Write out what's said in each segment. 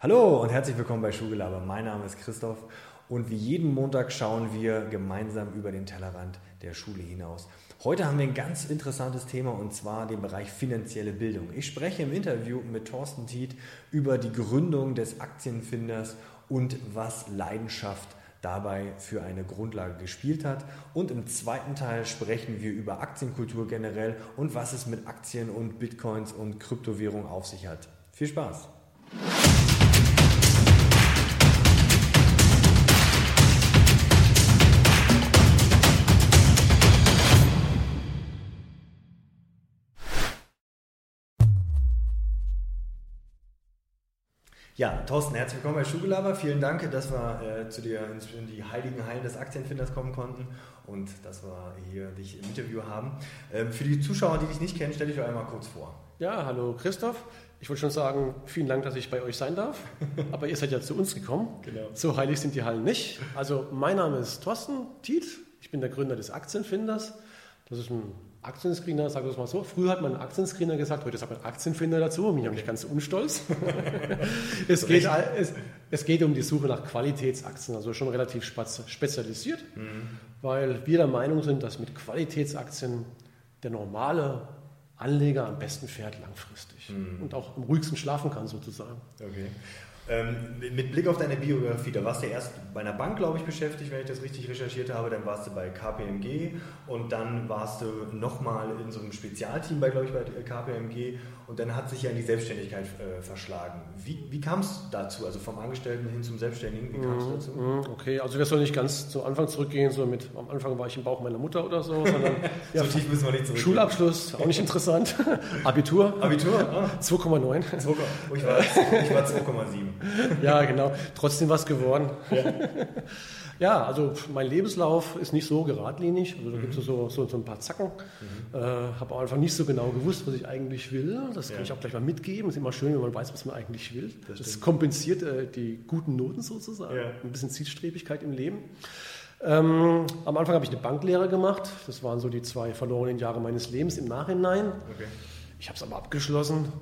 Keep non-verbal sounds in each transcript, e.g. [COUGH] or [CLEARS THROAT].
Hallo und herzlich willkommen bei Schulgelaber. Mein Name ist Christoph und wie jeden Montag schauen wir gemeinsam über den Tellerrand der Schule hinaus. Heute haben wir ein ganz interessantes Thema und zwar den Bereich finanzielle Bildung. Ich spreche im Interview mit Thorsten Tiet über die Gründung des Aktienfinders und was Leidenschaft dabei für eine Grundlage gespielt hat. Und im zweiten Teil sprechen wir über Aktienkultur generell und was es mit Aktien und Bitcoins und Kryptowährung auf sich hat. Viel Spaß! Ja, Thorsten, herzlich willkommen bei Schugelaber. Vielen Dank, dass wir äh, zu dir in die heiligen Hallen des Aktienfinders kommen konnten und dass wir hier dich im Interview haben. Ähm, für die Zuschauer, die dich nicht kennen, stell dich doch einmal kurz vor. Ja, hallo Christoph. Ich wollte schon sagen, vielen Dank, dass ich bei euch sein darf. [LAUGHS] Aber ihr seid ja zu uns gekommen. Genau. So heilig sind die Hallen nicht. Also mein Name ist Thorsten Tiet. Ich bin der Gründer des Aktienfinders. Das ist ein Aktienscreener, sagen wir es mal so. Früher hat man Aktienscreener gesagt, heute sagt man Aktienfinder dazu. Bin ich okay. nicht ganz unstolz. [LAUGHS] es, geht, es, es, geht um die Suche nach Qualitätsaktien, also schon relativ spezialisiert, mhm. weil wir der Meinung sind, dass mit Qualitätsaktien der normale Anleger am besten fährt langfristig mhm. und auch am ruhigsten schlafen kann sozusagen. Okay. Ähm, mit Blick auf deine Biografie, da warst du erst bei einer Bank, glaube ich, beschäftigt, wenn ich das richtig recherchiert habe. Dann warst du bei KPMG und dann warst du nochmal in so einem Spezialteam bei, glaube ich, bei KPMG und dann hat sich ja in die Selbstständigkeit äh, verschlagen. Wie, wie kam es dazu? Also vom Angestellten hin zum Selbstständigen, wie kam es mhm, dazu? Mhm, okay, also wir sollen nicht ganz zu Anfang zurückgehen, so mit am Anfang war ich im Bauch meiner Mutter oder so, sondern [LAUGHS] ja, so tief müssen wir nicht zurück. Schulabschluss, auch nicht interessant. [LAUGHS] Abitur. Abitur? Ah. 2,9. Oh, ich war, ich war 2,7. [LAUGHS] ja, genau. Trotzdem was geworden. Ja. Ja. also mein Lebenslauf ist nicht so geradlinig. Also da mhm. gibt es so, so, so, ein paar Zacken. Mhm. Äh, Habe auch einfach nicht so genau gewusst, was ich eigentlich will. Das kann ja. ich auch gleich mal mitgeben. Es ist immer schön, wenn man weiß, was man eigentlich will. Das, das kompensiert äh, die guten Noten sozusagen. Ja. Ein bisschen Zielstrebigkeit im Leben. Ähm, am Anfang habe ich eine Banklehre gemacht. Das waren so die zwei verlorenen Jahre meines Lebens im Nachhinein. Okay. Ich habe es aber abgeschlossen.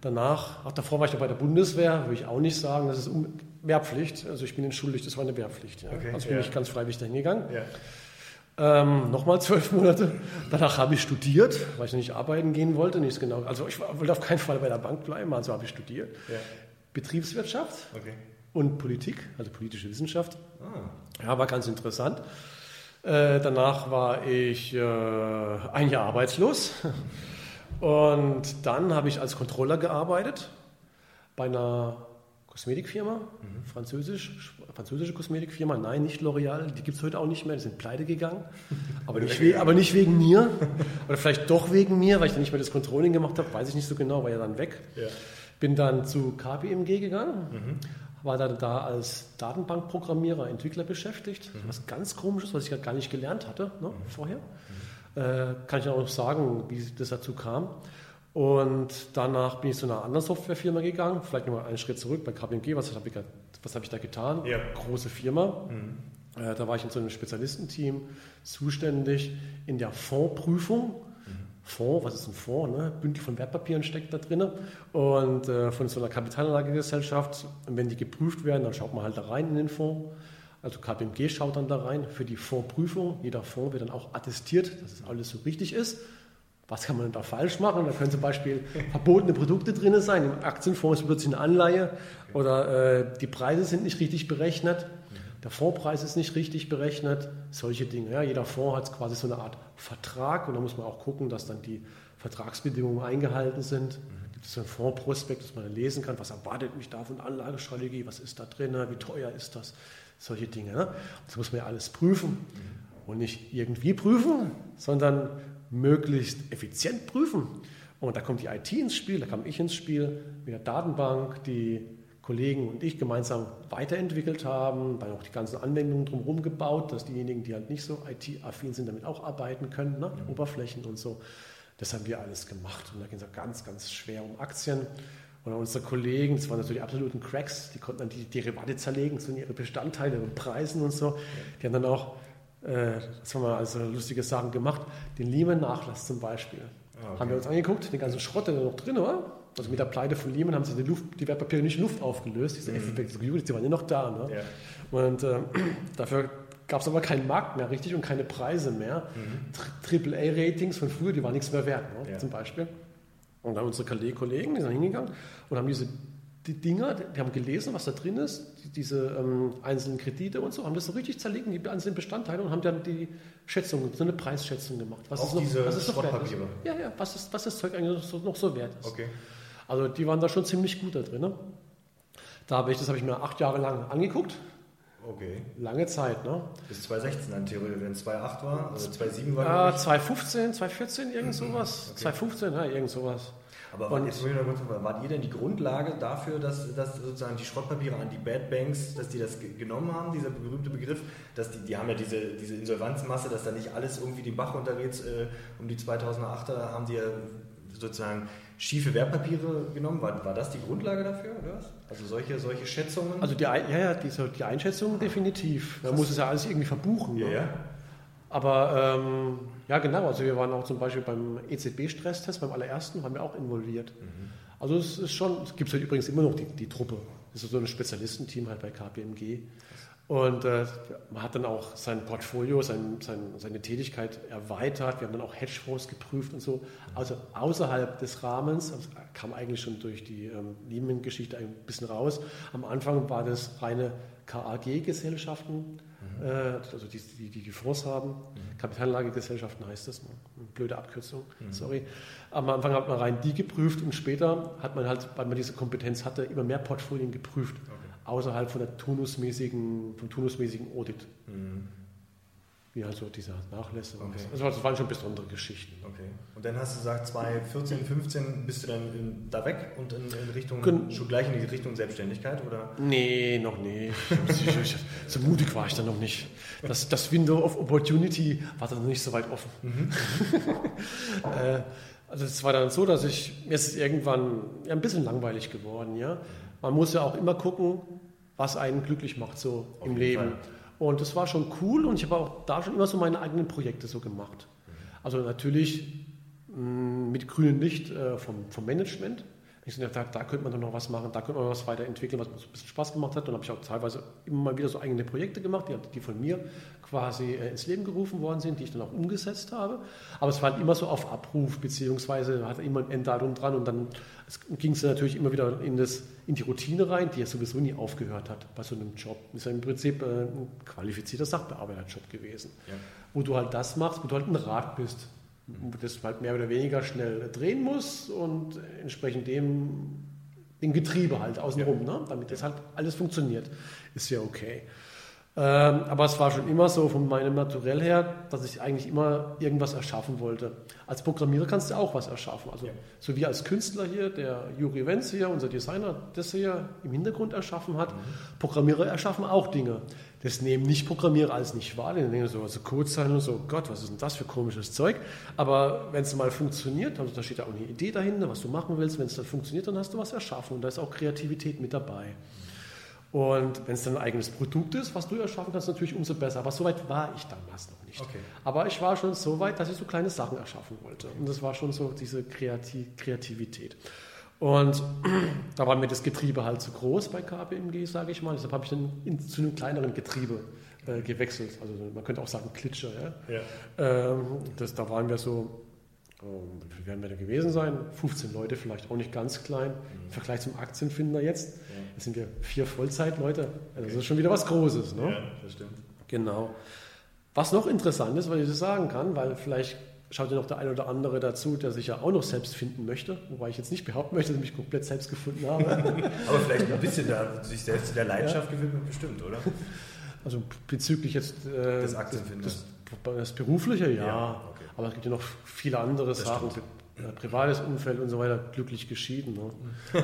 Danach, auch davor war ich noch bei der Bundeswehr, würde ich auch nicht sagen, das ist Wehrpflicht. Also ich bin entschuldigt, das war eine Wehrpflicht. Ja. Okay, also bin ja. ich ganz freiwillig dahin gegangen. Ja. Ähm, Nochmal zwölf Monate. Danach habe ich studiert, weil ich nicht arbeiten gehen wollte. Nicht genau, also ich wollte auf keinen Fall bei der Bank bleiben, also habe ich studiert. Ja. Betriebswirtschaft okay. und Politik, also politische Wissenschaft. Ah. Ja, war ganz interessant. Äh, danach war ich äh, ein Jahr arbeitslos. [LAUGHS] Und dann habe ich als Controller gearbeitet bei einer Kosmetikfirma, mhm. Französisch, französische Kosmetikfirma. Nein, nicht L'Oreal, die gibt es heute auch nicht mehr, die sind pleite gegangen. [LAUGHS] Aber nicht, we aber nicht wegen mir. [LAUGHS] Oder vielleicht doch wegen mir, weil ich dann nicht mehr das Controlling gemacht habe, weiß ich nicht so genau, war ja dann weg. Ja. Bin dann zu KPMG gegangen. Mhm war dann da als Datenbankprogrammierer, Entwickler beschäftigt. Mhm. Was ganz komisches, was ich gar nicht gelernt hatte ne, mhm. vorher. Mhm. Äh, kann ich auch noch sagen, wie das dazu kam. Und danach bin ich zu einer anderen Softwarefirma gegangen, vielleicht nochmal einen Schritt zurück bei KPMG. Was habe ich, habe ich da getan? Ja. Große Firma. Mhm. Äh, da war ich in so einem Spezialistenteam zuständig in der Fondsprüfung. Mhm. Fonds, was ist ein Fonds? Ne? Bündel von Wertpapieren steckt da drin. Und äh, von so einer Kapitalanlagegesellschaft, wenn die geprüft werden, dann schaut man halt da rein in den Fonds. Also KPMG schaut dann da rein für die Fondsprüfung. Jeder Fonds wird dann auch attestiert, dass es alles so richtig ist. Was kann man da falsch machen? Da können zum Beispiel verbotene Produkte drin sein. Im Aktienfonds ist plötzlich eine Anleihe oder äh, die Preise sind nicht richtig berechnet. Der Fondspreis ist nicht richtig berechnet. Solche Dinge. Ja, jeder Fonds hat quasi so eine Art Vertrag und da muss man auch gucken, dass dann die Vertragsbedingungen eingehalten sind. Gibt es ein Fondsprospekt, dass man lesen kann, was erwartet mich da von Anlagestrategie, was ist da drin, wie teuer ist das solche Dinge. Ne? Das muss man ja alles prüfen. Und nicht irgendwie prüfen, sondern möglichst effizient prüfen. Und da kommt die IT ins Spiel, da kam ich ins Spiel mit der Datenbank, die Kollegen und ich gemeinsam weiterentwickelt haben, dann auch die ganzen Anwendungen drumherum gebaut, dass diejenigen, die halt nicht so IT-affin sind, damit auch arbeiten können, ne? Mhm. Oberflächen und so. Das haben wir alles gemacht. Und da ging es auch ganz, ganz schwer um Aktien. Und unsere Kollegen, das waren natürlich absoluten Cracks, die konnten dann die Derivate zerlegen, so in ihre Bestandteile und Preisen und so. Die haben dann auch, äh, das haben wir also lustige Sachen gemacht, den Lehman-Nachlass zum Beispiel. Ah, okay. Haben wir uns angeguckt, den ganzen Schrott, der da noch drin war. Also mit der Pleite von Lehman haben sie die, Luft, die Wertpapiere nicht in Luft aufgelöst, diese mhm. Securities, die waren ja noch da. Ne? Ja. Und äh, [CLEARS THROAT] dafür gab es aber keinen Markt mehr richtig und keine Preise mehr. Mhm. AAA-Ratings von früher, die waren nichts mehr wert, ne? ja. zum Beispiel. Und dann unsere Kollegen, die sind hingegangen und haben diese die Dinger, die haben gelesen, was da drin ist, die, diese ähm, einzelnen Kredite und so, haben das so richtig zerlegt, die einzelnen Bestandteile und haben dann die Schätzung, so eine Preisschätzung gemacht. Was Auch ist noch, diese was ist noch wert ist. Ja, ja, was, ist, was das Zeug eigentlich noch so, noch so wert ist. Okay. Also die waren da schon ziemlich gut da drin. Ne? Da habe ich, das habe ich mir acht Jahre lang angeguckt. Okay. Lange Zeit, ne? Bis 2016 dann theoretisch, wenn es 2,8 war, also 2,7 war. Ja, 2015, 2014, irgend mhm. sowas. Okay. 2015, ja, irgend sowas. Aber und jetzt wart ihr denn die Grundlage dafür, dass, dass sozusagen die Schrottpapiere an die Bad Banks, dass die das genommen haben, dieser berühmte Begriff, dass die, die haben ja diese, diese Insolvenzmasse, dass da nicht alles irgendwie den Bach runtergeht, äh, um die 2008er haben die ja sozusagen schiefe Wertpapiere genommen. War, war das die Grundlage dafür, oder was? Also solche, solche Schätzungen? Also die, ja, ja, die, die Einschätzung definitiv. Man muss es ja alles irgendwie verbuchen. Ja, ne? ja. Aber ähm, ja, genau. Also wir waren auch zum Beispiel beim EZB-Stresstest, beim allerersten, haben wir auch involviert. Mhm. Also es ist schon, es gibt halt übrigens immer noch die, die Truppe. Das ist so ein Spezialistenteam halt bei KPMG. Und äh, man hat dann auch sein Portfolio, sein, sein, seine Tätigkeit erweitert. Wir haben dann auch Hedgefonds geprüft und so. Also außerhalb des Rahmens, das kam eigentlich schon durch die ähm, Lehman-Geschichte ein bisschen raus. Am Anfang war das reine KAG-Gesellschaften mhm. also die, die, die, die Fonds haben. Mhm. Kapitalanlagegesellschaften heißt das, eine blöde Abkürzung, mhm. sorry. Am Anfang hat man rein die geprüft und später hat man halt, weil man diese Kompetenz hatte, immer mehr Portfolien geprüft, okay. außerhalb von der turnusmäßigen, vom turnusmäßigen Audit. Mhm wie halt so dieser Nachlässe. Okay. Also das waren schon besondere Geschichten. Okay. Und dann hast du gesagt, 2014, 15 bist du dann in, da weg und in, in Richtung, Gen schon gleich in die Richtung Selbstständigkeit, oder? Nee, noch nicht. so mutig war ich dann noch nicht. Das, das Window of Opportunity war dann noch nicht so weit offen. Mhm. [LAUGHS] äh, also es war dann so, dass ich, mir ist irgendwann ja, ein bisschen langweilig geworden. Ja? Man muss ja auch immer gucken, was einen glücklich macht so Auf im Leben. Fall. Und das war schon cool und ich habe auch da schon immer so meine eigenen Projekte so gemacht. Also natürlich mh, mm, mit grünem Licht äh, vom, vom Management. Ich dachte, da, da könnte man doch noch was machen, da könnte man was weiterentwickeln, was mir so ein bisschen Spaß gemacht hat. Dann habe ich auch teilweise immer mal wieder so eigene Projekte gemacht, die, die von mir quasi äh, ins Leben gerufen worden sind, die ich dann auch umgesetzt habe. Aber es war halt immer so auf Abruf, beziehungsweise hat immer ein Enddatum dran und dann ging es natürlich immer wieder in, das, in die Routine rein, die ja sowieso nie aufgehört hat bei so einem Job. Ist ja im Prinzip äh, ein qualifizierter Sachbearbeiterjob gewesen, ja. wo du halt das machst, wo du halt ein Rad bist, wo das halt mehr oder weniger schnell drehen muss und entsprechend dem den Getriebe halt außenrum, ja. ne? damit das halt alles funktioniert, ist ja okay. Ähm, aber es war schon immer so von meinem Naturell her, dass ich eigentlich immer irgendwas erschaffen wollte. Als Programmierer kannst du auch was erschaffen. Also ja. so wie als Künstler hier, der Juri Wenz hier, unser Designer, das hier im Hintergrund erschaffen hat. Mhm. Programmierer erschaffen auch Dinge. Das nehmen nicht Programmierer als nicht wahr. Die nehmen so also Codezeilen und so, Gott, was ist denn das für komisches Zeug? Aber wenn es mal funktioniert, also da steht ja auch eine Idee dahinter, was du machen willst. Wenn es dann funktioniert, dann hast du was erschaffen und da ist auch Kreativität mit dabei. Mhm. Und wenn es dann ein eigenes Produkt ist, was du erschaffen kannst, natürlich umso besser. Aber so weit war ich damals noch nicht. Okay. Aber ich war schon so weit, dass ich so kleine Sachen erschaffen wollte. Und das war schon so diese Kreativ Kreativität. Und [CLEARS THROAT] da war mir das Getriebe halt zu groß bei KPMG, sage ich mal. Deshalb habe ich dann in, zu einem kleineren Getriebe äh, gewechselt. Also man könnte auch sagen Klitscher. Ja? ja. Ähm, das, da waren wir so wie werden wir da gewesen sein? 15 Leute, vielleicht auch nicht ganz klein. Im Vergleich zum Aktienfinder jetzt, jetzt sind wir vier Vollzeitleute. Also das ist schon wieder was Großes. Ne? Ja, das stimmt. Genau. Was noch interessant ist, was ich das sagen kann, weil vielleicht schaut ja noch der eine oder andere dazu, der sich ja auch noch selbst finden möchte, wobei ich jetzt nicht behaupten möchte, dass ich mich komplett selbst gefunden habe. [LAUGHS] Aber vielleicht ein bisschen da, sich selbst in der Leidenschaft ja. gewidmet, bestimmt, oder? Also bezüglich jetzt äh, des Aktienfinders. Das, das, Berufliche, ja. ja okay. Aber es gibt ja noch viele andere Sachen. Stimmt. Privates Umfeld und so weiter, glücklich geschieden. Ne?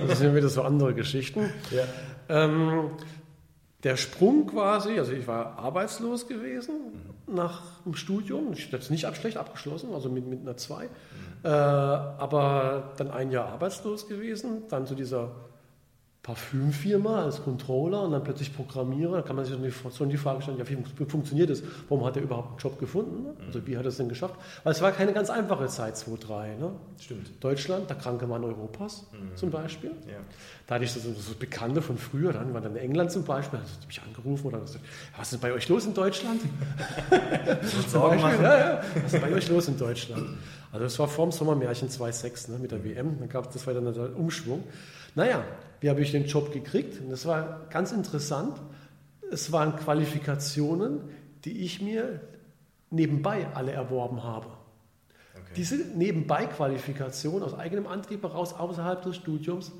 Das sind wieder so andere Geschichten. Ja. Ähm, der Sprung quasi, also ich war arbeitslos gewesen mhm. nach dem Studium. Ich habe es nicht schlecht abgeschlossen, also mit, mit einer 2. Mhm. Äh, aber dann ein Jahr arbeitslos gewesen, dann zu dieser Parfümfirma als Controller und dann plötzlich Programmierer, da kann man sich schon die Frage stellen, ja, wie funktioniert das? Warum hat er überhaupt einen Job gefunden? Ne? Also wie hat er es denn geschafft? Weil es war keine ganz einfache Zeit, 2, 3. Ne? Stimmt. Deutschland, der kranke Mann Europas mhm. zum Beispiel. Ja. Da hatte ich so, so Bekannte von früher, dann war dann in England zum Beispiel, da hat mich angerufen oder gesagt, was ist denn bei euch los in Deutschland? [LAUGHS] [LAUGHS] Sorgen machen. Ja, ja, was ist bei euch los in Deutschland? Also das war vorm Sommermärchen 2.6 ne, mit der WM, dann gab es das war dann der Umschwung. Naja, wie habe ich den Job gekriegt? Und das war ganz interessant. Es waren Qualifikationen, die ich mir nebenbei alle erworben habe. Okay. Diese Nebenbei-Qualifikation aus eigenem Antrieb heraus, außerhalb des Studiums,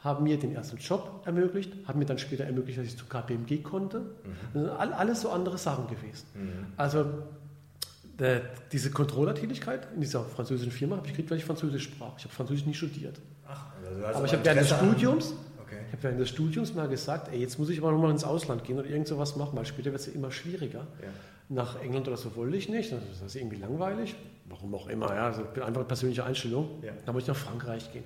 haben mir den ersten Job ermöglicht, haben mir dann später ermöglicht, dass ich zu KPMG konnte. Mhm. Das sind alles so andere Sachen gewesen. Mhm. Also der, diese Controller-Tätigkeit in dieser französischen Firma habe ich gekriegt, weil ich Französisch sprach. Ich habe Französisch nie studiert. Also aber ich habe während des Studiums, okay. ich habe während des Studiums mal gesagt, ey, jetzt muss ich aber nochmal ins Ausland gehen und irgend sowas machen, weil später wird es ja immer schwieriger. Ja. Nach England oder so wollte ich nicht, das ist irgendwie langweilig, warum auch immer, ja, also einfach eine persönliche Einstellung. Ja. Dann muss ich nach Frankreich gehen.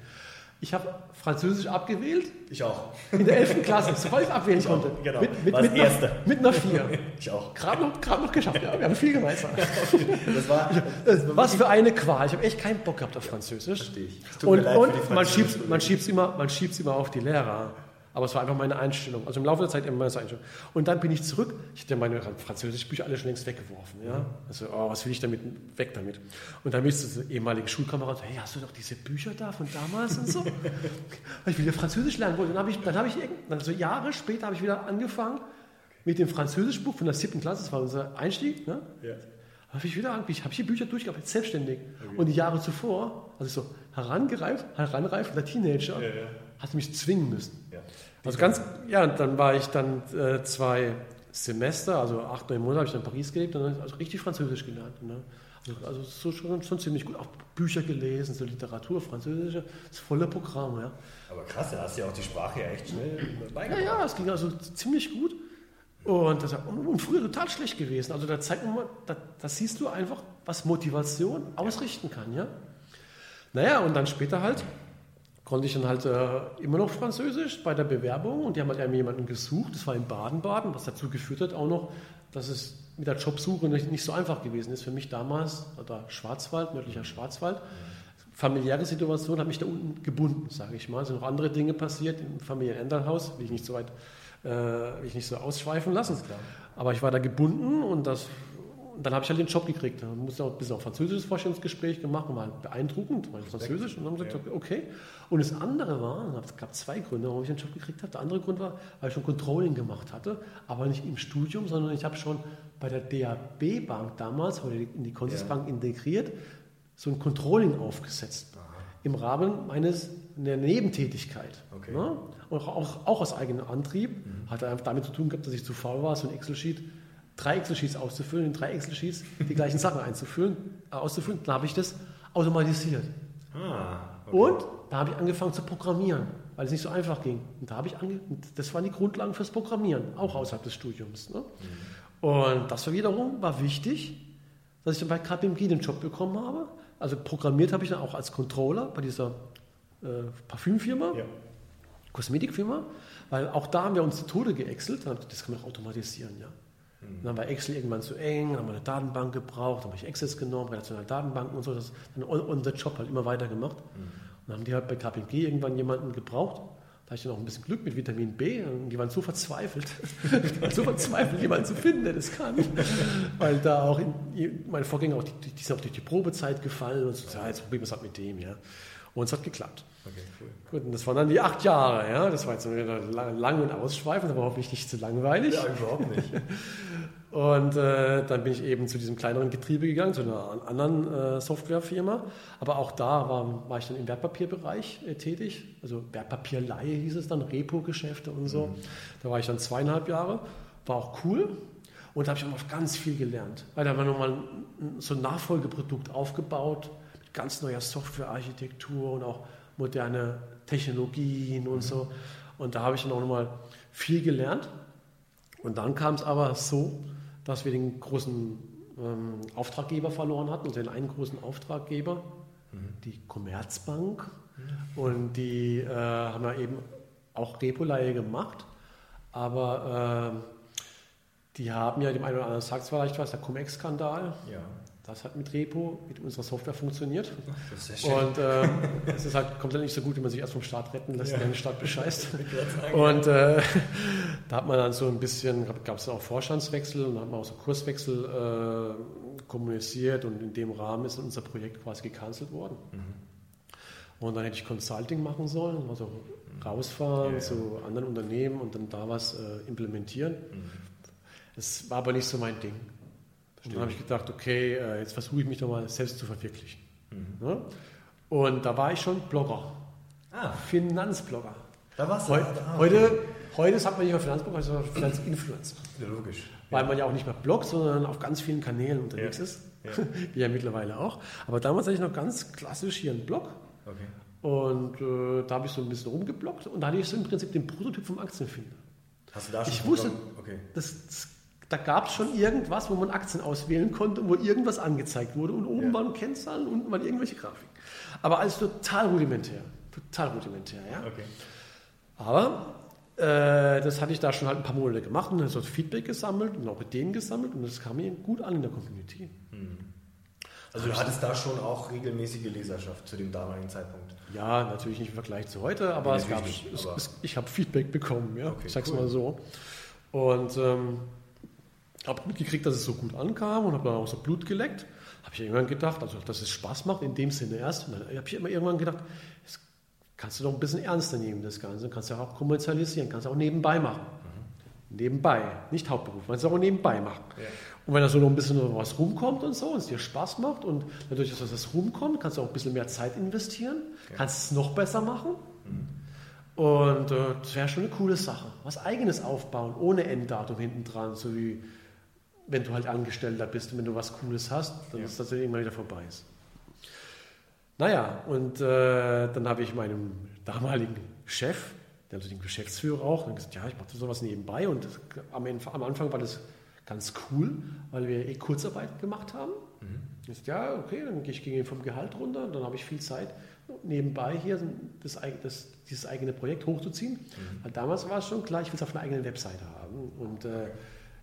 Ich habe Französisch abgewählt. Ich auch. In der 11. Klasse, sobald ich abwählen konnte. Genau. Mit, mit, war mit, Erste. Einer, mit einer 4. [LAUGHS] Ich auch. Gerade noch, noch geschafft. Ja, wir haben viel gemeistert. das war, das war Was für eine Qual. Ich habe echt keinen Bock gehabt auf Französisch. Verstehe ich. Und, und man schiebt es immer, man immer auf die Lehrer. Aber es war einfach meine Einstellung. Also im Laufe der Zeit immer meine Einstellung. Und dann bin ich zurück. Ich hatte meine französischen Bücher alle schon längst weggeworfen. Ja? Also, oh, was will ich damit? Weg damit. Und dann ist das ehemalige Schulkamerad, hey, hast du doch diese Bücher da von damals und so? Weil [LAUGHS] ich wieder Französisch lernen wollte. Dann habe ich, dann habe ich, also Jahre später habe ich wieder angefangen mit dem Französischbuch von der siebten Klasse. Das war unser Einstieg. Ne? Ja. Habe ich wieder angefangen. habe ich die Bücher durchgearbeitet, selbstständig. Okay. Und die Jahre zuvor, also so herangereift, heranreift, der Teenager, ja, ja. hat mich zwingen müssen. Ja. Also ganz, ja, dann war ich dann äh, zwei Semester, also acht, neun Monate habe ich in Paris gelebt und dann also richtig Französisch gelernt. Ne? Also, also so schon, schon, ziemlich gut, auch Bücher gelesen, so Literatur, Französische, das volle Programm, ja. Aber krass, da hast du ja auch die Sprache ja echt schnell beigebracht. Ja, ja, es ging also ziemlich gut. Und, das, und früher total schlecht gewesen. Also da zeigt man mal, da, da siehst du einfach, was Motivation ausrichten kann, ja. Naja, und dann später halt konnte ich dann halt äh, immer noch Französisch bei der Bewerbung und die haben halt jemanden gesucht, das war in Baden-Baden, was dazu geführt hat auch noch, dass es mit der Jobsuche nicht, nicht so einfach gewesen ist für mich damals, oder Schwarzwald, nördlicher Schwarzwald. Familiäre Situation hat mich da unten gebunden, sage ich mal. Es sind noch andere Dinge passiert im Familienenderhaus, will ich nicht so weit, äh, will ich nicht so ausschweifen lassen. Aber ich war da gebunden und das dann habe ich halt den Job gekriegt. Dann musste auch ein bisschen auf französisches Vorstellungsgespräch gemacht, war beeindruckend, weil Französisch. Und dann haben wir gesagt, okay. Und das andere war, es gab zwei Gründe, warum ich den Job gekriegt habe. Der andere Grund war, weil ich schon Controlling gemacht hatte, aber nicht im Studium, sondern ich habe schon bei der DAB Bank damals, heute in die Consisbank ja. integriert, so ein Controlling aufgesetzt. Aha. Im Rahmen meines einer Nebentätigkeit. Okay. Ne? Und auch, auch, aus eigenem Antrieb. Mhm. Hatte einfach damit zu tun gehabt, dass ich zu faul war, so ein Excel-Sheet drei Excel-Sheets auszufüllen, in drei Excel-Sheets die gleichen Sachen einzufüllen, äh, auszufüllen. Dann habe ich das automatisiert. Ah, okay. Und da habe ich angefangen zu programmieren, weil es nicht so einfach ging. Und da habe ich ange das waren die Grundlagen fürs Programmieren, auch außerhalb des Studiums. Ne? Mhm. Und das war wiederum war wichtig, dass ich dann bei KPMG den Job bekommen habe. Also programmiert habe ich dann auch als Controller bei dieser äh, Parfümfirma, ja. Kosmetikfirma, weil auch da haben wir uns zu Tode geäxelt. Das kann man auch automatisieren, ja. Dann war Excel irgendwann zu eng, dann haben wir eine Datenbank gebraucht, dann habe ich Access genommen, relationale Datenbanken und so, das dann unser Job halt immer weiter gemacht. Mhm. Und dann haben die halt bei KPMG irgendwann jemanden gebraucht. Da hatte ich dann auch ein bisschen Glück mit Vitamin B und die waren so verzweifelt, [LAUGHS] so verzweifelt, jemanden zu finden, der das kann. Weil da auch in, mein Vorgänger, auch die, die sind auch durch die Probezeit gefallen und so, ja, jetzt probieren wir es halt mit dem, ja. Und es hat geklappt. Okay, cool. Gut, und das waren dann die acht Jahre, ja. Das war jetzt lang und ausschweifend, aber hoffentlich nicht zu langweilig. Ja, überhaupt nicht. [LAUGHS] und äh, dann bin ich eben zu diesem kleineren Getriebe gegangen, zu einer anderen äh, Softwarefirma. Aber auch da war, war ich dann im Wertpapierbereich äh, tätig. Also Wertpapierleihe hieß es dann, Repo-Geschäfte und so. Mhm. Da war ich dann zweieinhalb Jahre. War auch cool. Und da habe ich auch noch ganz viel gelernt. Weil da war nochmal so ein Nachfolgeprodukt aufgebaut ganz neuer Softwarearchitektur und auch moderne Technologien und mhm. so. Und da habe ich dann auch nochmal viel gelernt. Und dann kam es aber so, dass wir den großen ähm, Auftraggeber verloren hatten, also den einen großen Auftraggeber, mhm. die Commerzbank. Mhm. Und die äh, haben ja eben auch Repo-Leihe gemacht, aber ähm, die haben ja dem einen oder anderen sagt es vielleicht was, der Cum-Ex-Skandal. Ja. Das hat mit Repo, mit unserer Software funktioniert. Das ist sehr schön. Und ähm, es ist halt, dann nicht so gut, wenn man sich erst vom Staat retten lässt, Ja. wenn der Staat bescheißt. Und äh, [LAUGHS] da hat man dann so ein bisschen, gab es auch Vorstandswechsel und dann hat man auch so Kurswechsel äh, kommuniziert und in dem Rahmen ist unser Projekt quasi gecancelt worden. Mhm. Und dann hätte ich Consulting machen sollen, also rausfahren Ja, ja. zu anderen Unternehmen und dann da was äh, implementieren. Mhm. Das war aber nicht so mein Ding. Und dann habe ich gedacht, okay, äh, jetzt versuche ich mich doch mal selbst zu verwirklichen. Mhm. Ne? Und da war ich schon Blogger, Ah, Finanzblogger. da warst du. Heu, Ah, okay. heute, heute sagt man nicht mehr Finanzblogger, sondern Finanzinfluencer. Ja, logisch. Weil man ja auch nicht mehr bloggt, sondern auf ganz vielen Kanälen unterwegs Ja. ist. Ja. [LAUGHS] Wie ja mittlerweile auch. Aber damals hatte ich noch ganz klassisch hier einen Blog. Okay. Und äh, da habe ich so ein bisschen rumgeblockt. Und da hatte ich so im Prinzip den Prototyp vom Aktienfinder. Hast du da schon Ich wusste- Okay. Das, das, da gab es schon irgendwas, wo man Aktien auswählen konnte, wo irgendwas angezeigt wurde. Und oben Ja. waren Kennzahlen und unten waren irgendwelche Grafiken. Aber alles total rudimentär. Total rudimentär, ja. Okay. Aber äh, das hatte ich da schon halt ein paar Monate gemacht und dann so Feedback gesammelt und auch Ideen gesammelt und das kam mir gut an in der Community. Also du hattest da schon auch regelmäßige Leserschaft zu dem damaligen Zeitpunkt. Ja, natürlich nicht im Vergleich zu heute, aber, Nee, es gab, nicht, es, aber- es, ich habe Feedback bekommen, ja. Okay, ich sag's cool. mal so. Und ähm, habe mitgekriegt, dass es so gut ankam und habe dann auch so Blut geleckt. Habe ich irgendwann gedacht, also dass es Spaß macht, in dem Sinne erst. Und dann habe ich immer irgendwann gedacht, das kannst du doch ein bisschen ernster nehmen, das Ganze. Kannst du auch kommerzialisieren, kannst du auch nebenbei machen. Nebenbei, nicht Hauptberuf, kannst du auch nebenbei machen. Ja. Und wenn da so noch ein bisschen was rumkommt und so, und es dir Spaß macht und dadurch, dass das rumkommt, kannst du auch ein bisschen mehr Zeit investieren, kannst es noch besser machen. Und äh, das wäre schon eine coole Sache. Was eigenes aufbauen, ohne Enddatum hinten dran, so wie wenn du halt Angestellter bist und wenn du was Cooles hast, dann Ja. ist das irgendwann wieder vorbei ist. Naja, und äh, dann habe ich meinem damaligen Chef, der also den Geschäftsführer auch, dann gesagt, ja, ich mache sowas nebenbei und das, am, am Anfang war das ganz cool, weil wir eh Kurzarbeit gemacht haben. Ich sagte, ja, okay, dann gehe ich gegen vom Gehalt runter, dann habe ich viel Zeit, nebenbei hier das, das, dieses eigene Projekt hochzuziehen. Weil damals war es schon klar, ich will es auf einer eigenen Webseite haben. Und äh,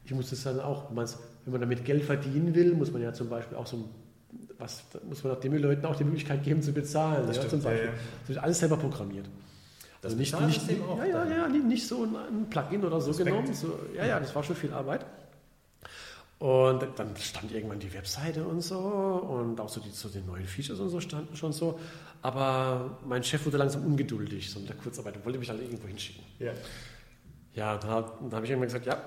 ich muss das dann auch, wenn man damit Geld verdienen will, muss man ja zum Beispiel auch so ein was muss man auch den Leuten auch die Möglichkeit geben zu bezahlen. Das ja, stimmt, zum Beispiel. ja, ja. Das wird alles selber programmiert. Das Also nicht, nicht, auch ja, ja, ja, nicht, nicht so ein, Plugin oder so Respekt. genommen. So, ja, ja, das war schon viel Arbeit. Und dann stand irgendwann die Webseite und so und auch so die, so die neuen Features und so standen schon so. Aber mein Chef wurde langsam ungeduldig, so mit der Kurzarbeit, und wollte mich halt irgendwo hinschicken. Ja. Ja, dann habe dann hab ich irgendwann gesagt, ja,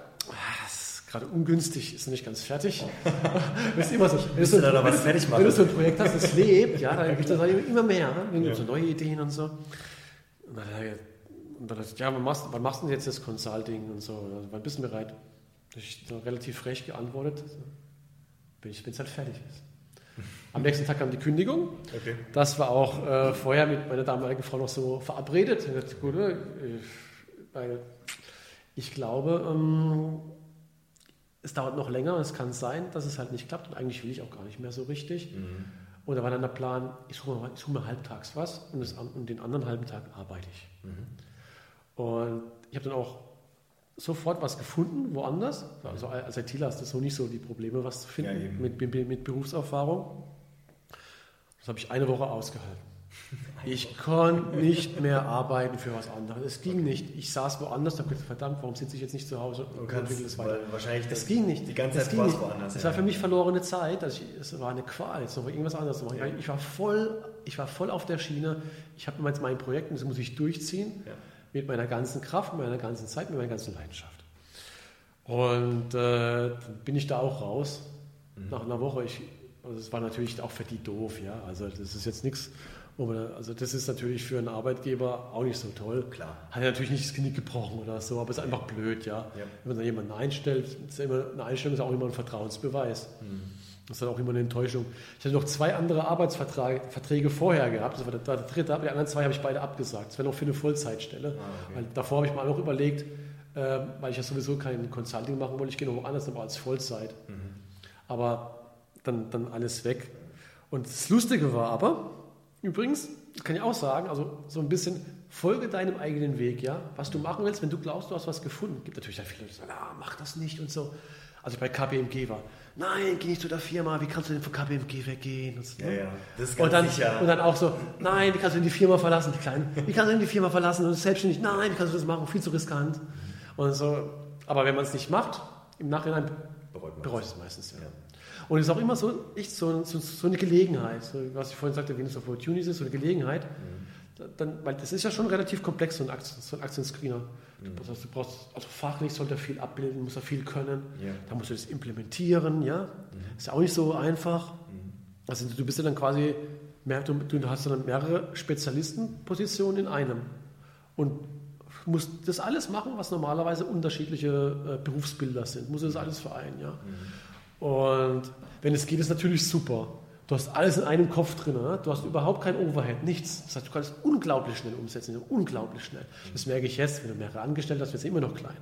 das gerade ungünstig, ist noch nicht ganz fertig. das ist immer so. Wenn du da was fertig wenn du so ein Projekt hast, das lebt, ja, dann gibt es halt immer mehr. Ne? Ja. so neue Ideen und so. Und dann, und dann ja, wann machst, wann machst du denn jetzt das Consulting und so? Also, wann bist du bereit? Ich dann relativ frech geantwortet, wenn es halt fertig ist. [LAUGHS] Am nächsten Tag kam die Kündigung. Okay. Das war auch äh, vorher mit meiner damaligen Frau noch so verabredet. Ich dachte, gut, äh, weil ich glaube, ähm, es dauert noch länger. Es kann sein, dass es halt nicht klappt. Und eigentlich will ich auch gar nicht mehr so richtig. Und da war dann der Plan, ich suche mir, ich suche mir halbtags was und, das, und den anderen halben Tag arbeite ich. Und ich habe dann auch sofort was gefunden, woanders. Also als ITler hast du so nicht so die Probleme, was zu Ja, finden eben. mit, mit, mit Berufserfahrung. Das habe ich eine Woche ausgehalten. Ich konnte nicht mehr arbeiten für was anderes. Es ging nicht. Ich saß woanders und habe gedacht, verdammt, warum sitze ich jetzt nicht zu Hause und entwickle das weiter? wahrscheinlich Das das ging nicht. Die ganze Zeit ging warst nicht. woanders. Es war für mich verlorene Zeit. Also ich, es war eine Qual, jetzt noch irgendwas anderes zu machen. Ja. Ich, war voll, ich war voll auf der Schiene. Ich habe jetzt mein Projekt und das muss ich durchziehen Ja. mit meiner ganzen Kraft, mit meiner ganzen Zeit, mit meiner ganzen Leidenschaft. Und äh, dann bin ich da auch raus. Mhm. Nach einer Woche. Ich, also es war natürlich auch für die doof, ja. Also das ist jetzt nichts, man, also das ist natürlich für einen Arbeitgeber auch nicht so toll. Klar. Hat er natürlich nicht das Knick gebrochen oder so, aber es ist einfach blöd, ja. Ja. Wenn man dann jemanden einstellt, ist immer, eine Einstellung ist auch immer ein Vertrauensbeweis. Das ist dann auch immer eine Enttäuschung. Ich hatte noch zwei andere Arbeitsverträge Verträge vorher gehabt. Das war der, dritte, aber die anderen zwei habe ich beide abgesagt. Das wäre noch für eine Vollzeitstelle. Ah, okay. Davor habe ich mal noch überlegt, äh, weil ich ja sowieso kein Consulting machen wollte, ich gehe noch woanders, aber als Vollzeit. Mhm. Aber dann, dann alles weg. Und das Lustige war aber, übrigens, das kann ich auch sagen, also so ein bisschen, folge deinem eigenen Weg, ja. Was du machen willst, wenn du glaubst, du hast was gefunden. Gibt natürlich viele Leute, die sagen, ah, mach das nicht und so. Also bei KPMG war, nein, geh nicht zu der Firma, wie kannst du denn von KPMG weggehen? Und, so, Ja, ja, das ist und, ganz dann, sicher. und dann auch so, nein, wie kannst du denn die Firma verlassen, die Kleinen? Wie kannst du denn die Firma verlassen und selbstständig? Nein, wie kannst du das machen? Viel zu riskant. Und so. Aber wenn man es nicht macht, im Nachhinein Bereut man bereut es meistens. Ja. Ja. Und es ist auch immer so, echt so, so, so eine Gelegenheit, so, was ich vorhin sagte, Venus of Opportunities ist, so eine Gelegenheit. Da- Dann, weil das ist ja schon relativ komplex, so ein, Aktien, so ein Aktienscreener. Du, brauchst, du brauchst, also fachlich sollte er viel abbilden, muss er viel können. Ja. Da musst du das implementieren, ja. Ist ja auch nicht so einfach. Also du bist ja dann quasi, mehr, du, du hast dann mehrere Spezialistenpositionen in einem. Und musst das alles machen, was normalerweise unterschiedliche äh, Berufsbilder sind. Muss das alles vereinen, ja. Und wenn es geht, ist natürlich super. Du hast alles in einem Kopf drin. Ne? Du hast überhaupt kein Overhead, nichts. Das heißt, du kannst unglaublich schnell umsetzen, unglaublich schnell. Das merke ich jetzt, wenn du mehrere Angestellte hast, wird es immer noch klein.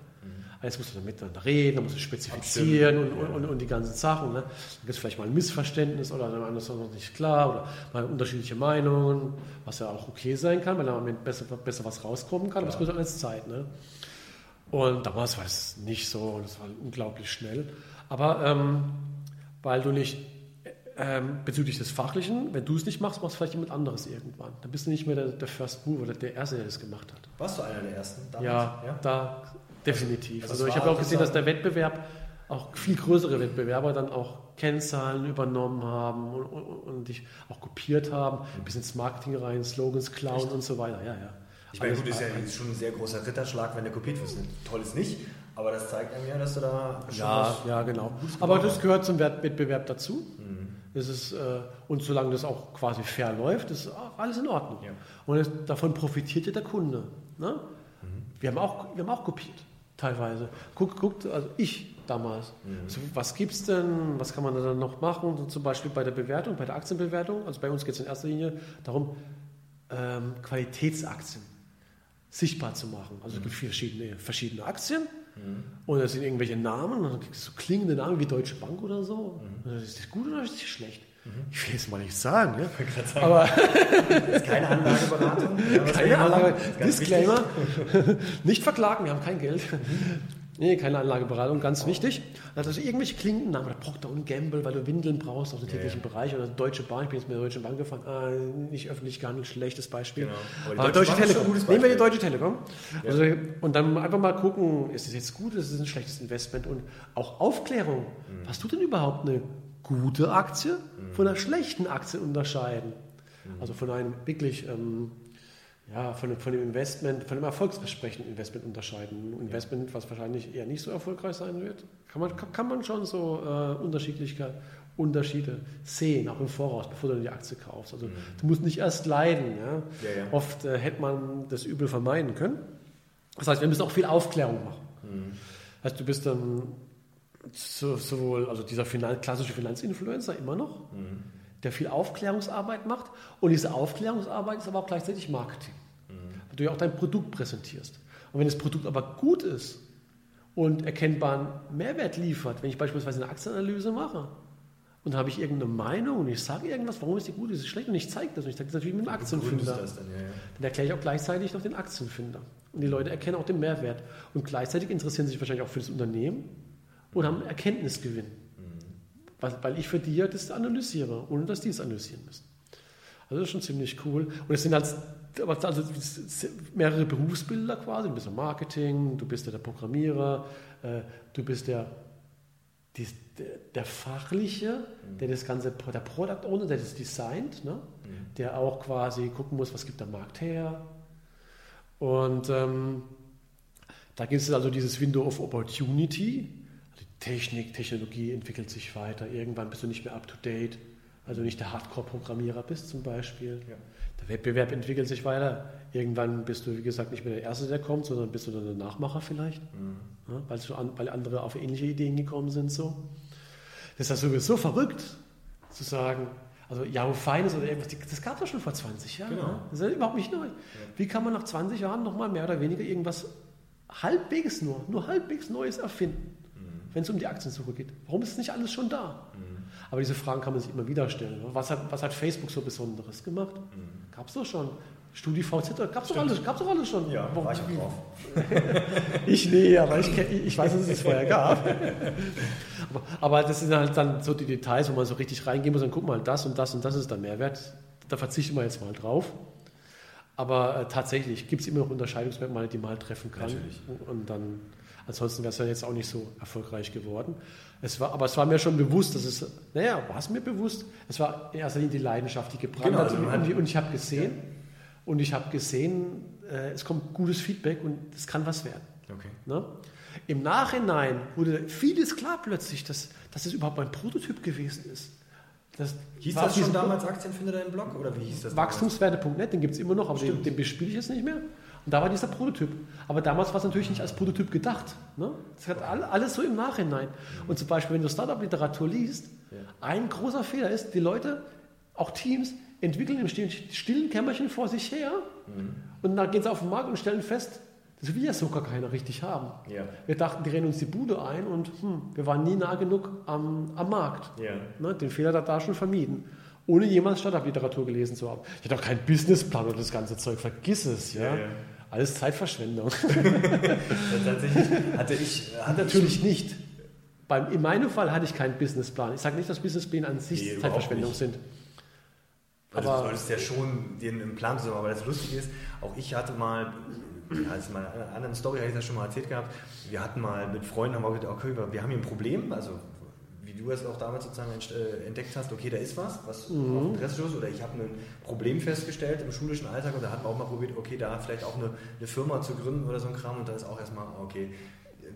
Jetzt musst du dann miteinander reden, dann musst du spezifizieren und, und, und, und die ganzen Sachen. Ne? Dann gibt es vielleicht mal ein Missverständnis oder dann ist noch nicht klar oder mal unterschiedliche Meinungen, was ja auch okay sein kann, weil dann besser, besser was rauskommen kann, aber es kostet alles Zeit. Ne? Und damals war es nicht so, das war unglaublich schnell. Aber ähm, weil du nicht ähm, bezüglich des Fachlichen, wenn du es nicht machst, machst vielleicht jemand anderes irgendwann. Dann bist du nicht mehr der, der First Mover oder der Erste, der das gemacht hat. Warst du einer der ersten? damals? Ja, da definitiv. Also Also, ich habe auch gesehen, dass der Wettbewerb, auch viel größere Wettbewerber, dann auch Kennzahlen übernommen haben und, und, und dich auch kopiert haben, bis ins Marketing rein, Slogans klauen und so weiter. Ja, ja. Ich meine, Alles- gut, ist ja schon ein sehr großer Ritterschlag, wenn der kopiert wird. Toll ist nicht, aber das zeigt einem ja, dass du da Ja, ja, genau. Aber das gehört zum Wett- Wettbewerb dazu. Das ist, äh, und solange das auch quasi fair läuft, ist alles in Ordnung. Ja. Und es, davon profitiert ja der Kunde. Ne? Wir, haben auch, wir haben auch kopiert, teilweise. Guckt, guckt also ich damals. So, was gibt es denn? Was kann man da dann noch machen? So zum Beispiel bei der Bewertung, bei der Aktienbewertung. Also bei uns geht es in erster Linie darum, ähm, Qualitätsaktien sichtbar zu machen. Also es gibt verschiedene, verschiedene Aktien und da sind irgendwelche Namen und dann kriegst du so klingende Namen wie Deutsche Bank oder so. Und dann ist das gut oder ist das schlecht? Ich will jetzt mal nicht sagen, ja? aber Das [LAUGHS] ist keine Anlageberatung. [LAUGHS] Keine. Anlage, Disclaimer, [LAUGHS] nicht verklagen, wir haben kein Geld. Nee, keine Anlageberatung, ganz wichtig. Also irgendwelche klingenden Namen, oder Procter und Gamble, weil du Windeln brauchst aus dem täglichen Bereich, oder Deutsche Bahn, ich bin jetzt mit der Deutschen Bank gefahren, ah, nicht öffentlich gehandelt, schlechtes Beispiel. Genau. Aber die Aber Deutsche Deutsche Telekom, nehmen wir die. Deutsche Telekom. Also, und dann einfach mal gucken, ist es jetzt gut, ist es ein schlechtes Investment und auch Aufklärung. Mhm. Hast du denn überhaupt eine gute Aktie von einer schlechten Aktie unterscheiden? Mhm. Also von einem wirklich, ähm, ja, von, dem- von dem Investment, von dem erfolgsversprechenden Investment unterscheiden. Ein Investment, was wahrscheinlich eher nicht so erfolgreich sein wird, kann man, kann, man schon so äh, Unterschiedliche, Unterschiede sehen, auch im Voraus, bevor du die Aktie kaufst. Also du musst nicht erst leiden. Ja? Mhm. Ja, ja. Oft äh, hätte man das Übel vermeiden können. Das heißt, wir müssen auch viel Aufklärung machen. Mhm. Das heißt, du bist dann so, sowohl also dieser Finan klassische Finanzinfluencer immer noch, Mhm. Der viel Aufklärungsarbeit macht. Und diese Aufklärungsarbeit ist aber auch gleichzeitig Marketing, weil du ja auch dein Produkt präsentierst. Und wenn das Produkt aber gut ist und erkennbaren Mehrwert liefert, wenn ich beispielsweise eine Aktienanalyse mache und dann habe ich irgendeine Meinung und ich sage irgendwas, warum ist die gut, ist sie schlecht und ich zeige das und ich zeige das natürlich mit dem Aktienfinder. das dann, ja, ja. Dann erkläre ich auch gleichzeitig noch den Aktienfinder. Und die Leute erkennen auch den Mehrwert. Und gleichzeitig interessieren sie sich wahrscheinlich auch für das Unternehmen und haben einen Erkenntnisgewinn. Weil, ich für die ja das analysiere, ohne dass die es analysieren müssen. Also das ist schon ziemlich cool. Und es sind halt also mehrere Berufsbilder quasi. Du bist im Marketing, du bist ja der Programmierer, äh, du bist der, der, der Fachliche, der das Ganze, der Product Owner, der das designt, ne? der auch quasi gucken muss, was gibt der Markt her. Und ähm, da gibt es also dieses Window of Opportunity. Technik, Technologie entwickelt sich weiter. Irgendwann bist du nicht mehr up to date. Also nicht der Hardcore-Programmierer bist zum Beispiel. Ja. Der Wettbewerb entwickelt sich weiter. Irgendwann bist du, wie gesagt, nicht mehr der Erste, der kommt, sondern bist du dann der Nachmacher vielleicht. Ja, weil, so an, weil andere auf ähnliche Ideen gekommen sind. So. Das ist sowieso verrückt, zu sagen, also Yahoo Finance oder irgendwas, das gab es doch schon vor 20 Jahren. Genau. ne? Das ist ja überhaupt nicht neu. Wie kann man nach 20 Jahren nochmal mehr oder weniger irgendwas halbwegs nur, nur halbwegs Neues erfinden, wenn es um die Aktiensuche geht? Warum ist nicht alles schon da? Aber diese Fragen kann man sich immer wieder stellen. ne? Was hat, was hat Facebook so Besonderes gemacht? Gab es doch schon. StudiVZ, gab es doch alles, gab's doch alles schon. Ja, war ich auch drauf. [LAUGHS] ich nee, aber ich, ich weiß, dass es es vorher gab. [LAUGHS] aber, aber, das sind halt dann so die Details, wo man so richtig reingehen muss und guck mal, das und das und das ist der Mehrwert. Da verzichten wir jetzt mal drauf. Aber äh, tatsächlich gibt es immer noch Unterscheidungsmerkmale, die man halt treffen kann. Natürlich. Und dann, ansonsten wäre es ja jetzt auch nicht so erfolgreich geworden. Es war, aber es war mir schon bewusst, dass es, naja, war es mir bewusst, es war in erster Linie die Leidenschaft, die gebrannt Genau, hat. Und, und, ich habe gesehen, und ich habe gesehen, äh, es kommt gutes Feedback und es kann was werden. Okay. Ne? Im Nachhinein wurde vieles klar plötzlich, dass, dass es überhaupt ein Prototyp gewesen ist. Das Hieß das schon damals Aktienfinder dein Blog oder wie hieß das? Wachstumswerte.net, den gibt es immer noch, aber den, den bespiele ich jetzt nicht mehr. Und da war dieser Prototyp. Aber damals war es natürlich nicht als Prototyp gedacht. Ne? Das hat all, alles so im Nachhinein. Und zum Beispiel, wenn du Startup-Literatur liest, ein großer Fehler ist, die Leute, auch Teams, entwickeln im stillen, Kämmerchen vor sich her und dann gehen sie auf den Markt und stellen fest, das will ja so gar keiner richtig haben. Ja. Wir dachten, die rennen uns die Bude ein und hm, wir waren nie nah genug am, am Markt. Ja. Ne, den Fehler hat da schon vermieden. Ohne jemals Startup-Literatur gelesen zu haben. Ich hatte auch keinen Businessplan oder das ganze Zeug. Vergiss es, ja. Ja, ja. Alles Zeitverschwendung. [LAUGHS] Tatsächlich hatte ich, hatte Natürlich nicht. Beim, in meinem Fall hatte ich keinen Businessplan. Ich sage nicht, dass Businesspläne an sich Nee, Zeitverschwendung sind. Also Aber- du solltest ja schon den im Plan zusammen, aber das Lustige ist, auch ich hatte mal, ja, in einer anderen Story, habe ich das schon mal erzählt gehabt, wir hatten mal mit Freunden, haben wir gesagt, okay, wir haben hier ein Problem, also wie du es auch damals sozusagen äh, entdeckt hast, okay, da ist was, was Mhm. auf Interesse stoßt, oder ich habe ein Problem festgestellt im schulischen Alltag und da hatten wir auch mal probiert, okay, da vielleicht auch eine, eine Firma zu gründen oder so ein Kram und da ist auch erstmal, okay,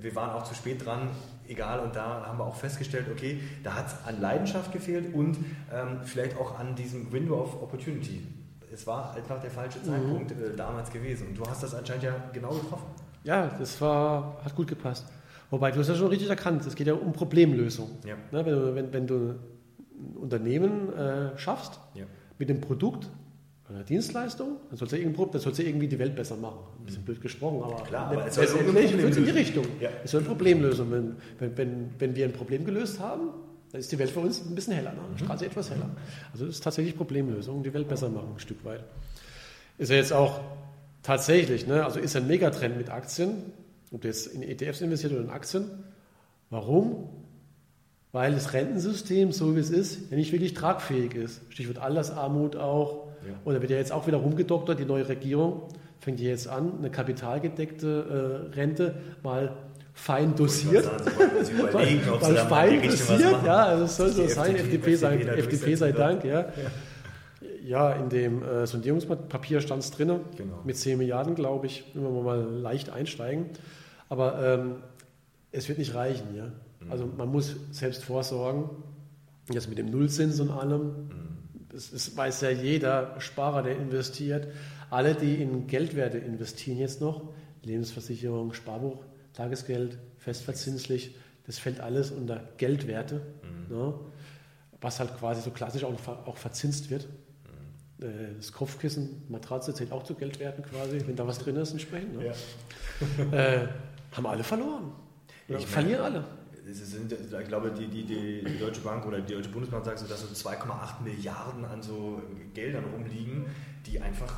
wir waren auch zu spät dran, egal, und da haben wir auch festgestellt, okay, da hat es an Leidenschaft gefehlt und ähm, vielleicht auch an diesem Window of Opportunity. Es war einfach der falsche Zeitpunkt äh, damals gewesen und du hast das anscheinend ja genau getroffen. Ja, das war, hat gut gepasst. Wobei, du hast ja schon richtig erkannt, es geht ja um Problemlösung. Ja. Ne, wenn, du, wenn, wenn du ein Unternehmen äh, schaffst Ja. mit dem Produkt, einer Dienstleistung, dann sollst du, irgendwo, dann sollst du irgendwie die Welt besser machen. Ein bisschen blöd gesprochen, aber, Mhm. Klar, aber es soll in die. Richtung. Ja. Es soll ein Problem lösen. Wenn, wenn, wenn, wenn wir ein Problem gelöst haben, dann ist die Welt für uns ein bisschen heller, ne? Mhm. die Straße etwas heller. Also das ist tatsächlich Problemlösung, die Welt besser machen, ein Stück weit. Ist ja jetzt auch tatsächlich, ne? also ist ein Megatrend mit Aktien, ob du jetzt in ETFs investiert oder in Aktien. Warum? Weil das Rentensystem, so wie es ist, ja nicht wirklich tragfähig ist. Stichwort Altersarmut auch. Ja. Und da wird ja jetzt auch wieder rumgedoktert, die neue Regierung fängt ja jetzt an, eine kapitalgedeckte äh, Rente mal fein dosiert. Sie Weil [LAUGHS] mal in fein dosiert, ja, also es soll so sein, FDP FDP sei, FDP sei Dank, ja. Ja, in dem äh, Sondierungspapier stand es drin, Genau. mit 10 Milliarden, glaube ich, wenn wir mal leicht einsteigen. Aber ähm, es wird nicht reichen, ja. Mhm. Also man muss selbst vorsorgen, jetzt mit dem Nullzins und allem, Mhm. das, das weiß ja jeder Sparer, der investiert. Alle, die in Geldwerte investieren jetzt noch, Lebensversicherung, Sparbuch, Tagesgeld, festverzinslich, das fällt alles unter Geldwerte, ne? was halt quasi so klassisch auch, auch verzinst wird. Äh, Das Kopfkissen, Matratze zählt auch zu Geldwerten quasi, wenn da was drin ist entsprechend. Ne? Ja. Äh, haben alle verloren. Oder Ich verlieren alle. Sind, ich glaube, die, die, die, Deutsche Bank oder die Deutsche Bundesbank sagt so, dass so 2,8 Milliarden an so Geldern rumliegen, die einfach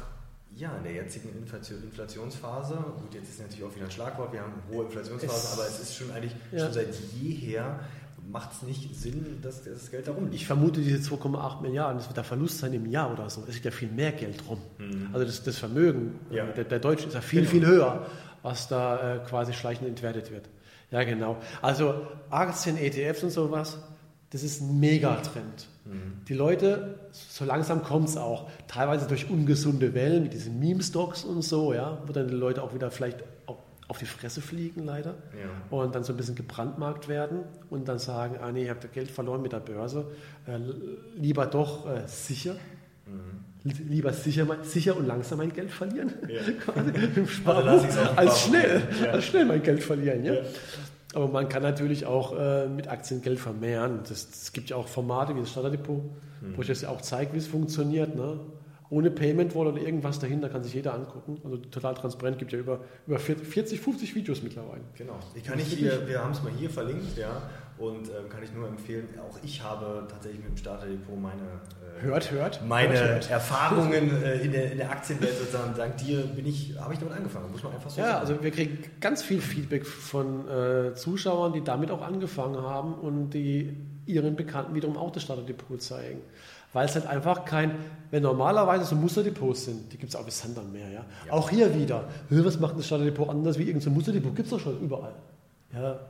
ja, in der jetzigen Inflation, Inflationsphase, gut, jetzt ist natürlich auch wieder ein Schlagwort, wir haben hohe Inflationsphase, Es- aber es ist schon eigentlich Ja. schon seit jeher macht es nicht Sinn, dass das Geld da rumliegt. Ich vermute, diese 2,8 Milliarden, das wird der Verlust sein im Jahr oder so. Es liegt ja viel mehr Geld rum. Also das, das Vermögen Ja. der, der Deutschen ist ja viel, Genau. viel höher, was da äh, quasi schleichend entwertet wird. Ja, genau. Also Aktien, ETFs und sowas, das ist ein Megatrend. Die Leute, so langsam kommt es auch, teilweise durch ungesunde Wellen mit diesen Meme-Stocks und so, ja, wo dann die Leute auch wieder vielleicht auf, die Fresse fliegen, leider Ja. und dann so ein bisschen gebrandmarkt werden und dann sagen, ah nee, ich habe Geld verloren mit der Börse, äh, lieber doch äh, sicher, Li- lieber sicher, sicher und langsam mein Geld verlieren, Ja. [LAUGHS] dem als schnell, Ja. als schnell mein Geld verlieren. Ja? Ja. Aber man kann natürlich auch äh, mit Aktien Geld vermehren. Es gibt ja auch Formate wie das Starterdepot, Mhm. wo ich das ja auch zeige, wie es funktioniert. Ne? ohne Payment Wall oder irgendwas dahinter, kann sich jeder angucken. Also total transparent, gibt ja über, über 40, 50 Videos mittlerweile. Genau. Ich kann nicht hier, wir haben es mal hier verlinkt, ja. Und äh, kann ich nur empfehlen, auch ich habe tatsächlich mit dem Starterdepot meine, äh, hört, hört, meine hört, hört. Erfahrungen äh, in, der, in der Aktienwelt sozusagen. Dank dir bin ich, habe ich damit angefangen, muss man einfach so ja, sagen. Ja, also wir kriegen ganz viel Feedback von äh, Zuschauern, die damit auch angefangen haben und die ihren Bekannten wiederum auch das Starterdepot zeigen weil es halt einfach kein, wenn normalerweise so Musterdepots sind, die gibt es auch bis Sandern mehr, ja? ja. Auch hier wieder, was macht das Starterdepot anders wie irgendein Musterdepot? Gibt es doch schon überall. Ja,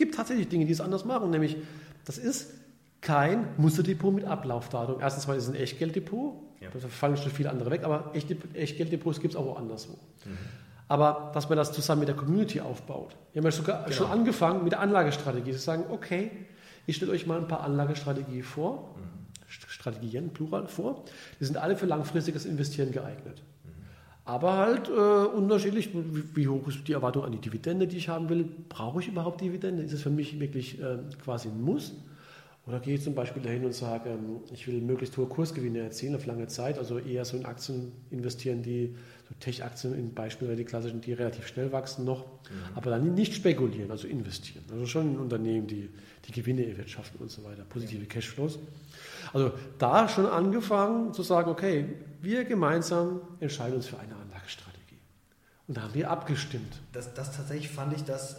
gibt tatsächlich Dinge, die es anders machen, nämlich das ist kein Musterdepot mit Ablaufdatum. Erstens mal ist es ein Echtgelddepot, ja. da fallen schon viele andere weg, aber Echtgelddepots gibt es auch woanders. Mhm. Aber dass man das zusammen mit der Community aufbaut. Wir haben ja sogar genau. schon angefangen mit der Anlagestrategie, zu sagen, okay, ich stelle euch mal ein paar Anlagestrategien vor. Mhm Strategien, Plural, vor. Die sind alle für langfristiges Investieren geeignet. Aber halt äh, unterschiedlich, wie, hoch ist die Erwartung an die Dividende, die ich haben will. Brauche ich überhaupt Dividende? Ist es für mich wirklich äh, quasi ein Muss? Oder gehe ich zum Beispiel dahin und sage, ähm, ich will möglichst hohe Kursgewinne erzielen auf lange Zeit, also eher so in Aktien investieren, die so Tech-Aktien in Beispiel, die klassischen, die relativ schnell wachsen noch, mhm. aber dann nicht spekulieren, also investieren. Also schon in Unternehmen, die die Gewinne erwirtschaften und so weiter, positive Cashflows. Also da schon angefangen zu sagen, okay, wir gemeinsam entscheiden uns für eine Anlagestrategie. Und da haben wir abgestimmt. Das, das tatsächlich fand ich das,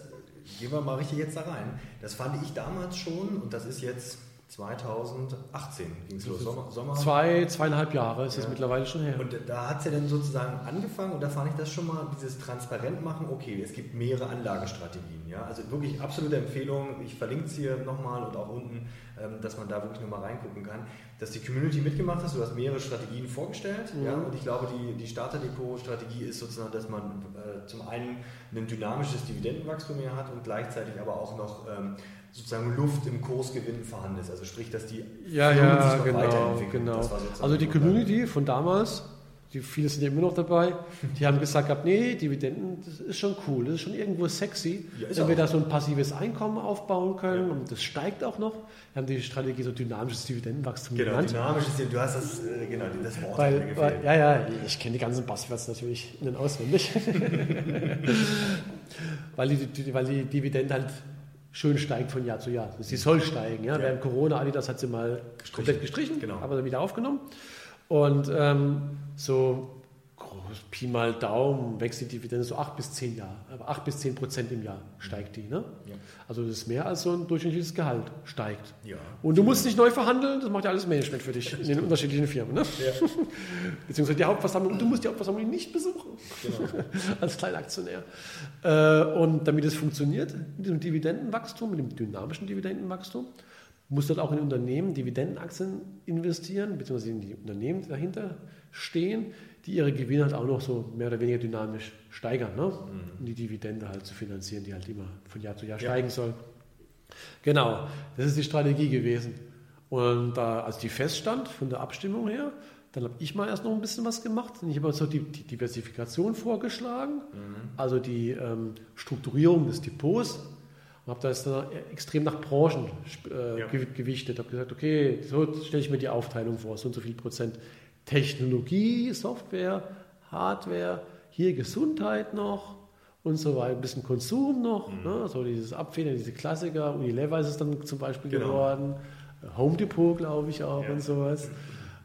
gehen wir mal richtig jetzt da rein, das fand ich damals schon und das ist jetzt 2018 ging es los. Sommer, Sommer. Zwei, zweieinhalb Jahre ist es mittlerweile schon her. Und da hat es ja dann sozusagen angefangen und da fand ich das schon mal, dieses transparent machen, okay, es gibt mehrere Anlagestrategien. Ja? Also wirklich absolute Empfehlung, ich verlinke es hier nochmal und auch unten, ähm, dass man da wirklich nochmal reingucken kann, dass die Community mitgemacht hat, du hast mehrere Strategien vorgestellt mhm. ja? und ich glaube, die, die Starterdepot-Strategie ist sozusagen, dass man äh, zum einen ein dynamisches Dividendenwachstum mehr hat und gleichzeitig aber auch noch ähm, sozusagen Luft im Kursgewinn vorhanden ist. Also sprich, dass die ja, ja, genau, genau. Also die Community von damals, die viele sind ja immer noch dabei, die haben gesagt gehabt, nee, Dividenden, das ist schon cool, das ist schon irgendwo sexy, ja, wenn wir da so ein passives Einkommen aufbauen können ja. und das steigt auch noch. Wir haben die Strategie so dynamisches Dividendenwachstum genau, genannt. dynamisches, du hast das, äh, genau, das Wort weil, weil, Ja, ja, ich kenne die ganzen Buzzwords natürlich innen auswendig. [LAUGHS] weil, die, weil die Dividende halt schön steigt von Jahr zu Jahr. Sie soll steigen. Ja? ja. Während Corona, Adidas hat sie mal gestrichen. komplett gestrichen, genau. aber dann wieder aufgenommen. Und ähm, so Pi mal Daumen wächst die Dividende so 8 bis 10 Jahre, aber 8 bis 10 Prozent im Jahr steigt die. Ne? Ja. Also das ist mehr als so ein durchschnittliches Gehalt steigt. Ja. Und du musst nicht neu verhandeln, das macht ja alles Management für dich in den unterschiedlichen Firmen. Ne? Ja. [LAUGHS] Beziehungsweise die Hauptversammlung, du musst die Hauptversammlung nicht besuchen genau. [LAUGHS] als Kleinaktionär. Äh, und damit es funktioniert, mit dem Dividendenwachstum, mit dem dynamischen Dividendenwachstum, muss dort auch in Unternehmen Dividendenaktien investieren, beziehungsweise in die Unternehmen dahinter stehen, die ihre Gewinne halt auch noch so mehr oder weniger dynamisch steigern, ne? Mhm. um die Dividende halt zu finanzieren, die halt immer von Jahr zu Jahr ja. steigen soll. Genau, das ist die Strategie gewesen. Und da, als die feststand von der Abstimmung her, dann habe ich mal erst noch ein bisschen was gemacht. Ich habe so die, die Diversifikation vorgeschlagen, mhm. also die ähm, Strukturierung des Depots. Und habe das dann extrem nach Branchen äh, ja. gewichtet. Habe gesagt, okay, so stelle ich mir die Aufteilung vor, so und so viel Prozent Technologie, Software, Hardware, hier Gesundheit noch und so weiter, ein bisschen Konsum noch, mhm. ne? so dieses Abfedern, diese Klassiker, Unilever ist es dann zum Beispiel genau. geworden, Home Depot glaube ich auch ja. und sowas.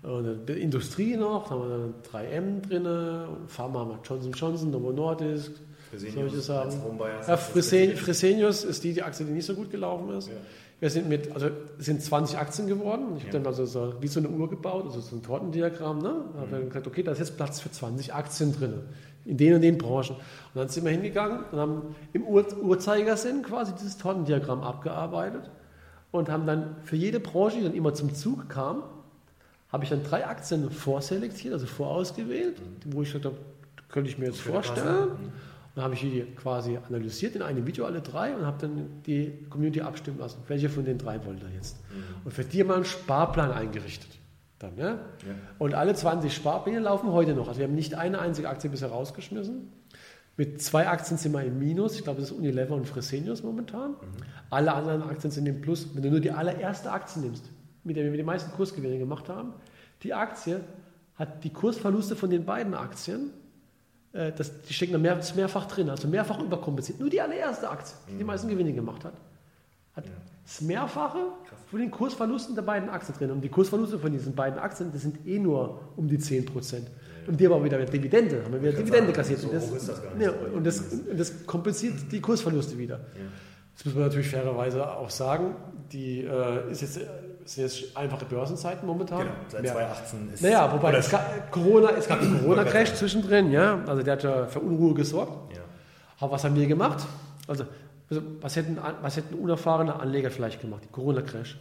Und Industrie noch, da haben wir dann 3M drin, Pharma haben wir Johnson Johnson, Novo Nordisk, solche Sachen. Ja, Fresenius ist die, die Aktie, die nicht so gut gelaufen ist. Ja. Wir sind mit, also sind 20 Aktien geworden. Ich habe dann also so, wie so eine Uhr gebaut, also so ein Tortendiagramm. Ne? Da habe dann gesagt, okay, da ist jetzt Platz für 20 Aktien drin, in den und den Branchen. Und dann sind wir hingegangen und haben im Ur Uhrzeigersinn quasi dieses Tortendiagramm abgearbeitet und haben dann für jede Branche, die dann immer zum Zug kam, habe ich dann drei Aktien vorselektiert, also vorausgewählt, mhm. wo ich gesagt habe, könnte ich mir jetzt vorstellen. Dann habe ich die quasi analysiert in einem Video, alle drei, und habe dann die Community abstimmen lassen, welche von den drei wollt ihr jetzt. Mhm. Und für die haben wir einen Sparplan eingerichtet. Dann, ja? ja? Und alle 20 Sparpläne laufen heute noch. Also wir haben nicht eine einzige Aktie bisher rausgeschmissen. Mit zwei Aktien sind wir im Minus. Ich glaube, das ist Unilever und Fresenius momentan. Mhm. Alle anderen Aktien sind im Plus. Wenn du nur die allererste Aktie nimmst, mit der wir die meisten Kursgewinne gemacht haben, die Aktie hat die Kursverluste von den beiden Aktien, äh, das, die stecken da mehr, mehrfach drin, also mehrfach überkompensiert. Nur die allererste Aktie, die die mhm. meisten Gewinne gemacht hat, hat ja. das Mehrfache von den Kursverlusten der beiden Aktien drin. Und die Kursverluste von diesen beiden Aktien, das sind eh nur um die 10 Prozent. Und die haben auch wieder Dividende, haben wir wieder Dividende kassiert. So und, das, das ja, und, das, und das kompensiert die Kursverluste wieder. Ja. Das muss man natürlich fairerweise auch sagen. Die äh, ist jetzt, sind jetzt einfache Börsenzeiten momentan. Genau, seit Mehr, 2018 ist Naja, wobei es gab, Corona, es gab einen [CLEARS THROAT] Corona-Crash zwischendrin, ja. Also der hat ja für Unruhe gesorgt. Ja. Aber was haben wir gemacht? Also, also, was hätten, was hätten unerfahrene Anleger vielleicht gemacht? Corona-Crash.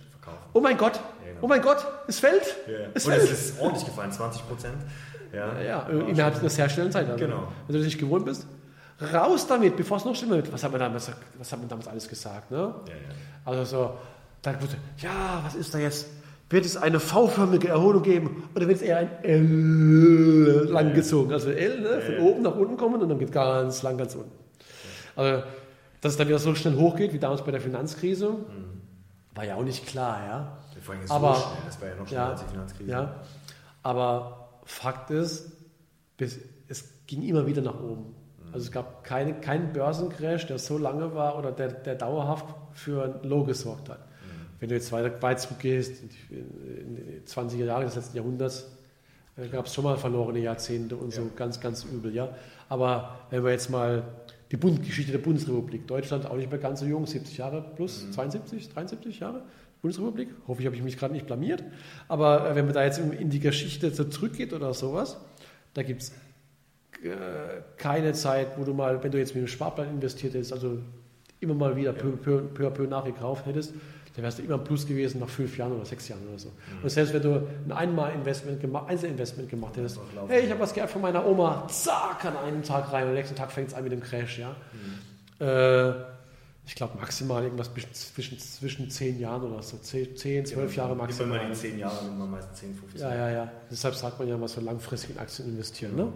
Oh mein Gott, ja, genau. oh mein Gott, es fällt. Ja, es Und fällt. es ist ordentlich gefallen, 20 Prozent. Ja, ja, ja innerhalb einer sehr schnellen Zeit. Also, genau. Wenn du das nicht gewohnt bist, raus damit, bevor es noch schlimmer wird. Was hat man damals, was hat man damals alles gesagt? Ne? Ja, ja. Also so, dann wurde, ja, was ist da jetzt? Wird es eine V-förmige Erholung geben oder wird es eher ein L langgezogen? Also L, ne? von oben nach unten kommen und dann geht ganz lang ganz unten. Also, dass es dann wieder so schnell hochgeht wie damals bei der Finanzkrise, mhm. war ja auch nicht klar, ja. Vor allem aber, so schnell, das war ja noch schneller ja, als die Finanzkrise. Ja, aber Fakt ist, bis, es ging immer wieder nach oben. Also es gab keine, keinen Börsencrash, der so lange war oder der, der dauerhaft für ein Low gesorgt hat. Wenn du jetzt weiter weit zurückgehst, in die 20er Jahre des letzten Jahrhunderts, äh, gab es schon mal verlorene Jahrzehnte und ja. so ganz, ganz übel. Ja? Aber wenn wir jetzt mal die Bund Geschichte der Bundesrepublik, Deutschland auch nicht mehr ganz so jung, 70 Jahre plus, mhm. 72, 73 Jahre, Bundesrepublik. Hoffe ich, habe ich mich gerade nicht blamiert. Aber äh, wenn man da jetzt in die Geschichte so zurückgeht oder sowas, da gibt es äh, keine Zeit, wo du mal, wenn du jetzt mit einem Sparplan investiert hättest, also immer mal wieder peu, peu, peu, peu nachgekauft hättest, dann wärst du immer Plus gewesen nach fünf Jahren oder sechs Jahren oder so. Mhm. Und selbst wenn du ein Einmal-Investment gemacht, Einzelinvestment gemacht hättest, hey, ich habe was geerbt von meiner Oma, zack, an einem Tag rein und am nächsten Tag fängt es an mit dem Crash, ja. Mhm. Äh, ich glaube maximal irgendwas zwischen, zwischen 10 Jahren oder so, 10, 10 12 ja, Jahre maximal. Wenn man die 10 Jahre, nimmt man meist 10, 15 Ja, ja, ja. Deshalb sagt man ja mal so langfristig in Aktien investieren. Ne?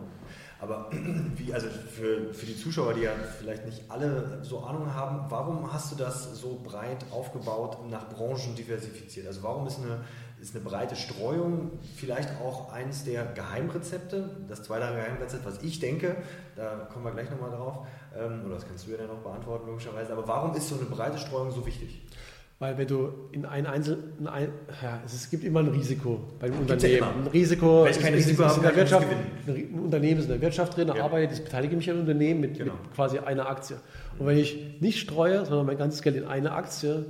Aber [CLEARS THROAT] wie, also für, für die Zuschauer, die ja vielleicht nicht alle so Ahnung haben, warum hast du das so breit aufgebaut nach Branchen diversifiziert? Also warum ist eine, ist eine breite Streuung vielleicht auch eins der Geheimrezepte? Das zweite Geheimrezept, was ich denke, da kommen wir gleich nochmal drauf, ähm, oder das kannst du ja dann noch beantworten, logischerweise. Aber warum ist so eine breite Streuung so wichtig? Weil wenn du in ein Einzel, in ein, ja, es gibt immer ein Risiko beim Gibt's Unternehmen. Ja ein Risiko, ich kein Risiko habe, in der Wirtschaft, ein Unternehmen ist in der Wirtschaft drin, ja. arbeite, ich beteilige mich an einem Unternehmen mit, genau. mit, quasi einer Aktie. Und wenn ich nicht streue, sondern mein ganzes Geld in eine Aktie,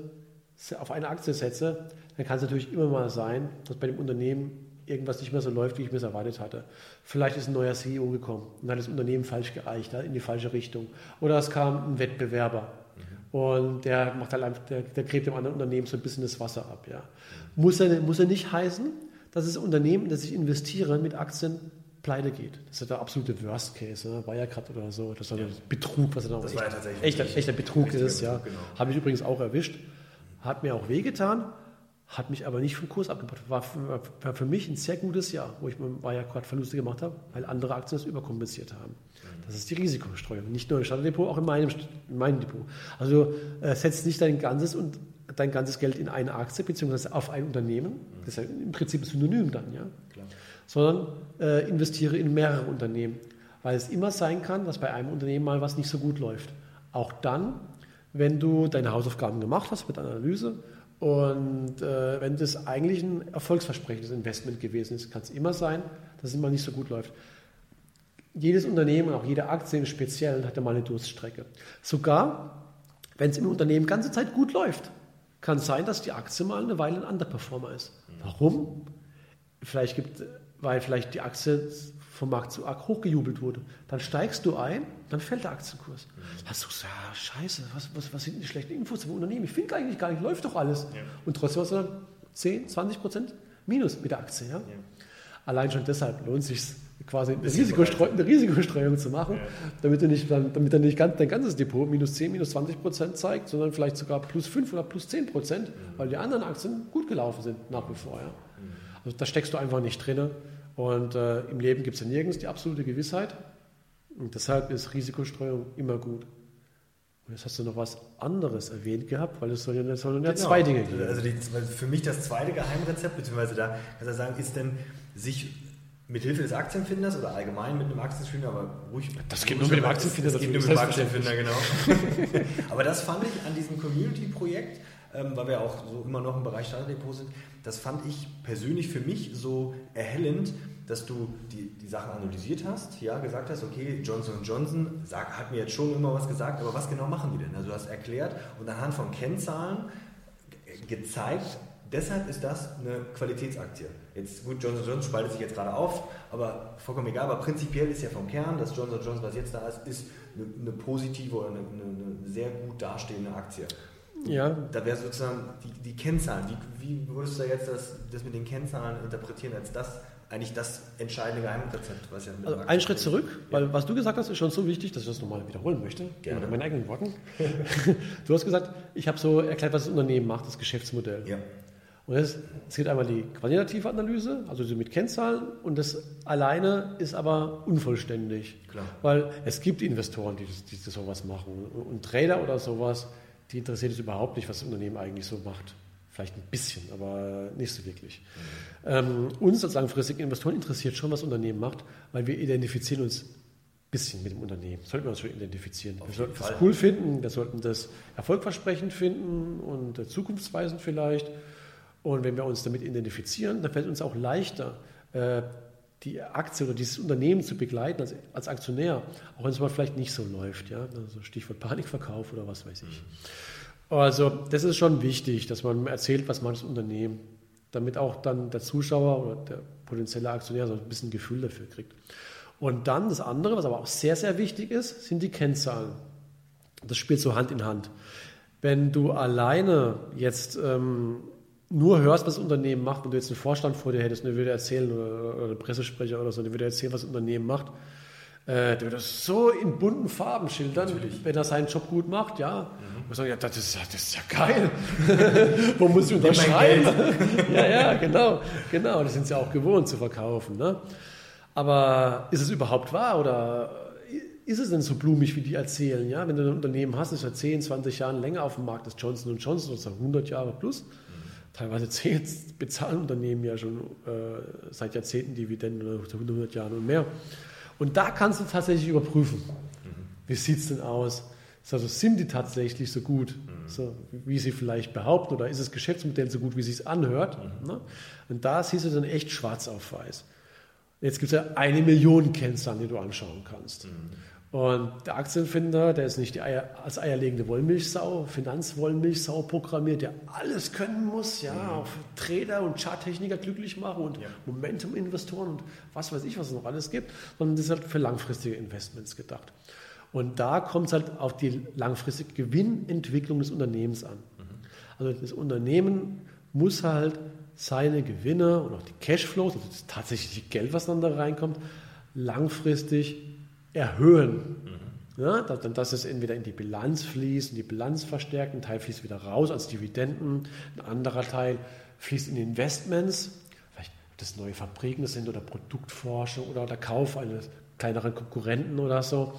auf eine Aktie setze, dann kann es natürlich immer mal sein, dass bei dem Unternehmen irgendwas nicht mehr so läuft, wie ich mir es erwartet hatte. Vielleicht ist ein neuer CEO gekommen und hat das Unternehmen falsch geeicht, in die falsche Richtung. Oder es kam ein Wettbewerber. Und der macht halt einfach, der, der gräbt dem anderen Unternehmen so ein bisschen das Wasser ab. Ja. Muss, er, muss er nicht heißen, dass das Unternehmen, das ich investiere, mit Aktien pleite geht. Das ist der absolute Worst Case, ne? Wirecard oder so. Das war ja. Betrug, was er da das echt, war ja tatsächlich echter, echter Betrug ist. Ja. Genau. Habe ich übrigens auch erwischt. Hat mir auch wehgetan, hat mich aber nicht vom Kurs abgebracht. War, war für mich ein sehr gutes Jahr, wo ich mit Wirecard Verluste gemacht habe, weil andere Aktien das überkompensiert haben. Das ist die Risikostreuung. Nicht nur im Startdepot, auch in meinem, in meinem Depot. Also äh, setzt nicht dein ganzes und dein ganzes Geld in eine Aktie beziehungsweise auf ein Unternehmen. Das ist ja im Prinzip Synonym dann, ja. Klar. Sondern äh, investiere in mehrere Unternehmen, weil es immer sein kann, dass bei einem Unternehmen mal was nicht so gut läuft. Auch dann, wenn du deine Hausaufgaben gemacht hast mit Analyse und äh, wenn das eigentlich ein erfolgsversprechendes Investment gewesen ist, kann es immer sein, dass es immer nicht so gut läuft. Jedes Unternehmen, auch jede Aktie im Speziellen, hat ja mal eine Durststrecke. Sogar, wenn es im Unternehmen die ganze Zeit gut läuft, kann es sein, dass die Aktie mal eine Weile ein Underperformer ist. Warum? Vielleicht gibt, weil vielleicht die Aktie vom Markt zu arg hochgejubelt wurde. Dann steigst du ein, dann fällt der Aktienkurs. Mhm. Hast du gesagt, ja, scheiße, was, was, was sind die schlechten Infos zum Unternehmen? Ich finde eigentlich gar nicht, läuft doch alles. Ja. Und trotzdem hast du dann 10, 20 Prozent Minus mit der Aktie. Ja? ja. Allein schon deshalb lohnt es sich quasi eine, Risikostreu eine Risikostreuung zu machen, ja. damit, du nicht, dann, damit dann nicht ganz, dein ganzes Depot minus 10, minus 20 Prozent zeigt, sondern vielleicht sogar plus 5 oder plus 10 Prozent, mhm. weil die anderen Aktien gut gelaufen sind nach wie vor. Ja? Mhm. Also da steckst du einfach nicht drin. Und äh, im Leben gibt es ja nirgends die absolute Gewissheit. Und deshalb ist Risikostreuung immer gut. Und jetzt hast du noch was anderes erwähnt gehabt, weil es soll ja, soll ja genau. zwei Dinge geben. Also die, für mich das zweite Geheimrezept, beziehungsweise da kannst du sagen, ist denn sich Mithilfe des Aktienfinders oder allgemein mit einem Aktienfinder, aber ruhig. Das geht nur mit dem Aktienfinder. Das, das geht nur mit dem Aktienfinder, genau. [LAUGHS] aber das fand ich an diesem Community-Projekt, ähm, weil wir auch so immer noch im Bereich Starterdepot sind, das fand ich persönlich für mich so erhellend, dass du die, die Sachen analysiert hast, ja, gesagt hast, okay, Johnson Johnson sag, hat mir jetzt schon immer was gesagt, aber was genau machen die denn? Also du hast erklärt und anhand von Kennzahlen gezeigt, deshalb ist das eine Qualitätsaktie. Jetzt gut, Johnson Johnson spaltet sich jetzt gerade auf, aber vollkommen egal, aber prinzipiell ist ja vom Kern, dass Johnson Johnson, was jetzt da ist, ist eine, eine positive oder eine, eine, sehr gut dastehende Aktie. Ja. Da wäre sozusagen die, die Kennzahlen. Wie, wie würdest du da jetzt das, das mit den Kennzahlen interpretieren als das eigentlich das entscheidende Geheimrezept, was ja also Einen Schritt zurück, weil ja. was du gesagt hast, ist schon so wichtig, dass ich das nochmal wiederholen möchte. Gerne. Mit meinen eigenen Worten. [LAUGHS] du hast gesagt, ich habe so erklärt, was das Unternehmen macht, das Geschäftsmodell. Ja. Und es geht einmal die quantitative Analyse, also mit Kennzahlen, und das alleine ist aber unvollständig. Klar. Weil es gibt Investoren, die, das, die sowas machen. Und Trader oder sowas, die interessiert es überhaupt nicht, was das Unternehmen eigentlich so macht. Vielleicht ein bisschen, aber nicht so wirklich. Mhm. Ähm, uns als langfristige Investoren interessiert schon, was das Unternehmen macht, weil wir identifizieren uns ein bisschen mit dem Unternehmen. Sollten wir uns schon identifizieren. Wir sollten das cool finden, wir sollten das erfolgversprechend finden und äh, zukunftsweisend vielleicht. Und wenn wir uns damit identifizieren, dann fällt uns auch leichter, äh, die Aktie oder dieses Unternehmen zu begleiten als, als Aktionär, auch wenn es mal vielleicht nicht so läuft. Ja? Also Stichwort Panikverkauf oder was weiß ich. Also das ist schon wichtig, dass man erzählt, was man das Unternehmen, damit auch dann der Zuschauer oder der potenzielle Aktionär so ein bisschen Gefühl dafür kriegt. Und dann das andere, was aber auch sehr, sehr wichtig ist, sind die Kennzahlen. Das spielt so Hand in Hand. Wenn du alleine jetzt ähm, nur hörst, was das Unternehmen macht, wenn du jetzt einen Vorstand vor dir hättest und der würde erzählen, oder, oder einen Pressesprecher oder so, der würde erzählen, was das Unternehmen macht, äh, der würde das so in bunten Farben schildern, Natürlich. wenn er seinen Job gut macht, ja. Mhm. Und sagen, ja, das ist ja, das ist ja geil. [LAUGHS] Wo muss ich unterschreiben? [LAUGHS] ja, ja, genau, genau. Das sind sie auch gewohnt zu verkaufen. Ne? Aber ist es überhaupt wahr oder ist es denn so blumig, wie die erzählen? Ja? Wenn du ein Unternehmen hast, das seit 10, 20 Jahren länger auf dem Markt ist, Johnson Johnson, das ist 100 Jahre plus, teilweise bezahlen Unternehmen ja schon äh, seit Jahrzehnten Dividenden oder 100 Jahren und mehr. Und da kannst du tatsächlich überprüfen, wie sieht es denn aus? Also sind die tatsächlich so gut, so, wie sie vielleicht behaupten, oder ist das Geschäftsmodell so gut, wie es sich anhört? Ne? Und da siehst du dann echt schwarz auf weiß. Jetzt gibt es ja eine Million Kennzahlen, die du anschauen kannst. Und der Aktienfinder, der ist nicht die Eier, als eierlegende Wollmilchsau, Finanzwollmilchsau programmiert, der alles können muss, ja, mhm. auch Trader und Charttechniker glücklich machen und ja. Momentum-Investoren und was weiß ich, was es noch alles gibt, sondern das ist halt für langfristige Investments gedacht. Und da kommt es halt auf die langfristige Gewinnentwicklung des Unternehmens an. Mhm. Also das Unternehmen muss halt seine Gewinne und auch die Cashflows, also das tatsächliche Geld, was dann da reinkommt, langfristig erhöhen. Ja, dass, dass es entweder in die Bilanz fließt, in die Bilanz verstärkt, ein Teil fließt wieder raus als Dividenden, ein anderer Teil fließt in Investments, vielleicht ob das neue Fabriken sind oder Produktforschung oder der Kauf eines kleineren Konkurrenten oder so.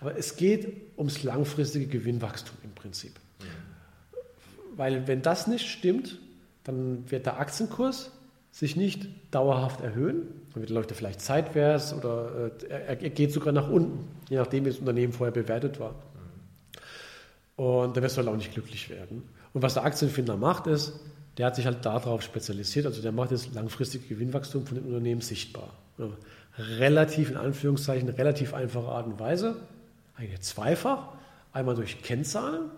Aber es geht ums langfristige Gewinnwachstum im Prinzip. Mhm. Weil wenn das nicht stimmt, dann wird der Aktienkurs sich nicht dauerhaft erhöhen. Dann läuft er vielleicht seitwärts oder äh, er, er, geht sogar nach unten, je nachdem, wie das Unternehmen vorher bewertet war. Und dann wirst du halt auch nicht glücklich werden. Und was der Aktienfinder macht, ist, der hat sich halt darauf spezialisiert, also der macht das langfristige Gewinnwachstum von den Unternehmen sichtbar. Relativ, in Anführungszeichen, relativ einfache Art und Weise. Eigentlich zweifach. Einmal durch Kennzahlen,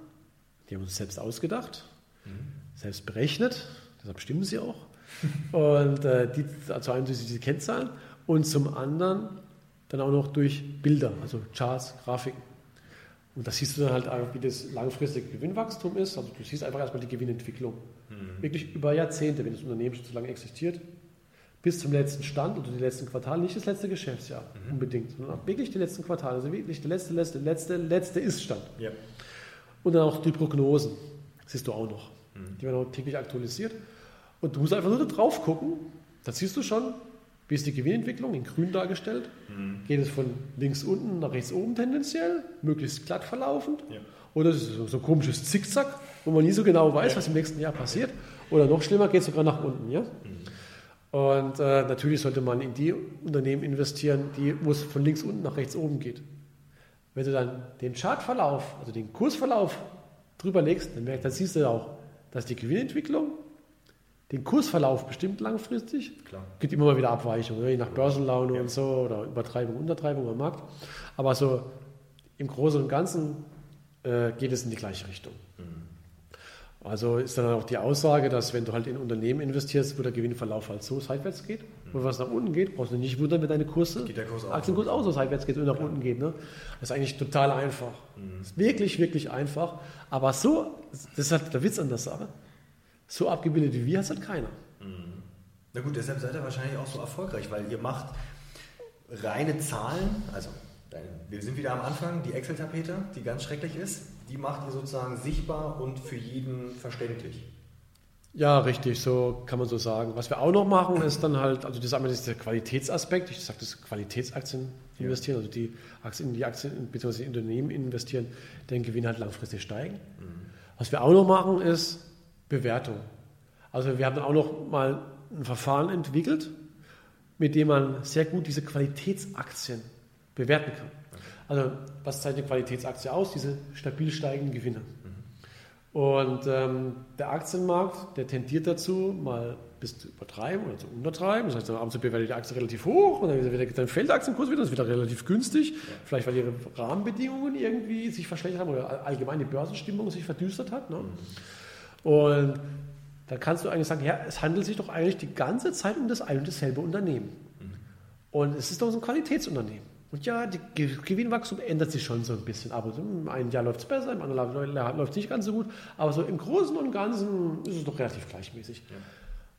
die haben uns selbst ausgedacht, mhm. selbst berechnet, deshalb stimmen sie auch. Und äh, die, also einmal durch diese Kennzahlen und zum anderen dann auch noch durch Bilder, also Charts, Grafiken. Und da siehst du dann halt einfach, wie das langfristige Gewinnwachstum ist. Also du siehst einfach erstmal die Gewinnentwicklung. Mhm. Wirklich über Jahrzehnte, wenn das Unternehmen schon so lange existiert, bis zum letzten Stand oder die letzten Quartale, nicht das letzte Geschäftsjahr mhm. unbedingt, sondern wirklich die letzten Quartale, also wirklich der letzte, letzte, letzte, letzte Ist-Stand. Ja. Und dann auch die Prognosen, siehst du auch noch. Mhm. Die werden auch täglich aktualisiert. Und du musst einfach nur da drauf gucken, da siehst du schon, wie ist die Gewinnentwicklung in grün dargestellt. Mhm. Geht es von links unten nach rechts oben tendenziell, möglichst glatt verlaufend. Ja. Oder ist es so, so ein komisches Zickzack, wo man nie so genau weiß, ja. was im nächsten Jahr passiert. Oder noch schlimmer, geht es sogar nach unten. Ja? Mhm. Und äh, natürlich sollte man in die Unternehmen investieren, die, wo es von links unten nach rechts oben geht. Wenn du dann den Chartverlauf, also den Kursverlauf drüber legst, dann, merkst, dann siehst du auch, dass die Gewinnentwicklung den Kursverlauf bestimmt langfristig. Klar. gibt immer mal wieder Abweichungen, je nach Börsenlaune ja. und so oder Übertreibung, Untertreibung am Markt. Aber so im Großen und Ganzen äh, geht es in die gleiche Richtung. Mhm. Also ist dann auch die Aussage, dass wenn du halt in Unternehmen investierst, wo der Gewinnverlauf halt so seitwärts geht, mhm. wo was nach unten geht, brauchst du nicht wundern, wenn deine Kurse, geht der Kurs auch Aktienkurs auch so seitwärts geht und nach ja. unten geht. Ne? Das ist eigentlich total einfach. Mhm. Ist wirklich, wirklich einfach. Aber so, das ist halt der Witz an der Sache, so abgebildet wie wir hat es halt keiner. Mhm. Na gut, deshalb seid ihr wahrscheinlich auch so erfolgreich, weil ihr macht reine Zahlen, also wir sind wieder am Anfang, die Excel-Tapete, die ganz schrecklich ist, die macht ihr sozusagen sichtbar und für jeden verständlich. Ja, richtig, so kann man so sagen. Was wir auch noch machen, ist dann halt, also das ist der Qualitätsaspekt, ich sage das Qualitätsaktien investieren, also die Aktien in die Aktien bzw. Unternehmen investieren, deren Gewinn halt langfristig steigen. Mhm. Was wir auch noch machen, ist Bewertung. Also wir haben dann auch noch mal ein Verfahren entwickelt, mit dem man sehr gut diese Qualitätsaktien bewerten kann. Also was zeichnet eine Qualitätsaktie aus? Diese stabil steigenden Gewinne. Und ähm, der Aktienmarkt, der tendiert dazu, mal bis zu übertreiben oder zu untertreiben. Das heißt, dann abends bewertet die Aktie relativ hoch und dann, wieder, dann fällt der Aktienkurs wieder, das ist wieder relativ günstig. Ja. Vielleicht, weil ihre Rahmenbedingungen irgendwie sich verschlechtert haben oder allgemein die Börsenstimmung sich verdüstert hat. Ne? Mhm. Und da kannst du eigentlich sagen, ja, es handelt sich doch eigentlich die ganze Zeit um das ein und dasselbe Unternehmen. Mhm. Und es ist doch so ein Qualitätsunternehmen. Und ja, die Gewinnwachstum ändert sich schon so ein bisschen. Aber im einen Jahr läuft es besser, im anderen Jahr läuft es nicht ganz so gut. Aber so im Großen und Ganzen ist es doch relativ gleichmäßig. Ja.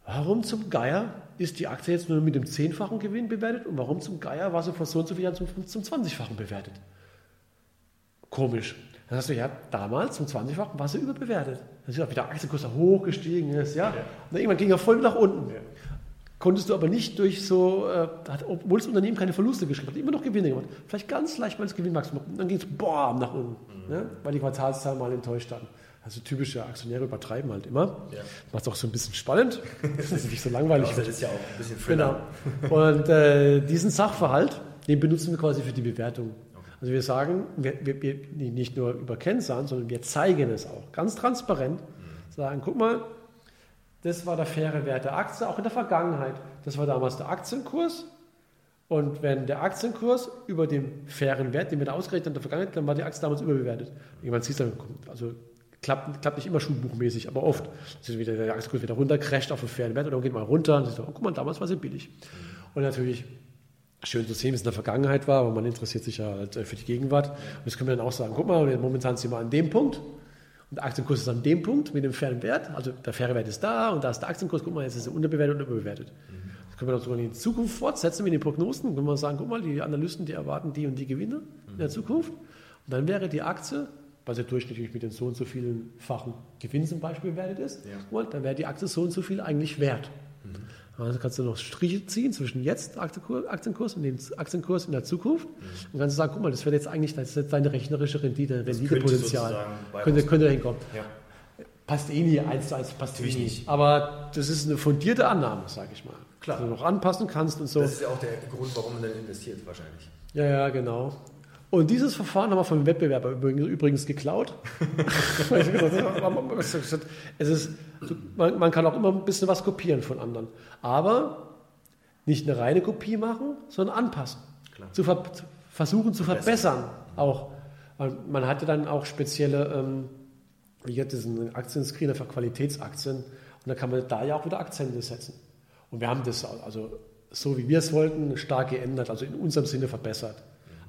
Warum zum Geier ist die Aktie jetzt nur mit dem zehnfachen Gewinn bewertet und warum zum Geier war sie vor so und so vielen Jahren zum, zum 20-fachen bewertet? Komisch. Dann hast du ja damals zum 20-fachen war sie überbewertet. Dann ist auch wieder der Aktienkurs hochgestiegen ist, ja. ja. Und irgendwann ging er voll nach unten. Ja konntest du aber nicht durch so, äh, obwohl das Unternehmen keine Verluste geschrieben hat, immer noch Gewinne gemacht. Vielleicht ganz leicht mal das Gewinnmaximum. Und dann ging es boah nach oben, mhm. ne? weil die Quartalszahlen mal enttäuscht haben. Also typische Aktionäre übertreiben halt immer. Ja. Macht es auch so ein bisschen spannend. Das ist nicht so langweilig. Ja, das ist ja auch ein bisschen Thriller. Genau. Und äh, diesen Sachverhalt, den benutzen wir quasi für die Bewertung. Also wir sagen, wir, wir, wir, nicht nur über Kennzahlen, sondern wir zeigen es auch ganz transparent. Mhm. Sagen, guck mal, das war der faire Wert der Aktie, auch in der Vergangenheit. Das war damals der Aktienkurs. Und wenn der Aktienkurs über dem fairen Wert, den wir da ausgerechnet haben in der Vergangenheit, dann war die Aktie damals überbewertet. Irgendwann siehst du, also klappt, klappt nicht immer schulbuchmäßig, aber oft. Also wieder, der Aktienkurs wieder runtercrasht auf den fairen Wert oder geht mal runter und siehst du, oh, guck mal, damals war sie billig. Und natürlich schön zu sehen, wie es in der Vergangenheit war, aber man interessiert sich ja halt äh, für die Gegenwart. Und das können wir dann auch sagen, guck mal, momentan sind wir an dem Punkt, und der Aktienkurs ist an dem Punkt mit dem fairen Wert, also der faire Wert ist da und da ist der Aktienkurs, guck mal, jetzt ist er unterbewertet und überbewertet. Mhm. Das können wir dann sogar in die Zukunft fortsetzen mit den Prognosen. Können wir sagen, guck mal, die Analysten, die erwarten die und die Gewinne mhm. in der mhm. Zukunft. Und dann wäre die Aktie, weil sie durchschnittlich mit den so und so vielen fachen Gewinn zum Beispiel bewertet ist, ja. dann wäre die Aktie so und so viel eigentlich wert. Mhm. Also kannst du noch Striche ziehen zwischen jetzt Aktienkurs und dem Aktienkurs in der Zukunft. Mhm. Und kannst du sagen, guck mal, das wäre jetzt eigentlich das ist deine rechnerische Rendite, Renditepotenzial. Könnte, könnte da hinkommen. Ja. Passt eh nie, eins zu eins passt eh nie. Aber das ist eine fundierte Annahme, sage ich mal. Klar. Die du noch anpassen kannst und so. Das ist ja auch der Grund, warum man dann investiert wahrscheinlich. Ja, ja, genau. Und dieses Verfahren haben wir vom Wettbewerber übrigens geklaut. [LAUGHS] es ist, man, man, kann auch immer ein bisschen was kopieren von anderen. Aber nicht eine reine Kopie machen, sondern anpassen. Zu ver versuchen zu verbessern. Auch. Man hatte dann auch spezielle, ähm, wie hat diesen Aktienscreener für Qualitätsaktien. Und da kann man da ja auch wieder Akzente setzen. Und wir haben das also so, wie wir es wollten, stark geändert, also in unserem Sinne verbessert.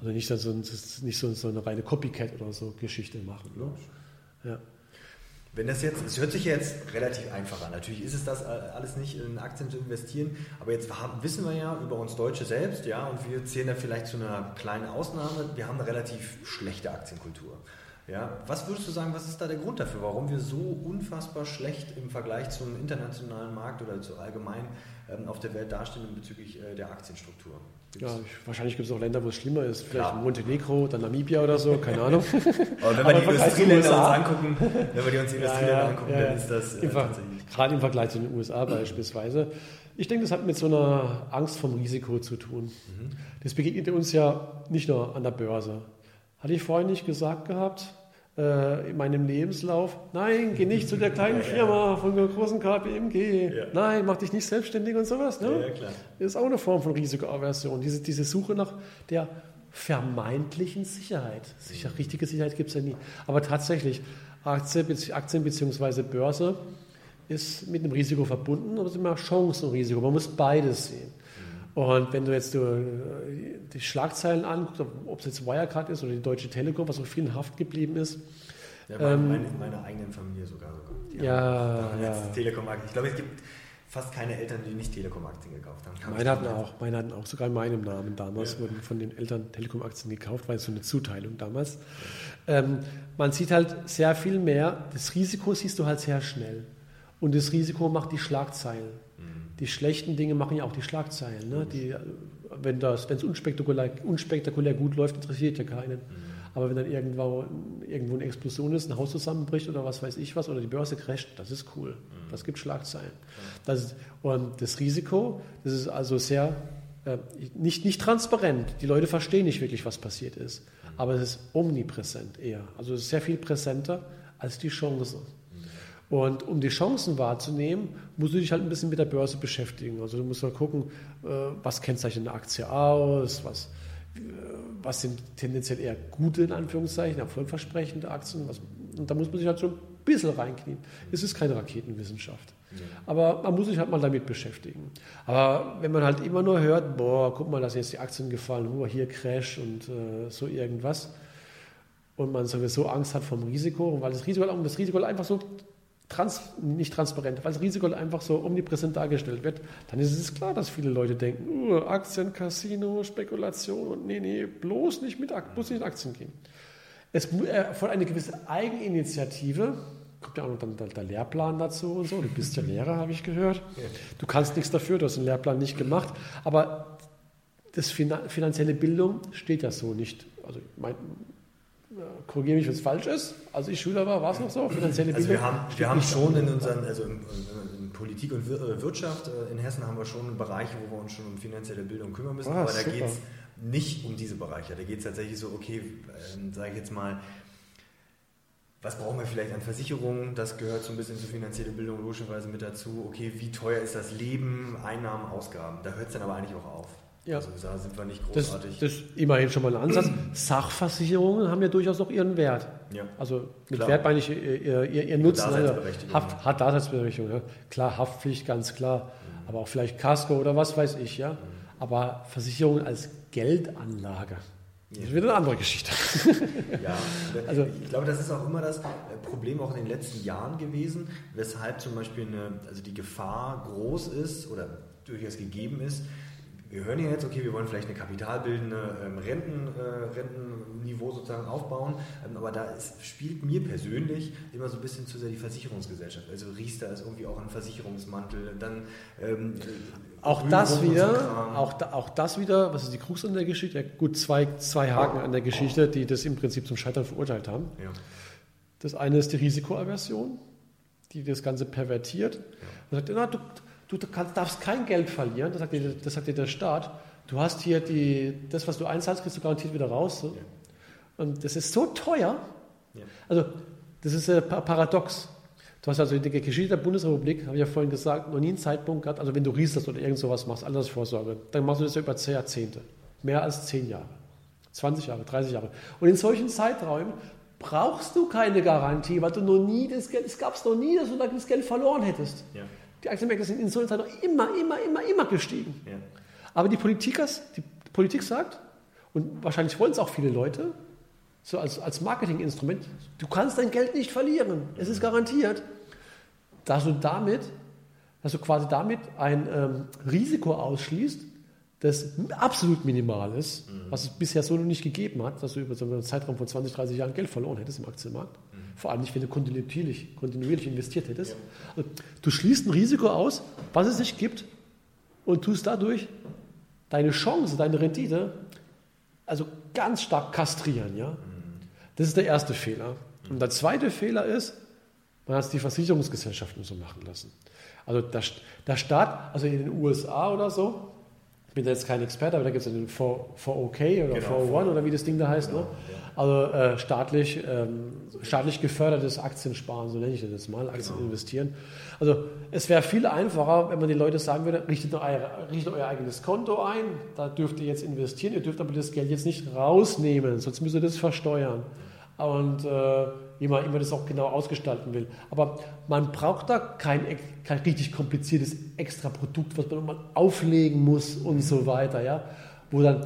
Also nicht, so, nicht so, so eine reine Copycat oder so Geschichte machen. Ne? Ja. Wenn das jetzt, es hört sich jetzt relativ einfach an. Natürlich ist es das alles nicht, in Aktien zu investieren, aber jetzt haben, wissen wir ja über uns Deutsche selbst, ja, und wir zählen da vielleicht zu einer kleinen Ausnahme. Wir haben eine relativ schlechte Aktienkultur. Ja, was würdest du sagen, was ist da der Grund dafür, warum wir so unfassbar schlecht im Vergleich zum internationalen Markt oder zu allgemein ähm, auf der Welt dastehen bezüglich äh, der Aktienstruktur? Ja, ich, wahrscheinlich gibt es auch Länder, wo es schlimmer ist. Vielleicht Klar. Montenegro, dann Namibia oder so, keine [LAUGHS] Ahnung. Aber wenn wir die Industrieländer uns angucken, wenn wir die uns die [LAUGHS] Industrieländer ja, ja, angucken, ja, dann ist das äh, tatsächlich. Gerade im Vergleich zu den USA beispielsweise. Ich denke, das hat mit so einer Angst vom Risiko zu tun. Mhm. Das begegnet uns ja nicht nur an der Börse. Hatte ich vorhin nicht gesagt gehabt, äh, in meinem Lebenslauf, nein, geh nicht zu der kleinen Firma von der großen KPMG, ja. nein, mach dich nicht selbstständig und sowas. Ne? Ja, klar. Das ist auch eine Form von Risikoaversion, diese, diese Suche nach der vermeintlichen Sicherheit. Sicher, mhm. richtige Sicherheit gibt es ja nie. Aber tatsächlich, Aktien, Aktien bzw. Börse ist mit einem Risiko verbunden, aber es ist immer Chance und Risiko. Man muss beides sehen. Und wenn du jetzt du, die Schlagzeilen anguckst, ob es jetzt Wirecard ist oder die Deutsche Telekom, was so viel in Haft geblieben ist. Ja, meine, ähm, meine, meine eigenen Familie sogar. sogar. ja, ja. Telekom ich glaube, es gibt fast keine Eltern, die nicht Telekom-Aktien gekauft haben. meine hatten auch, meine hatten auch sogar in meinem Namen damals, ja. wurden von den Eltern Telekom-Aktien gekauft, weil es so eine Zuteilung damals. Ja. Ähm, man sieht halt sehr viel mehr, das Risiko siehst du halt sehr schnell. Und das Risiko macht die Schlagzeilen die schlechten Dinge machen ja auch die Schlagzeilen. Ne? Die, wenn es unspektakulär, unspektakulär gut läuft, interessiert ja keinen. Mhm. Aber wenn dann irgendwo, irgendwo eine Explosion ist, ein Haus zusammenbricht oder was weiß ich was, oder die Börse crasht, das ist cool. Mhm. Das gibt Schlagzeilen. Das ist, und das Risiko, das ist also sehr, äh, nicht, nicht transparent. Die Leute verstehen nicht wirklich, was passiert ist. Mhm. Aber es ist omnipräsent eher. Also es ist sehr viel präsenter als die Chance. Und um die Chancen wahrzunehmen, musst du dich halt ein bisschen mit der Börse beschäftigen. Also du musst mal gucken, äh, was kennzeichnet eine Aktie aus, was, äh, was sind tendenziell eher gute, in Anführungszeichen, erfolgversprechende Aktien. Was, und da muss man sich halt so ein bisschen reinknien. Es ist keine Raketenwissenschaft. Aber man muss sich halt mal damit beschäftigen. Aber wenn man halt immer nur hört, boah, guck mal, da sind jetzt die Aktien gefallen, oh, hier Crash und äh, so irgendwas, und man sowieso Angst hat vom Risiko, weil das Risiko, das Risiko einfach so trans, nicht transparent, weil das Risiko einfach so omnipräsent dargestellt wird, dann ist es klar, dass viele Leute denken, uh, Aktien, Casino, Spekulation und nee, nee, bloß nicht mit Aktien, bloß nicht in Aktien gehen. Es erfolgt eine gewisse Eigeninitiative, kommt ja auch noch dann der, der, Lehrplan dazu und so. Du bist ja Lehrer, habe ich gehört. Du kannst nichts dafür, du hast den Lehrplan nicht gemacht. Aber das finanzielle Bildung steht ja so nicht. Also mein, korrigiere mich, wenn es falsch ist. Als ich Schüler war, war es noch so, finanzielle also Bildung. Wir haben, wir haben schon in unseren, also in, in, Politik und äh, Wirtschaft äh, in Hessen haben wir schon Bereiche, wo wir uns schon um finanzielle Bildung kümmern müssen, ah, aber da geht es nicht um diese Bereiche. Da geht es tatsächlich so, okay, äh, sage ich jetzt mal, was brauchen wir vielleicht an Versicherungen? Das gehört so ein bisschen zur finanziellen Bildung logischerweise mit dazu. Okay, wie teuer ist das Leben, Einnahmen, Ausgaben? Da hört es dann aber eigentlich auch auf. Ja. Also da sind wir nicht großartig. Das, ist immerhin schon mal ein Ansatz. Sachversicherungen haben ja durchaus auch ihren Wert. Ja. Also mit klar. Wert meine ich ihr, ihr, ihr Nutzen. Daseinsberechtigung. Haft, hat Daseinsberechtigung. Ja. Klar, Haftpflicht, ganz klar. Mhm. Aber auch vielleicht Casco oder was weiß ich. ja. Mhm. Aber Versicherungen als Geldanlage. Das ist wieder eine andere Geschichte. [LAUGHS] ja, [LAUGHS] also, ich glaube, das ist auch immer das Problem auch in den letzten Jahren gewesen, weshalb zum Beispiel eine, also die Gefahr groß ist oder durchaus gegeben ist, wir hören ja jetzt, okay, wir wollen vielleicht eine kapitalbildende ähm, Renten, äh, Rentenniveau sozusagen aufbauen, ähm, aber da ist, spielt mir persönlich immer so ein bisschen zu sehr die Versicherungsgesellschaft. Also Riester ist irgendwie auch ein Versicherungsmantel, dann ähm, auch das wieder, auch, da, auch das wieder, was ist die Krux an der Geschichte? Ja, gut, zwei, zwei Haken an der Geschichte, die das im Prinzip zum Scheitern verurteilt haben. Ja. Das eine ist die Risikoaversion, die das Ganze pervertiert. Ja. Man sagt, na, du, du kannst, darfst kein Geld verlieren, das sagt, dir, das sagt dir der Staat. Du hast hier die, das, was du einzahlst, kriegst du garantiert wieder raus. So. Ja. Und das ist so teuer. Ja. Also, das ist äh, paradox. Du hast also in der Geschichte der Bundesrepublik, habe ich ja vorhin gesagt, noch nie einen Zeitpunkt gehabt, also wenn du rieselst oder irgend sowas machst, Altersvorsorge, dann machst du das ja über zehn Jahrzehnte. Mehr als zehn Jahre. 20 Jahre, 30 Jahre. Und in solchen Zeiträumen brauchst du keine Garantie, weil du noch nie das Geld, es gab es noch nie, dass du das Geld verloren hättest. Ja. Die Aktienmärkte sind in so einer Zeit noch immer, immer, immer, immer gestiegen. Ja. Aber die, Politikers, die Politik sagt, und wahrscheinlich wollen es auch viele Leute, so als, als Marketinginstrument, du kannst dein Geld nicht verlieren, es ist garantiert, dass du damit, dass du quasi damit ein ähm, Risiko ausschließt, das absolut minimal ist, mhm. was es bisher so noch nicht gegeben hat, dass du über so einen Zeitraum von 20, 30 Jahren Geld verloren hättest im Aktienmarkt. Vor allem nicht, wenn du kontinuierlich, kontinuierlich investiert hättest. Ja. Du schließt ein Risiko aus, was es nicht gibt, und tust dadurch deine Chance, deine Rendite, also ganz stark kastrieren. Ja? Das ist der erste Fehler. Und der zweite Fehler ist, man hat es die Versicherungsgesellschaften so machen lassen. Also der, der Staat, also in den USA oder so, ich bin da jetzt kein Experte, aber da gibt es den 4OK oder genau, 401 oder wie das Ding da heißt. Genau, ne? Ja. Also äh, staatlich, ähm, staatlich gefördertes Aktiensparen, so nenne ich das mal, Aktien genau. investieren. Also es wäre viel einfacher, wenn man den Leuten sagen würde, richtet euer, richtet euer eigenes Konto ein, da dürft ihr jetzt investieren, ihr dürft aber das Geld jetzt nicht rausnehmen, sonst müsst ihr das versteuern. Und äh, wie man immer das auch genau ausgestalten will. Aber man braucht da kein, kein richtig kompliziertes extra Produkt, was man nochmal auflegen muss und so weiter. Ja? Wo dann,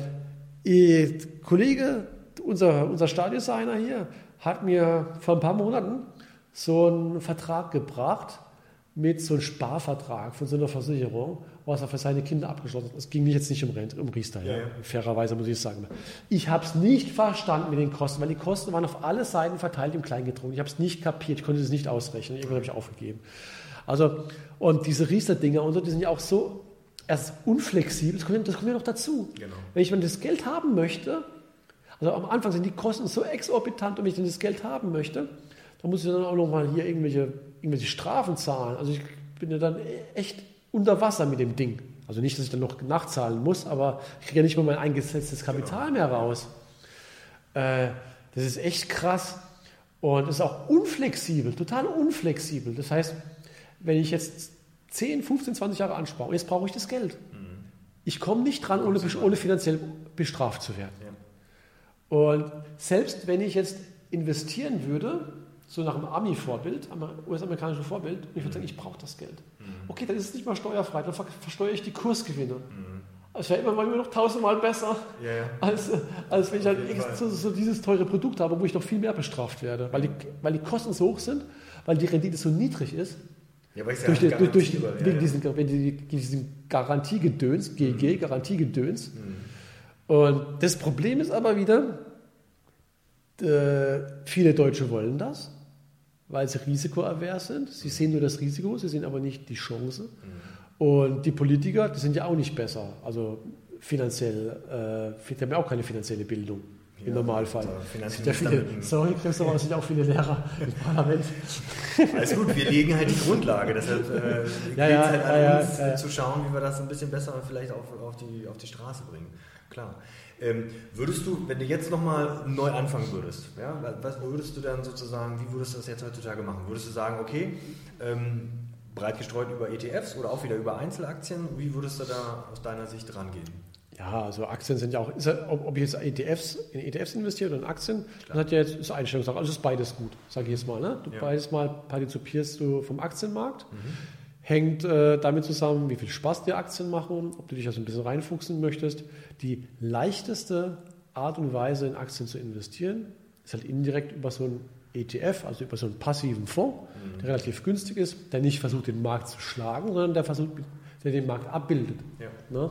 äh, Kollege, unser, unser Stadiondesigner hier, hat mir vor ein paar Monaten so einen Vertrag gebracht mit so einem Sparvertrag von so einer Versicherung was er für seine Kinder abgeschlossen hat. Es ging jetzt nicht um, Rent, um Riester, ja, ja. fairerweise muss ich sagen. Ich habe es nicht verstanden mit den Kosten, weil die Kosten waren auf alle Seiten verteilt im Kleingedruckten. Ich habe es nicht kapiert, ich konnte es nicht ausrechnen. Irgendwann habe ich aufgegeben. Also, und diese Riester-Dinger und so, die sind ja auch so erst unflexibel, das kommt, das kommt ja noch dazu. Genau. Wenn ich mal das Geld haben möchte, also am Anfang sind die Kosten so exorbitant und wenn ich dann das Geld haben möchte, dann muss ich dann auch noch mal hier irgendwelche, irgendwelche Strafen zahlen. Also ich bin ja dann echt unter Wasser mit dem Ding. Also nicht, dass ich dann noch nachzahlen muss, aber ich kriege ja nicht mal mein eingesetztes Kapital mehr raus. Äh, das ist echt krass. Und ist auch unflexibel, total unflexibel. Das heißt, wenn ich jetzt 10, 15, 20 Jahre anspare, jetzt brauche ich das Geld. Mhm. Ich komme nicht dran, ohne, ohne finanziell bestraft zu werden. Ja. Und selbst wenn ich jetzt investieren würde, so nach dem Ami-Vorbild, US-amerikanischen Vorbild, und ich würde sagen, ich brauche das Geld. Mhm. Okay, dann ist es nicht mal steuerfrei, dann versteuere ich die Kursgewinne. Mhm. Das wäre immer mal noch tausendmal besser, ja, ja. Als, als wenn ich halt so, so, dieses teure Produkt habe, wo ich noch viel mehr bestraft werde, weil die, weil die Kosten so hoch sind, weil die Rendite so niedrig ist. Ja, weil durch, ja durch, durch ja, wegen diesen, diesen Garantiegedöns, GG, mhm. Garantiegedöns. Mhm. Und das Problem ist aber wieder, äh, viele Deutsche wollen das weil sie risikoavers sind. Sie sehen nur das Risiko, sie sehen aber nicht die Chance. Mhm. Und die Politiker, die sind ja auch nicht besser. Also finanziell, äh, die haben ja auch keine finanzielle Bildung. Im ja, Normalfall. Ja viele, sorry, Christoph, aber es sind auch viele Lehrer im Parlament. Alles gut, wir legen halt die Grundlage. Deshalb äh, ja, ja, halt an ja, uns, ja, zu schauen, wie wir das ein bisschen besser vielleicht auf, auf, die, auf die Straße bringen. Klar. Ähm, würdest du, wenn du jetzt nochmal neu anfangen würdest, ja, was würdest du dann sozusagen, wie würdest du das jetzt heutzutage machen? Würdest du sagen, okay, ähm, breit gestreut über ETFs oder auch wieder über Einzelaktien? Wie würdest du da aus deiner Sicht rangehen? Ja, also Aktien sind ja auch, ob, ich jetzt ETFs, in ETFs investiere oder in Aktien, Klar. das hat ja jetzt ist Einstellungssache. Also ist beides gut, sage ich jetzt mal. Ne? Du ja. beides mal partizipierst du vom Aktienmarkt. Mhm hängt äh, damit zusammen, wie viel Spaß dir Aktien machen, ob du dich also ein bisschen reinfuchsen möchtest. Die leichteste Art und Weise in Aktien zu investieren ist halt indirekt über so einen ETF, also über so einen passiven Fonds, mhm. der relativ günstig ist, der nicht versucht, den Markt zu schlagen, sondern der versucht, der den Markt abbildet. Ja. Ne?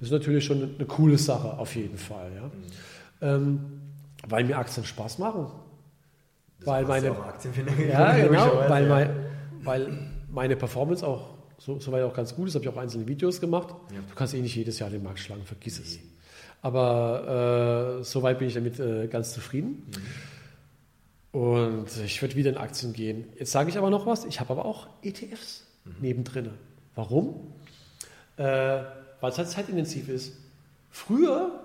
Das ist natürlich schon eine, coole Sache, auf jeden Fall. Ja? Mhm. Ähm, weil mir Aktien Spaß machen. Das weil meine, ja, genau, weil, mein, weil meine Performance auch so, soweit auch ganz gut ist, habe ich auch einzelne Videos gemacht. Ja. Du kannst eh nicht jedes Jahr den Markt schlagen, vergiss es. Aber äh, soweit bin ich damit äh, ganz zufrieden. Mhm. Und ich würde wieder in Aktien gehen. Jetzt sage ich aber noch was, ich habe aber auch ETFs mhm. nebendrin. Warum? Äh, weil es halt zeitintensiv ist. Früher,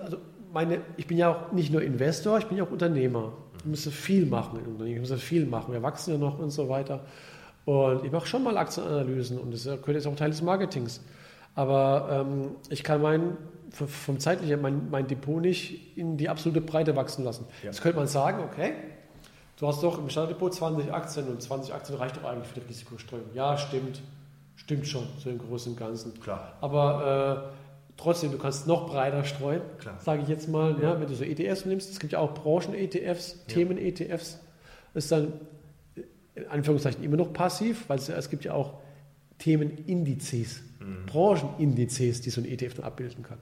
also meine, ich bin ja auch nicht nur Investor, ich bin ja auch Unternehmer. Ich muss viel machen in Unternehmen, ich muss viel machen. Wir wachsen ja noch und so weiter. Und ich mache schon mal Aktienanalysen und das gehört jetzt auch Teil des Marketings. Aber ähm, ich kann mein, vom zeitlichen mein, mein Depot nicht in die absolute Breite wachsen lassen. Ja. Jetzt könnte man sagen, okay, du hast doch im Bestanddepot 20 Aktien und 20 Aktien reicht doch eigentlich für die Risikostreuung. Ja, stimmt. Stimmt schon, so im Großen und Ganzen. Klar. aber äh, trotzdem, du kannst noch breiter streuen, sage ich jetzt mal. Ja. ja. wenn du so ETFs nimmst, es gibt ja auch Branchen-ETFs, ja. Themen-ETFs, ist dann in Anführungszeichen immer noch passiv, weil es, es gibt ja auch Themenindizes, mhm. Branchenindizes, die so ein ETF dann abbilden kann.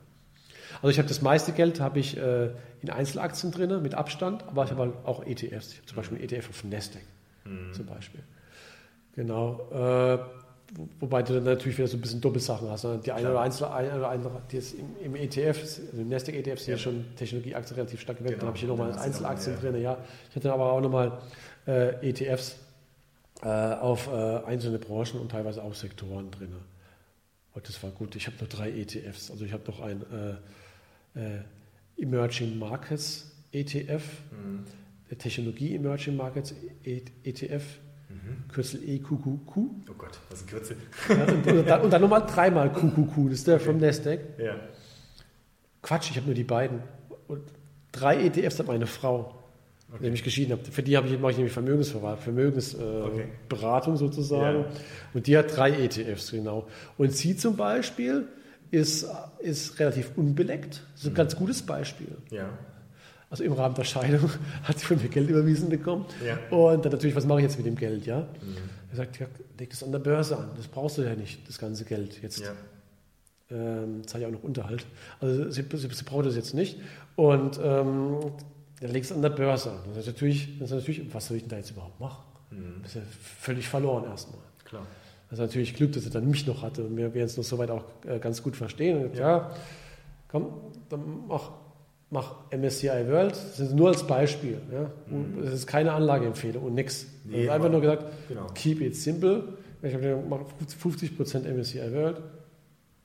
Also ich habe das meiste Geld habe ich äh, in Einzelaktien drin, mit Abstand, aber ich habe halt auch ETFs. Ich habe zum Beispiel einen ETF auf Nasdaq mhm. zum Beispiel. Genau. Äh, wobei du dann natürlich wieder so ein bisschen Doppelsachen hast. Ne? Die eine oder, Einzel, eine oder andere, die ist im, im ETF, also im Nasdaq ETF sind ja. schon Technologieaktien relativ stark gewählt. Genau. Dann habe ich hier nochmal Einzelaktien ja. drin. Ja. Ich hatte aber auch nochmal äh, ETFs auf äh, einzelne Branchen und teilweise auch Sektoren drin. Und das war gut. Ich habe nur drei ETFs. Also ich habe noch ein äh, äh, Emerging Markets ETF, mhm. Technologie Emerging Markets ETF, mhm. Kürzel EQQQ. Oh Gott, was ist ein Kürzel? Ja, und, und, dann, und, dann, nochmal dreimal QQQ, das ist der okay. vom Nasdaq. Ja. Quatsch, ich habe nur die beiden. Und drei ETFs hat meine Frau. Okay. Nämlich geschieden habe. Für die habe ich, mache ich nämlich Vermögensberatung Vermögensberatung äh, okay. sozusagen. Ja. Und die hat drei ETFs, genau. Und sie zum Beispiel ist, ist relativ unbeleckt. Das ist ein mhm. ganz gutes Beispiel. Ja. Also im Rahmen der Scheidung [LAUGHS] hat sie von mir Geld überwiesen bekommen. Ja. Und dann natürlich, was mache ich jetzt mit dem Geld? Ja? Mhm. Er sagt, ja, leg das an der Börse an. Das brauchst du ja nicht, das ganze Geld jetzt. Ja. Ähm, zahle ich auch noch Unterhalt. Also sie, sie, sie braucht das jetzt nicht. Und ähm, dann legst du an der Börse. Das ist natürlich, das ist natürlich was soll ich denn da jetzt überhaupt machen? Mhm. Das ist ja völlig verloren erstmal. Klar. Das ist natürlich Glück, dass er dann mich noch hatte und wir werden es noch soweit auch äh, ganz gut verstehen. Und, ja. ja, komm, dann mach, mach MSCI World. Das ist nur als Beispiel. Ja. Mhm. Das ist keine Anlageempfehlung und nichts. Nee, einfach nur gesagt, genau. keep it simple. Ich habe gemacht 50% MSCI World,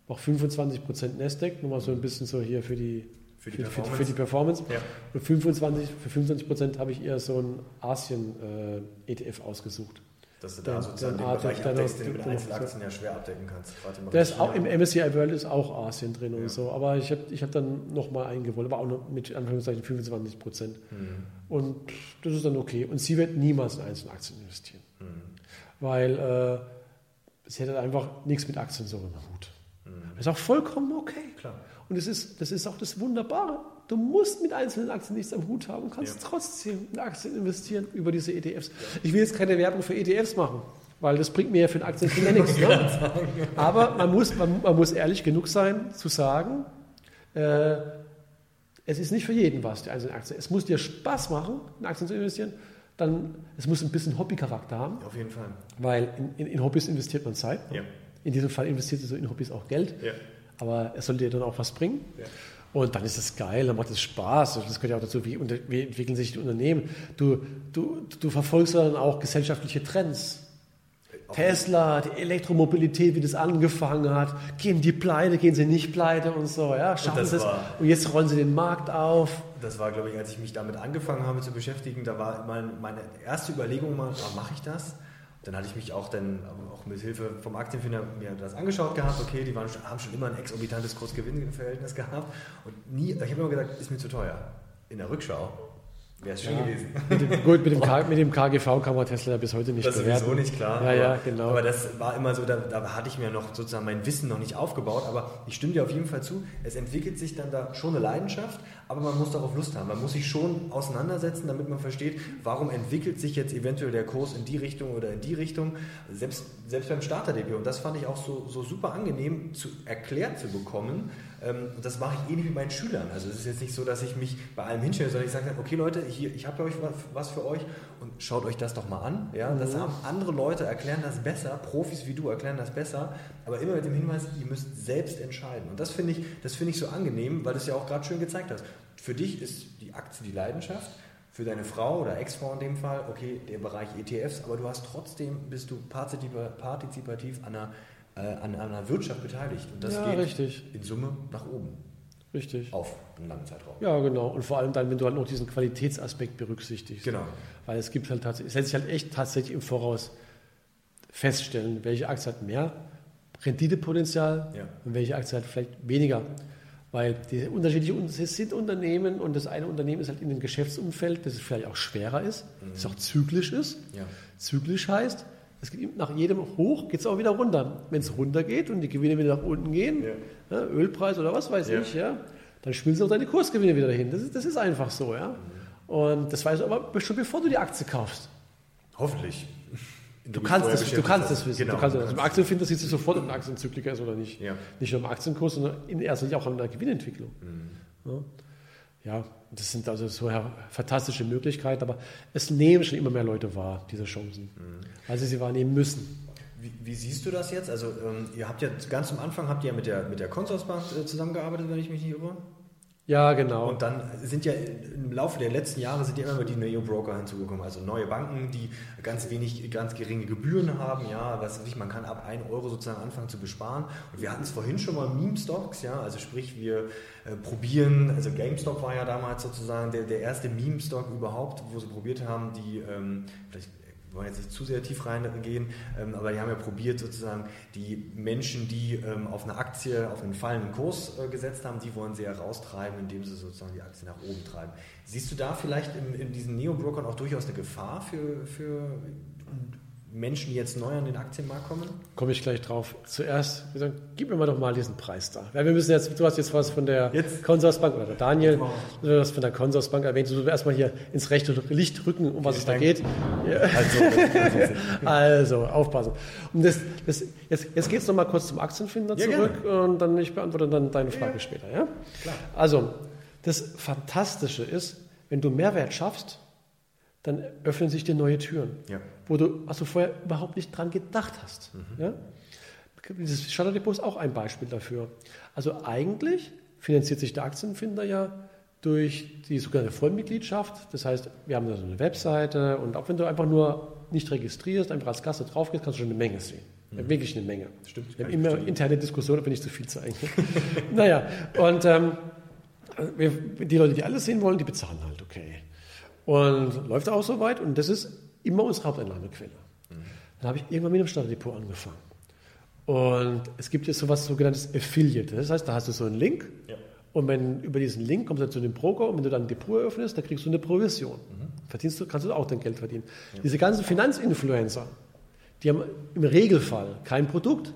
mach 25% Nasdaq, nochmal so ein bisschen so hier für die für die, für, für die Performance. Ja. Und 25, für 25 Prozent habe ich eher so ein Asien-ETF äh, ausgesucht. Dass du da sozusagen den Bereich abdeckst, den du mit Einzelaktien ja schwer abdecken kannst. Der ist auch, Im MSCI World ist auch Asien drin ja. und so. Aber ich habe ich hab dann nochmal eingeholt, aber auch noch mit Anführungszeichen 25 Prozent. Mhm. Und das ist dann okay. Und sie wird niemals in Einzelaktien investieren. Mhm. Weil äh, sie hat einfach nichts mit Aktien so im Hut. Mhm. Das ist auch vollkommen okay. Klar. Und das ist, das ist auch das Wunderbare. Du musst mit einzelnen Aktien nichts am Hut haben, kannst ja. trotzdem in Aktien investieren über diese ETFs. Ich will jetzt keine Werbung für ETFs machen, weil das bringt mir ja für den Aktien [LAUGHS] nichts. Ne? Aber man muss, man, man, muss ehrlich genug sein, zu sagen, äh, es ist nicht für jeden was, die einzelnen Aktien. Es muss dir Spaß machen, in Aktien zu investieren. Dann, es muss ein bisschen Hobbycharakter haben. Auf jeden Fall. Weil in, in, in Hobbys investiert man Zeit. Ja. In diesem Fall investiert du in Hobbys auch Geld. Ja aber es soll dir dann auch was bringen. Ja. Und dann ist es geil, dann macht es Spaß. Das gehört ja auch dazu, wie, wie entwickeln sich die Unternehmen. Du, du, du verfolgst dann auch gesellschaftliche Trends. Tesla, die Elektromobilität, wie das angefangen hat, gehen die pleite, gehen sie nicht pleite und so, ja, schaffen und sie es. Und jetzt rollen sie den Markt auf. Das war, glaube ich, als ich mich damit angefangen habe zu beschäftigen, da war mein, meine erste Überlegung mal, oh, mache ich das? Dann hatte ich mich auch dann auch mit Hilfe vom Aktienfinder mir das angeschaut gehabt. Okay, die waren, haben schon immer ein exorbitantes Kursgewinnverhältnis gehabt und nie, ich habe immer gesagt, ist mir zu teuer. In der Rückschau Wäre es schön ja. gewesen. Mit dem, gut, mit dem, K, mit dem KGV kann man Tesla bis heute nicht das bewerten. Sowieso nicht klar. Ja, aber, ja, genau. Aber das war immer so, da, da, hatte ich mir noch sozusagen mein Wissen noch nicht aufgebaut. Aber ich stimme dir auf jeden Fall zu, es entwickelt sich dann da schon eine Leidenschaft, aber man muss darauf Lust haben. Man muss sich schon auseinandersetzen, damit man versteht, warum entwickelt sich jetzt eventuell der Kurs in die Richtung oder in die Richtung. Selbst, selbst beim Starter-Debüt. Und das fand ich auch so, so super angenehm zu erklärt zu bekommen, ähm, das mache ich ähnlich mit meinen Schülern. Also es ist jetzt nicht so, dass ich mich bei allem hinstelle, sondern ich sage dann, okay Leute, hier, ich habe euch was für euch und schaut euch das doch mal an. Ja? Das mhm. haben andere Leute, erklären das besser, Profis wie du erklären das besser, aber immer mit dem Hinweis, ihr müsst selbst entscheiden. Und das finde ich, das ich so angenehm, weil du es ja auch gerade schön gezeigt hast. Für dich ist die Aktie die Leidenschaft, für deine Frau oder Ex-Frau in dem Fall, okay, der Bereich ETFs, aber du hast trotzdem, bist du partizipativ an einer äh, an, an einer Wirtschaft beteiligt. Und das ja, geht richtig. in Summe nach oben. Richtig. Auf einen langen Zeitraum. Ja, genau. Und vor allem dann, wenn du halt noch diesen Qualitätsaspekt berücksichtigst. Genau. Weil es gibt halt tatsächlich, es lässt sich halt echt tatsächlich im Voraus feststellen, welche Aktie hat mehr Renditepotenzial ja. und welche Aktie hat vielleicht weniger. Weil die unterschiedlichen sind Unternehmen und das eine Unternehmen ist halt in dem Geschäftsumfeld, das vielleicht auch schwerer ist, mhm. das auch zyklisch ist. Ja. Zyklisch heißt, es geht nach jedem Hoch geht es auch wieder runter. Wenn es runter geht und die Gewinne wieder nach unten gehen, ja. Ja, Ölpreis oder was weiß ja. ich, ja, dann schmilzen auch deine Kursgewinne wieder dahin. Das ist, das ist einfach so, ja. Und das weißt du aber schon bevor du die Aktie kaufst. Hoffentlich. Du kannst, es, du kannst es wissen. Genau, du kannst, also Im Aktienfinder siehst du sofort, ob ein Aktienzykliker ist oder nicht. Ja. Nicht nur im Aktienkurs, sondern in erster Linie auch in der Gewinnentwicklung. Mhm. Ja. Ja, das sind also so fantastische Möglichkeiten, aber es nehmen schon immer mehr Leute wahr, diese Chancen, mhm. weil sie sie wahrnehmen müssen. Wie, wie, siehst du das jetzt? Also ähm, ihr habt ja ganz am Anfang habt ihr ja mit der, mit der Consorsbank äh, zusammengearbeitet, wenn ich mich nicht irre. Ja, genau. Und dann sind ja im Laufe der letzten Jahre sind ja immer die Neo-Broker hinzugekommen, also neue Banken, die ganz wenig, ganz geringe Gebühren haben, ja, was nicht, man kann ab 1 Euro sozusagen anfangen zu besparen. Und wir hatten es vorhin schon mal Meme-Stocks, ja, also sprich, wir äh, probieren, also GameStop war ja damals sozusagen der, der erste Meme-Stock überhaupt, wo sie probiert haben, die, ähm, vielleicht wir wollen jetzt nicht zu sehr tief reingehen, ähm, aber die haben ja probiert, sozusagen die Menschen, die ähm, auf eine Aktie, auf einen fallenden Kurs äh, gesetzt haben, die wollen sie heraustreiben, indem sie sozusagen die Aktie nach oben treiben. Siehst du da vielleicht in, in diesen Neo-Brokern auch durchaus eine Gefahr für, für Menschen, die jetzt neu an den Aktienmarkt kommen? Komme ich gleich drauf. Zuerst, wir sagen, gib mir mal doch mal diesen Preis da. Weil wir müssen jetzt, du hast jetzt was von der Consorsbank oder der Daniel, du hast von der Consorsbank erwähnt. Du erstmal hier ins rechte Licht rücken, um was es da geht. Ja. Also, [LAUGHS] [LAUGHS] also, aufpassen. Und das, das, jetzt, jetzt geht es nochmal kurz zum Aktienfinder ja, zurück gerne. und dann ich beantworte dann deine Frage ja. später. Ja? Klar. Also, das Fantastische ist, wenn du Mehrwert schaffst, dann öffnen sich dir neue Türen, ja. Wo du also vorher überhaupt nicht dran gedacht hast. Mhm. Ja? Dieses Shutterdepot ist auch ein Beispiel dafür. Also eigentlich finanziert sich der Aktienfinder ja durch die sogenannte Vollmitgliedschaft. Das heißt, wir haben da so eine Webseite und auch wenn du einfach nur nicht registrierst, einfach als Gast drauf gehst, kannst du schon eine Menge sehen. Mhm. Wirklich eine Menge. Stimmt. Wir haben immer verstehen. interne Diskussionen, wenn ich zu viel zeige. [LAUGHS] naja, und ähm, die Leute, die alles sehen wollen, die bezahlen halt, okay. Und läuft auch so weit und das ist immer unsere Haupteinnahmequelle. Mhm. Dann habe ich irgendwann mit dem Startdepot angefangen. Und es gibt jetzt so etwas sogenanntes Affiliate. Das heißt, da hast du so einen Link ja. und wenn über diesen Link kommst du zu dem Broker und wenn du dann ein Depot eröffnest, dann kriegst du eine Provision. Mhm. Verdienst du, kannst du auch dein Geld verdienen. Ja. Diese ganzen Finanzinfluencer, die haben im Regelfall kein Produkt,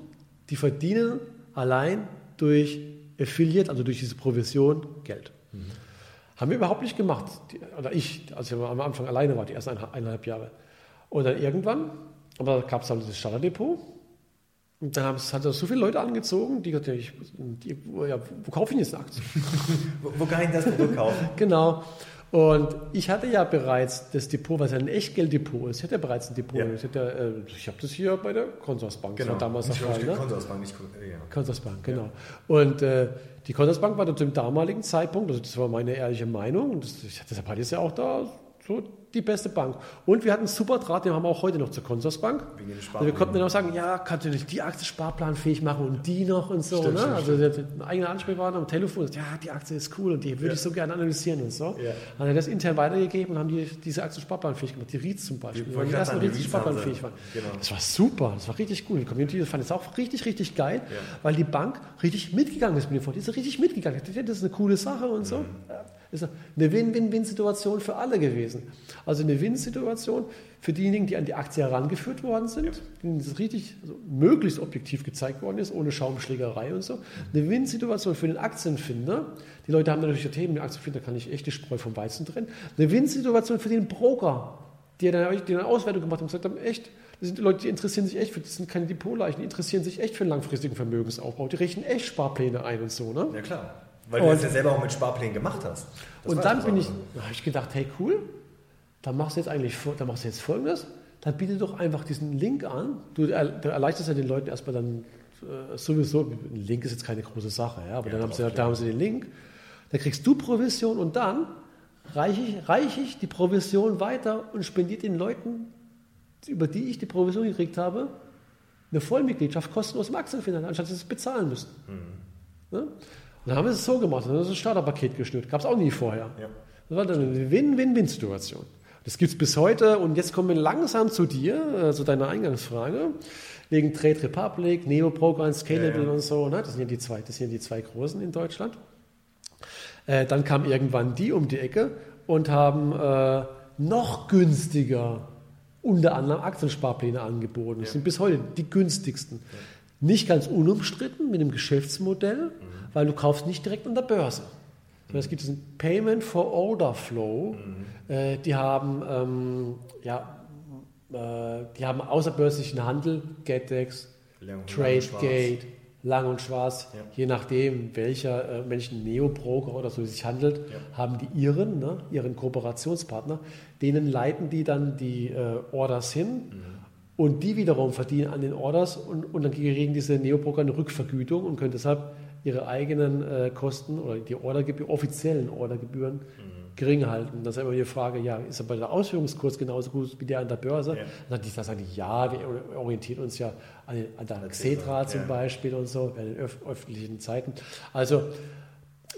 die verdienen allein durch Affiliate, also durch diese Provision, Geld. Mhm. Haben wir überhaupt nicht gemacht. oder ich, als ich am Anfang alleine war, die ersten eineinhalb Jahre. Und dann irgendwann, aber da gab es halt das Starterdepot. Und dann hat er so viele Leute angezogen, die gesagt die, ja, wo kaufe ich jetzt eine Aktie? [LAUGHS] wo, wo kann ich das Produkt kaufen? genau. Und ich hatte ja bereits das Depot, was ja ein Echtgelddepot ist. Ich hatte ja bereits ein Depot. Ja. Ich, äh, ich habe das hier bei der Consorsbank. Genau. Das war damals ich Fall. Ne? Consorsbank, nicht ja. Consorsbank, genau. Und äh, die Consorsbank war zu dem damaligen Zeitpunkt, also das war meine ehrliche Meinung, und das, deshalb hatte ich es ja auch da so die beste Bank. Und wir hatten einen super Draht, den haben wir auch heute noch zur Consorsbank. Also wir konnten dann auch sagen, ja, kannst du nicht die Aktie sparplanfähig machen und die noch und so. Stimmt, ne? stimmt, also ein eigener Ansprechpartner am Telefon, ja, die Aktie ist cool und die würde ja. ich so gerne analysieren und so. Ja. Dann hat er das intern weitergegeben und haben die, diese Aktie sparplanfähig gemacht. Die REITs zum Beispiel, die, die ersten REITs sparplanfähig waren. Genau. Das war super, das war richtig cool. Die Community fand es auch richtig, richtig geil, ja. weil die Bank richtig mitgegangen ist mit dem Fonds. Die ist richtig mitgegangen. Das ist eine coole Sache und so. Mhm. Ist eine Win-Win-Win-Situation für alle gewesen. Also eine Win-Situation für diejenigen, die an die Aktie herangeführt worden sind, ja. denen das richtig also möglichst objektiv gezeigt worden ist, ohne Schaumschlägerei und so. Eine Win-Situation für den Aktienfinder. Die Leute haben natürlich hey, mit Aktienfinder kann ich echt die Spreu vom Weizen trennen. Eine Win-Situation für den Broker, die dann, die eine Auswertung gemacht haben und gesagt haben, echt, das sind Leute, die interessieren sich echt für, das sind keine Depotleichen, die interessieren sich echt für einen langfristigen Vermögensaufbau. Die richten echt Sparpläne ein und so. Ne? Ja, klar. Weil du und, das ja selber auch mit Sparplänen gemacht hast. Das und dann bin ich, habe ich gedacht, hey cool, dann machst du jetzt eigentlich, dann machst du jetzt Folgendes, dann biete doch einfach diesen Link an. Du, du erleichterst ja den Leuten erstmal dann äh, sowieso, ein Link ist jetzt keine große Sache, ja, aber ja, dann haben, sie, da haben sie den Link, dann kriegst du Provision und dann reiche ich, reiche ich die Provision weiter und spendiere den Leuten, über die ich die Provision gekriegt habe, eine Vollmitgliedschaft kostenlos im Aktienfinanz, anstatt dass sie es bezahlen müssen. Mhm. Ja? Dann haben wir es so gemacht, dann haben wir ein Starterpaket geschnürt. Gab es auch nie vorher. Ja. Das war dann eine Win-Win-Win-Situation. Das gibt es bis heute und jetzt kommen wir langsam zu dir, äh, zu deiner Eingangsfrage. Wegen Trade Republic, Neo Broker, Scalable ja, ja. und so. Ne? Das, sind ja die zwei, das sind die zwei großen in Deutschland. Äh, dann kam irgendwann die um die Ecke und haben äh, noch günstiger unter anderem Aktiensparpläne angeboten. Das sind bis heute die günstigsten. Nicht ganz unumstritten mit dem Geschäftsmodell. Mhm weil du kaufst nicht direkt an der Börse. Es gibt diesen Payment for Order Flow. Mhm. Äh, die haben ähm, ja, äh, die haben außerbörslichen Handel, GetEx, TradeGate, Lang und Schwarz, ja. je nachdem, welcher, äh, welchen Neo-Broker oder so sich handelt, ja. haben die ihren, ne, ihren Kooperationspartner, denen leiten die dann die äh, Orders hin mhm. Und die wiederum verdienen an den Orders und, und dann kriegen diese Neo-Broker eine Rückvergütung und können deshalb ihre eigenen äh, Kosten oder die Ordergebühr, offiziellen Ordergebühren mhm gering halten. Das ist immer die Frage, ja, ist aber der Ausführungskurs genauso gut wie der an der Börse? Ja. Dann die sagen die, ja, wir orientieren uns ja an, an der Xetra zum ja. Beispiel und so, bei den öf öffentlichen Zeiten. Also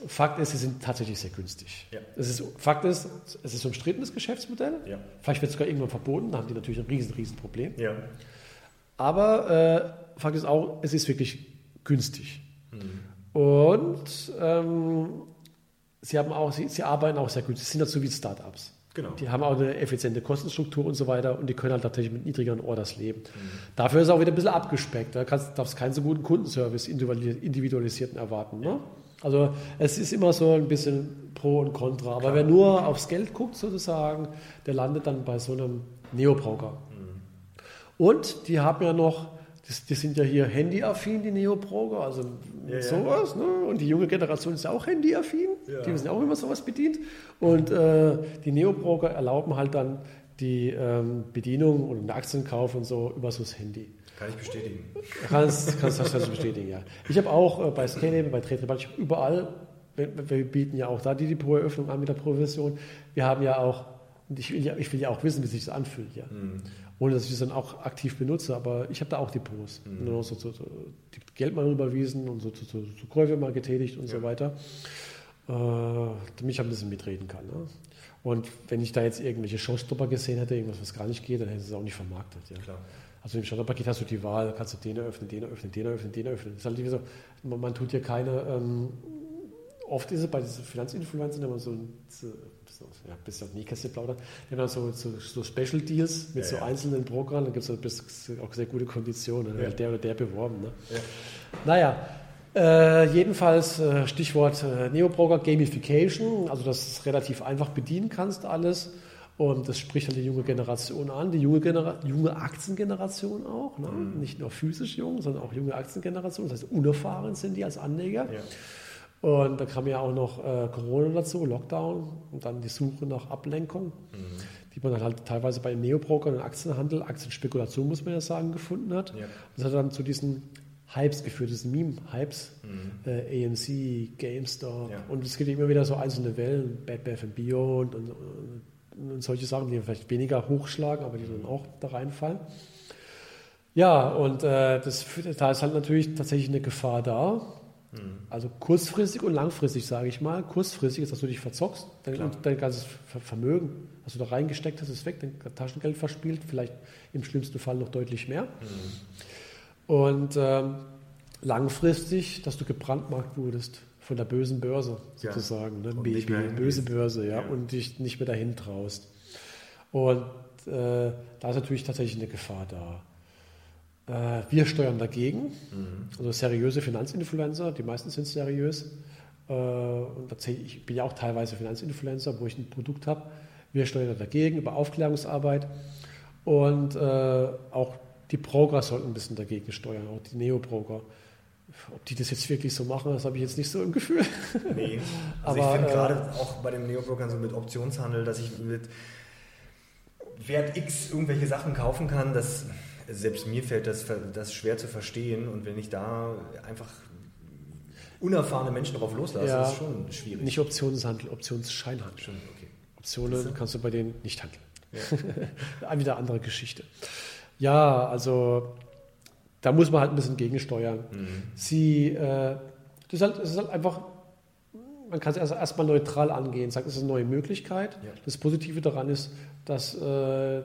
Fakt ist, sie sind tatsächlich sehr günstig. Ja. Ist, Fakt ist, es ist ein umstrittenes Geschäftsmodell. Ja. Vielleicht wird es sogar irgendwann verboten, da haben die natürlich ein riesen, riesen Problem. Ja. Aber äh, Fakt ist auch, es ist wirklich günstig. Mhm. Und ähm, sie, haben auch, sie, sie arbeiten auch sehr gut. Sie sind dazu wie Startups. Genau. Die haben auch eine effiziente Kostenstruktur und so weiter und die können halt tatsächlich mit niedrigeren Orders leben. Mhm. Dafür ist es auch wieder ein bisschen abgespeckt. Da kannst, darfst keinen so guten Kundenservice individualisierten erwarten. Ne? Also es ist immer so ein bisschen Pro und Contra. Aber Klar. wer nur aufs Geld guckt sozusagen, der landet dann bei so einem Neobroker. Mhm. Und die haben ja noch das, die sind ja hier handyaffin, die Neobroker, also ja, sowas. Ja. Ne? Und die junge Generation ist ja auch handyaffin. Ja. Die wissen ja auch, man sowas bedient. Und äh, die Neobroker erlauben halt dann die ähm, Bedienung und den Aktienkauf und so über so das Handy. Kann ich bestätigen. Kannst, kannst das also bestätigen, ja. Ich habe auch äh, bei Scale, bei Trade ich überall, wir, wir, bieten ja auch da die Depoteröffnung an mit der Provision. Wir haben ja auch, ich will ja, ich will ja auch wissen, wie sich das anfühlt, ja. Mhm ohne dass ich es dann auch aktiv benutze. Aber ich habe da auch Depots. Mhm. Ne, so, so, so, Geld mal überwiesen und so, so, so Käufe mal getätigt und ja. so weiter. Äh, damit ich ein bisschen mitreden kann. Ne? Und wenn ich da jetzt irgendwelche Showstopper gesehen hätte, irgendwas, was gar nicht geht, dann hätte ich es auch nicht vermarktet. Ja. Klar. Also im Showstopper-Paket hast du die Wahl, kannst du den eröffnen, den eröffnen, den eröffnen, den eröffnen. Das ist halt so, man, man tut hier keine, ähm, oft ist es bei diesen Finanzinfluencern immer so, so ja, bis auf Nähkästchen plaudern. Wir haben dann so, so, so, Special Deals mit ja, so ja. einzelnen Programmen, da gibt es auch sehr gute Konditionen, ja. der oder der beworben. Ne? Ja. Naja, äh, jedenfalls äh, Stichwort äh, Neobroker Gamification, also dass du es relativ einfach bedienen kannst alles. Und das spricht dann die junge Generation an, die junge, Genera junge Aktiengeneration auch. Ne? Mhm. Nicht nur physisch jung, sondern auch junge Aktiengeneration. Das heißt, unerfahren sind die als Anleger. Ja. Und da kam ja auch noch äh, Corona dazu, Lockdown und dann die Suche nach Ablenkung, mhm. die man dann halt teilweise bei Neobrokern und Aktienhandel, Aktienspekulation muss man ja sagen, gefunden hat. Ja. Das hat dann zu diesen Hypes geführt, diesen Meme-Hypes, mhm. äh, AMC, GameStop ja. und es gibt immer wieder so einzelne Wellen, Bad Bath and Beyond und, und, und, solche Sachen, die vielleicht weniger hochschlagen, aber die dann auch da reinfallen. Ja, und äh, das, da ist halt natürlich tatsächlich eine Gefahr da, Mhm. Also kurzfristig und langfristig, sage ich mal. Kurzfristig ist, dass du dich verzockst, dein, dein ganzes Vermögen, was du da reingesteckt hast, ist weg, dein Taschengeld verspielt, vielleicht im schlimmsten Fall noch deutlich mehr. Mhm. Und ähm, langfristig, dass du gebrandmarkt wurdest von der bösen Börse sozusagen, ja. ne? Baby, böse Börse, ja, ja, und dich nicht mehr dahin traust. Und äh, da ist natürlich tatsächlich eine Gefahr da. Äh, wir steuern dagegen, mhm. also seriöse Finanzinfluencer, die meisten sind seriös. Äh, und ich bin ja auch teilweise Finanzinfluencer, wo ich ein Produkt habe. Wir steuern dagegen über Aufklärungsarbeit und äh, auch die Broker sollten ein bisschen dagegen steuern, auch die Neo-Broker. Ob die das jetzt wirklich so machen, das habe ich jetzt nicht so im Gefühl. [LAUGHS] Nee, also Aber, ich finde gerade auch bei den Neo-Brokern so mit Optionshandel, dass ich mit Wert X irgendwelche Sachen kaufen kann, das selbst mir fällt das, das schwer zu verstehen und wenn ich da einfach unerfahrene Menschen drauf loslasse, ja, ist schon schwierig. Nicht Optionshandel, Optionsscheinhandel. Schon, okay. Optionen kannst du bei denen nicht handeln. Ja. [LAUGHS] Wieder andere Geschichte. Ja, also da muss man halt ein bisschen gegensteuern. Mhm. Sie, äh, das, ist halt, das ist halt einfach, man kann es erst erstmal neutral angehen, sagt, es ist eine neue Möglichkeit. Ja. Das Positive daran ist, dass äh,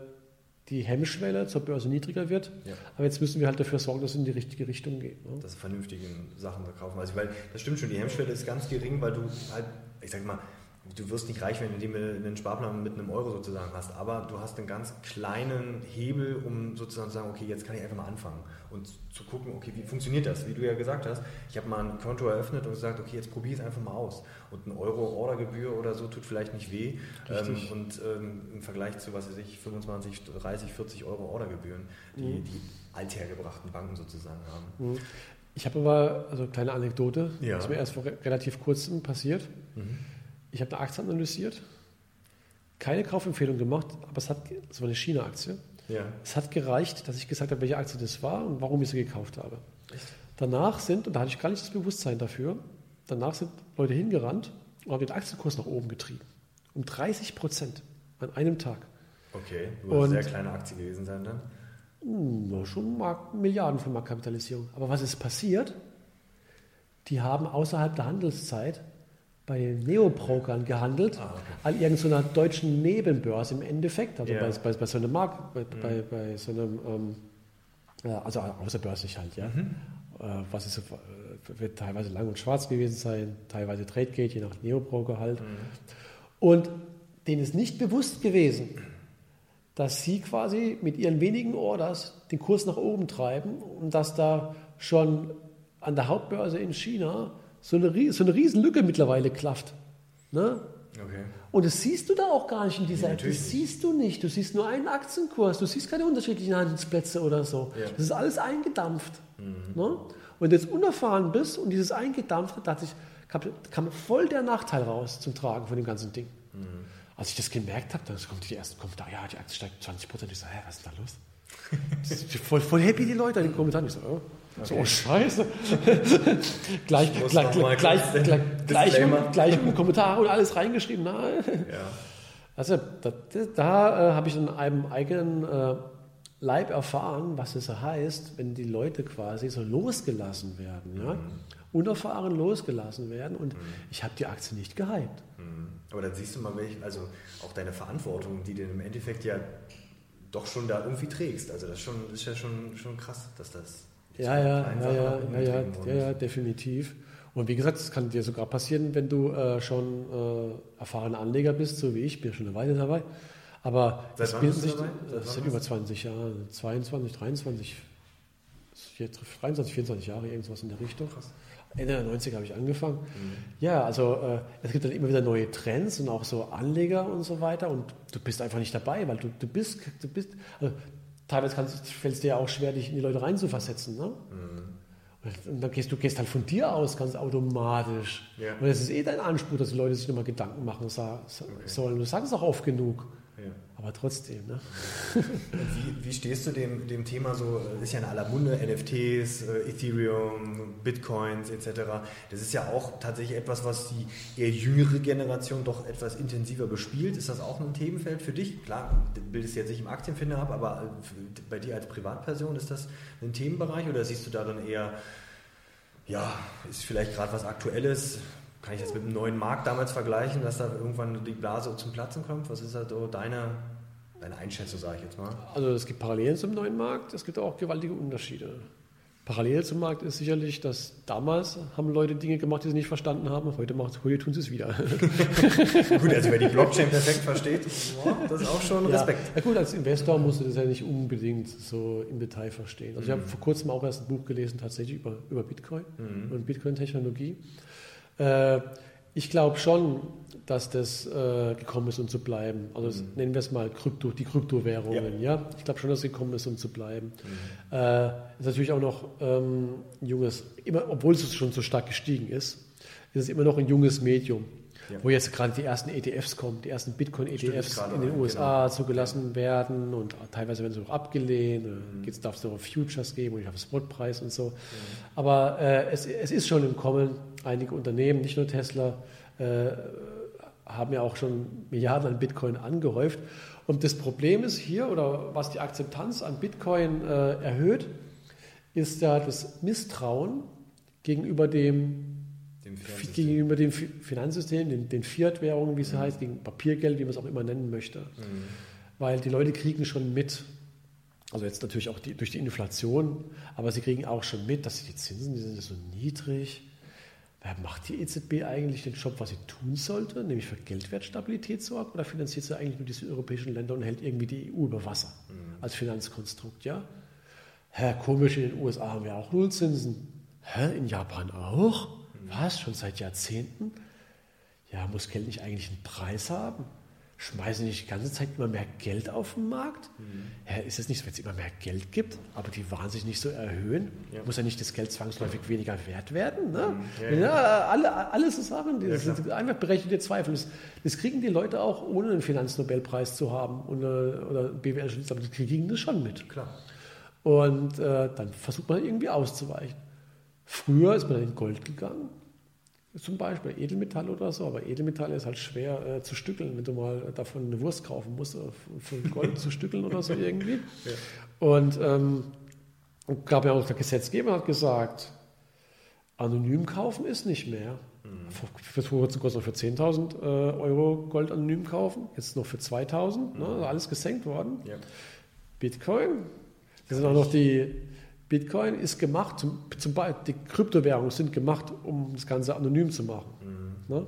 die Hemmschwelle zur Börse niedriger wird. Ja. Aber jetzt müssen wir halt dafür sorgen, dass es in die richtige Richtung geht. Ne? Dass vernünftige Sachen verkaufen. Also, weil das stimmt schon, die Hemmschwelle ist ganz gering, weil du halt, ich sag mal, du wirst nicht reich werden, indem du einen Sparplan mit einem Euro sozusagen hast, aber du hast einen ganz kleinen Hebel, um sozusagen zu sagen, okay, jetzt kann ich einfach mal anfangen und zu gucken, okay, wie funktioniert das? Wie du ja gesagt hast, ich habe mal ein Konto eröffnet und gesagt, okay, jetzt probiere ich es einfach mal aus. Und ein Euro Ordergebühr oder so tut vielleicht nicht weh. Ähm, und ähm, im Vergleich zu, was weiß ich, 25, 30, 40 Euro Ordergebühren, die mhm. die althergebrachten Banken sozusagen haben. Mhm. Ich habe aber, also kleine Anekdote, ja. das ist mir erst vor relativ kurzem passiert. Mhm. Ich habe eine Aktie analysiert, keine Kaufempfehlung gemacht, aber es hat, es war eine China-Aktie. Ja. Es hat gereicht, dass ich gesagt habe, welche Aktie das war und warum ich sie gekauft habe. Echt? Danach sind, und da hatte ich gar nicht das Bewusstsein dafür, danach sind Leute hingerannt und haben den Aktienkurs nach oben getrieben. Um 30 Prozent an einem Tag. Okay, du eine sehr kleine Aktie gewesen sein dann? Mh, hm, schon Mark, Milliarden von Marktkapitalisierung. Aber was ist passiert? Die haben außerhalb der Handelszeit bei den Neobrokern gehandelt, ah, okay. an irgendeiner deutschen Nebenbörse im Endeffekt, also yeah. bei, bei, bei, so einem Markt, bei, mhm. bei, so einem, ähm, also außerbörslich halt, ja. Mhm. Äh, was ist, äh, wird teilweise lang und schwarz gewesen sein, teilweise Tradegate, je nach Neobroker halt. Mhm. Und denen ist nicht bewusst gewesen, dass sie quasi mit ihren wenigen Orders den Kurs nach oben treiben und dass da schon an der Hauptbörse in China so eine, so eine Riesenlücke mittlerweile klafft. Ne? Okay. Und das siehst du da auch gar nicht in dieser App. Das siehst du nicht. Du siehst nur einen Aktienkurs. Du siehst keine unterschiedlichen Handelsplätze oder so. Ja. Das ist alles eingedampft. Mhm. Ne? Wenn du jetzt unerfahren bist und dieses eingedampft hat, sich, kam, voll der Nachteil raus zum Tragen von dem ganzen Ding. Mhm. Als ich das gemerkt habe, dann kommt die ersten Kommentare, ja, die Aktie steigt 20 Prozent. Ich so, hä, was ist da los? [LAUGHS] voll, voll happy die Leute in den Kommentaren. Ich so, oh. Okay. So, oh Scheiße. [LAUGHS] gleich, gleich, gleich, gleich, gleich, gleich, Kommentare und alles reingeschrieben. Nein. Ja. Also da, da äh, habe ich in einem eigenen äh, Leib erfahren, was es heißt, wenn die Leute quasi so losgelassen werden. Ja? Mhm. Unerfahren losgelassen werden und mhm. ich habe die Aktie nicht gehypt. Mhm. Aber dann siehst du mal, welch, also auch deine Verantwortung, die du im Endeffekt ja doch schon da irgendwie trägst. Also das ist, schon, ist ja schon, schon krass, dass das ja, ja, ja, ja, ja, ja, ja, definitiv. Und wie gesagt, es kann dir sogar passieren, wenn du äh, schon äh, erfahrener Anleger bist, so wie ich, bin schon eine Weile dabei. Aber Seit das bilden sich, das sind über 20 Jahre, 22, 23, 23, 24 Jahre, irgendwas in der Richtung. Krass. Ende der 90er habe ich angefangen. Mhm. Ja, also äh, es gibt dann immer wieder neue Trends und auch so Anleger und so weiter und du bist einfach nicht dabei, weil du, du bist, du bist, also teilweise fällt es dir ja auch schwer, dich in die Leute reinzuversetzen. Ne? Mhm. Und dann gehst du gehst halt von dir aus ganz automatisch. Ja. Und es ist eh dein Anspruch, dass die Leute sich nochmal Gedanken machen sollen. Okay. Du sagst es auch oft genug. Aber trotzdem. Ne? Wie, wie, stehst du dem, dem Thema so, ist ja in aller Munde, NFTs, äh, Ethereum, Bitcoins etc. Das ist ja auch tatsächlich etwas, was die eher jüngere Generation doch etwas intensiver bespielt. Ist das auch ein Themenfeld für dich? Klar, du bildest jetzt nicht im Aktienfinder ab, aber äh, bei dir als Privatperson ist das ein Themenbereich oder siehst du da dann eher, ja, ist vielleicht gerade was Aktuelles? Kann ich das mit dem neuen Markt damals vergleichen, dass da irgendwann die Blase zum Platzen kommt? Was ist da so deine, deine Einschätzung, sage ich jetzt mal? Also es gibt Parallelen zum neuen Markt, es gibt auch gewaltige Unterschiede. Parallel zum Markt ist sicherlich, dass damals haben Leute Dinge gemacht, die sie nicht verstanden haben. Heute, macht, heute tun sie es wieder. [LAUGHS] gut, also wer die Blockchain perfekt versteht, das ist auch schon Respekt. Ja, gut, als Investor musst du das ja nicht unbedingt so im Detail verstehen. Also ich habe mhm. vor kurzem auch erst ein Buch gelesen, tatsächlich über, über Bitcoin mhm. und Bitcoin-Technologie. Äh, ich glaube schon, dass das äh, gekommen ist, um zu bleiben. Also mhm. nennen wir es mal Krypto, die Kryptowährungen. Ja. ja? Ich glaube schon, dass es gekommen ist, um zu bleiben. Mhm. Äh, ist natürlich auch noch ähm, ein junges, immer, obwohl es schon so stark gestiegen ist, ist es immer noch ein junges Medium. Ja. Wo jetzt gerade die ersten ETFs kommen, die ersten Bitcoin-ETFs in den USA genau. zugelassen werden und teilweise werden sie auch abgelehnt. Mhm. Jetzt darf es noch Futures geben und ich habe Spotpreis und so. Mhm. Aber äh, es, es ist schon im Kommen einige Unternehmen, nicht nur Tesla, äh, haben ja auch schon Milliarden an Bitcoin angehäuft. Und das Problem ist hier, oder was die Akzeptanz an Bitcoin äh, erhöht, ist ja das Misstrauen gegenüber dem, dem gegenüber dem Finanzsystem, den, den Fiat-Währungen, wie es mhm. heißt, gegen Papiergeld, wie man es auch immer nennen möchte. Mhm. Weil die Leute kriegen schon mit, also jetzt natürlich auch die, durch die Inflation, aber sie kriegen auch schon mit, dass die Zinsen, die sind so niedrig macht die EZB eigentlich den Job, was sie tun sollte, nämlich für Geldwertstabilität sorgen, oder finanziert sie eigentlich nur diese europäischen Länder und hält irgendwie die EU über Wasser mhm. als Finanzkonstrukt? Ja? Hä, komisch, in den USA haben wir auch Nullzinsen. Hä, in Japan auch? Mhm. Was? Schon seit Jahrzehnten? Ja, muss Geld nicht eigentlich einen Preis haben? Schmeißen nicht die ganze Zeit immer mehr Geld auf den Markt? Mhm. Ja, ist es nicht so, wenn es immer mehr Geld gibt, aber die Waren sich nicht so erhöhen, ja. muss ja nicht das Geld zwangsläufig ja. weniger wert werden? Ne? Mhm. Ja, alle, alles so Sachen, das sind einfach berechnete Zweifel. Das, das, kriegen die Leute auch, ohne einen Finanznobelpreis zu haben und, äh, oder BWL, aber die kriegen das schon mit. Klar. Und äh, dann versucht man irgendwie auszuweichen. Früher ist man in Gold gegangen zum Beispiel Edelmetall oder so, aber Edelmetall ist halt schwer äh, zu stückeln, wenn du mal davon eine Wurst kaufen musst, für Gold zu stückeln oder so irgendwie. [LAUGHS] Ja. Und ähm, gab ja auch der Gesetzgeber hat gesagt, anonym kaufen ist nicht mehr. Mhm. Für, für, noch für 10.000 äh, Euro Gold anonym kaufen, jetzt noch für 2.000, ne? mhm. ne, alles gesenkt worden. Ja. Bitcoin, das sind auch noch die Bitcoin ist gemacht, zum, zum die Kryptowährungen sind gemacht, um das Ganze anonym zu machen. Mhm. Ne?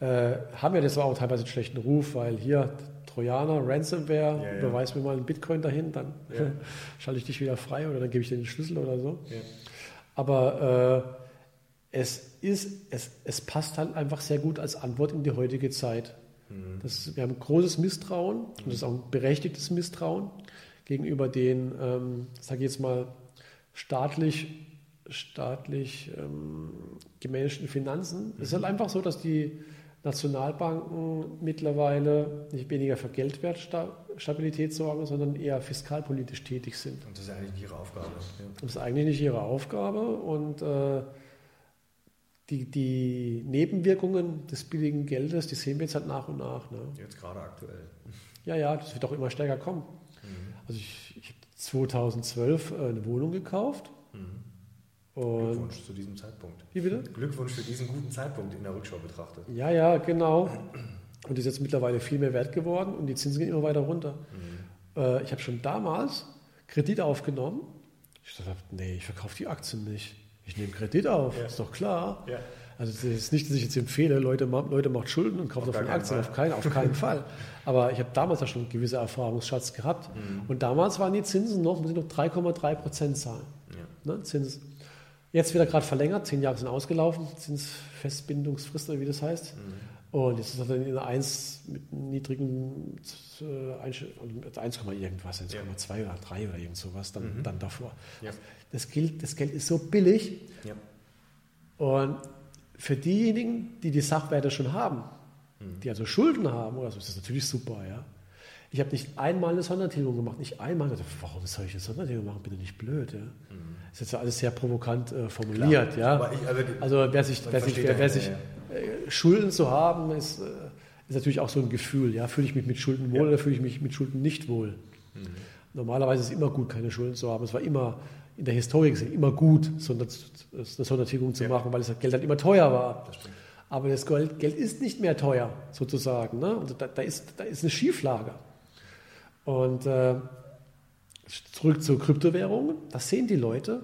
Äh, haben ja das auch teilweise einen schlechten Ruf, weil hier Trojaner, Ransomware, ja, ja. überweis mir mal einen Bitcoin dahin, dann ja. [LAUGHS] schalte ich dich wieder frei oder dann gebe ich dir den Schlüssel oder so. Aber äh, es, ist, es, es passt halt einfach sehr gut als Antwort in die heutige Zeit. Mhm. Das, wir haben großes Misstrauen mhm. und das ist auch ein berechtigtes Misstrauen gegenüber den, ähm, sage ich jetzt mal, staatlich, staatlich ähm, gemanagten Finanzen. Es ist halt mhm. einfach so, dass die Nationalbanken mittlerweile nicht weniger für Geldwertstabilität sorgen, sondern eher fiskalpolitisch tätig sind. Und das ist eigentlich nicht ihre Aufgabe. Ja. Das ist eigentlich nicht ihre Aufgabe und äh, die, die Nebenwirkungen des billigen Geldes, die sehen wir jetzt halt nach und nach. Ne? Jetzt gerade aktuell. Ja, ja, das wird auch immer stärker kommen. Mhm. Also ich 2012 äh, eine Wohnung gekauft. Mhm. Glückwunsch zu diesem Zeitpunkt. Wie bitte? Glückwunsch für diesen guten Zeitpunkt in der Rückschau betrachtet. Ja, ja, genau. Und die ist jetzt mittlerweile viel mehr wert geworden und die Zinsen gehen immer weiter runter. Mhm. Äh, ich habe schon damals Kredit aufgenommen. Ich dachte, nee, ich verkaufe die Aktien nicht. Ich nehme Kredit auf, ja. ist doch klar. Ja. Also das ist nicht, dass ich jetzt empfehle, Leute, Leute macht Schulden und kauft davon Aktien, auf keinen, auf keinen [LAUGHS] Fall. Aber ich habe damals ja schon einen gewissen Erfahrungsschatz gehabt. Mhm. Und damals waren die Zinsen noch, muss ich noch 3,3 Prozent zahlen. Ja. Ne, Zins. Jetzt wieder gerade verlängert, zehn Jahre sind ausgelaufen, Zinsfestbindungsfrist oder wie das heißt. Mhm. Und jetzt ist er dann in 1 mit niedrigen äh, 1, irgendwas, 1,2 ja. oder 3 oder irgend sowas dann, mhm. dann davor. Ja. Das, Geld, das Geld ist so billig. Und für diejenigen, die die Sachwerte schon haben. Die also Schulden haben oder so, ist das natürlich super, ja. Ich habe nicht einmal eine Sondertilgung gemacht, nicht einmal. Dachte, warum soll ich eine Sondertilgung machen? Bitte nicht blöd, ja. Mhm. Das ist jetzt alles sehr provokant äh, formuliert, Klar, ja. Ich, also, also, wer sich, wer sich, wer, wer sich äh, Schulden zu haben, ist, äh, ist natürlich auch so ein Gefühl, ja. Fühle ich mich mit Schulden wohl ja. oder fühle ich mich mit Schulden nicht wohl? Mhm. Normalerweise ist es immer gut, keine Schulden zu haben. Es war immer in der gesehen immer gut, so eine, Sondertilgung zu ja. machen, weil das Geld halt immer teuer war. Das Aber das Geld, Geld ist nicht mehr teuer, sozusagen. Ne? Und da, da, ist, da ist eine Schieflage. Und äh, zurück zu Kryptowährungen, das sehen die Leute.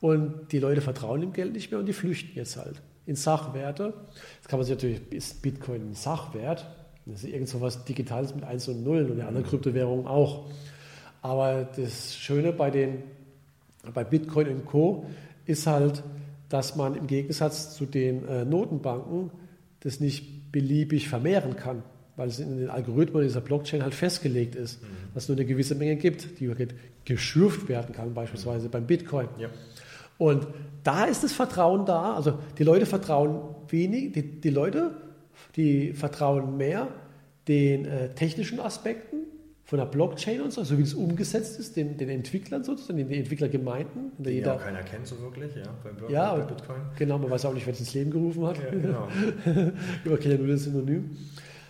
Und die Leute vertrauen dem Geld nicht mehr und die flüchten jetzt halt in Sachwerte. Jetzt kann man sich natürlich, ist Bitcoin ein Sachwert? Das ist irgend so was Digitales mit 1 und 0 und die anderen. Kryptowährungen auch. Aber das Schöne bei den bei Bitcoin und Co. ist halt, dass man im Gegensatz zu den äh, Notenbanken das nicht beliebig vermehren kann, weil es in den Algorithmen dieser Blockchain halt festgelegt ist, mhm. dass es nur eine gewisse Menge gibt, die geschürft werden kann, beispielsweise beim Bitcoin. Ja. Und da ist das Vertrauen da. Also die Leute vertrauen wenig, die, die Leute, die vertrauen mehr den äh, technischen Aspekten von der Blockchain und so, so wie es umgesetzt ist, den, den Entwicklern sozusagen, den, den Entwicklergemeinden. Die jeder, auch keiner kennt so wirklich, ja, beim Blockchain, ja, bei Bitcoin. Genau, man weiß auch nicht, wer es ins Leben gerufen hat. Ja, genau. [LAUGHS] Über ja nur das Synonym.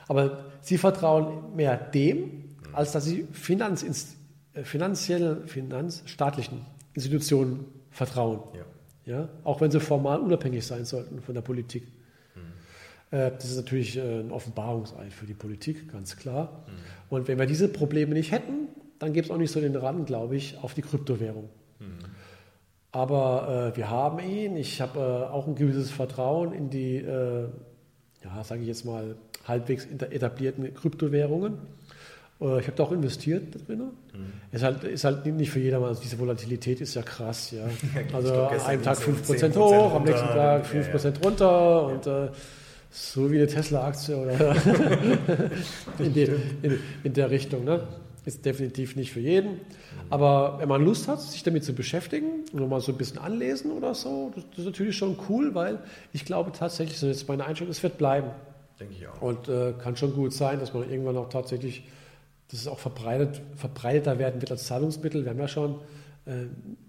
Aber sie vertrauen mehr dem, als dass sie Finanz, äh, finanziell, finanzstaatlichen Institutionen vertrauen. Ja. Ja? Auch wenn sie formal unabhängig sein sollten von der Politik. Äh, das ist natürlich äh, ein Offenbarungseid für die Politik, ganz klar. Mhm. Und wenn wir diese Probleme nicht hätten, dann gäbe es auch nicht so den Rand, glaube ich, auf die Kryptowährung. Mhm. Aber äh, wir haben ihn. Ich habe äh, auch ein gewisses Vertrauen in die, äh, ja, sage ich jetzt mal, halbwegs etablierten Kryptowährungen. Äh, ich habe da auch investiert drin. Mhm. Ist, halt, ist halt nicht für jedermann. Also diese Volatilität ist ja krass. Ja. [LAUGHS] Also glaub, an einem Tag 5% hoch, am nächsten Tag 5% ja, ja. runter und so wie eine Tesla-Aktie oder [LAUGHS] [LAUGHS] in, die, in, in, der Richtung. Ne? Ist definitiv nicht für jeden. Mhm. Aber wenn man Lust hat, sich damit zu beschäftigen und mal so ein bisschen anlesen oder so, das, das ist natürlich schon cool, weil ich glaube tatsächlich, so jetzt meine Einstellung, es wird bleiben. Denke ich auch. Und äh, kann schon gut sein, dass man irgendwann auch tatsächlich, dass es auch verbreitet, verbreiteter werden wird als Zahlungsmittel. Wir haben ja schon äh,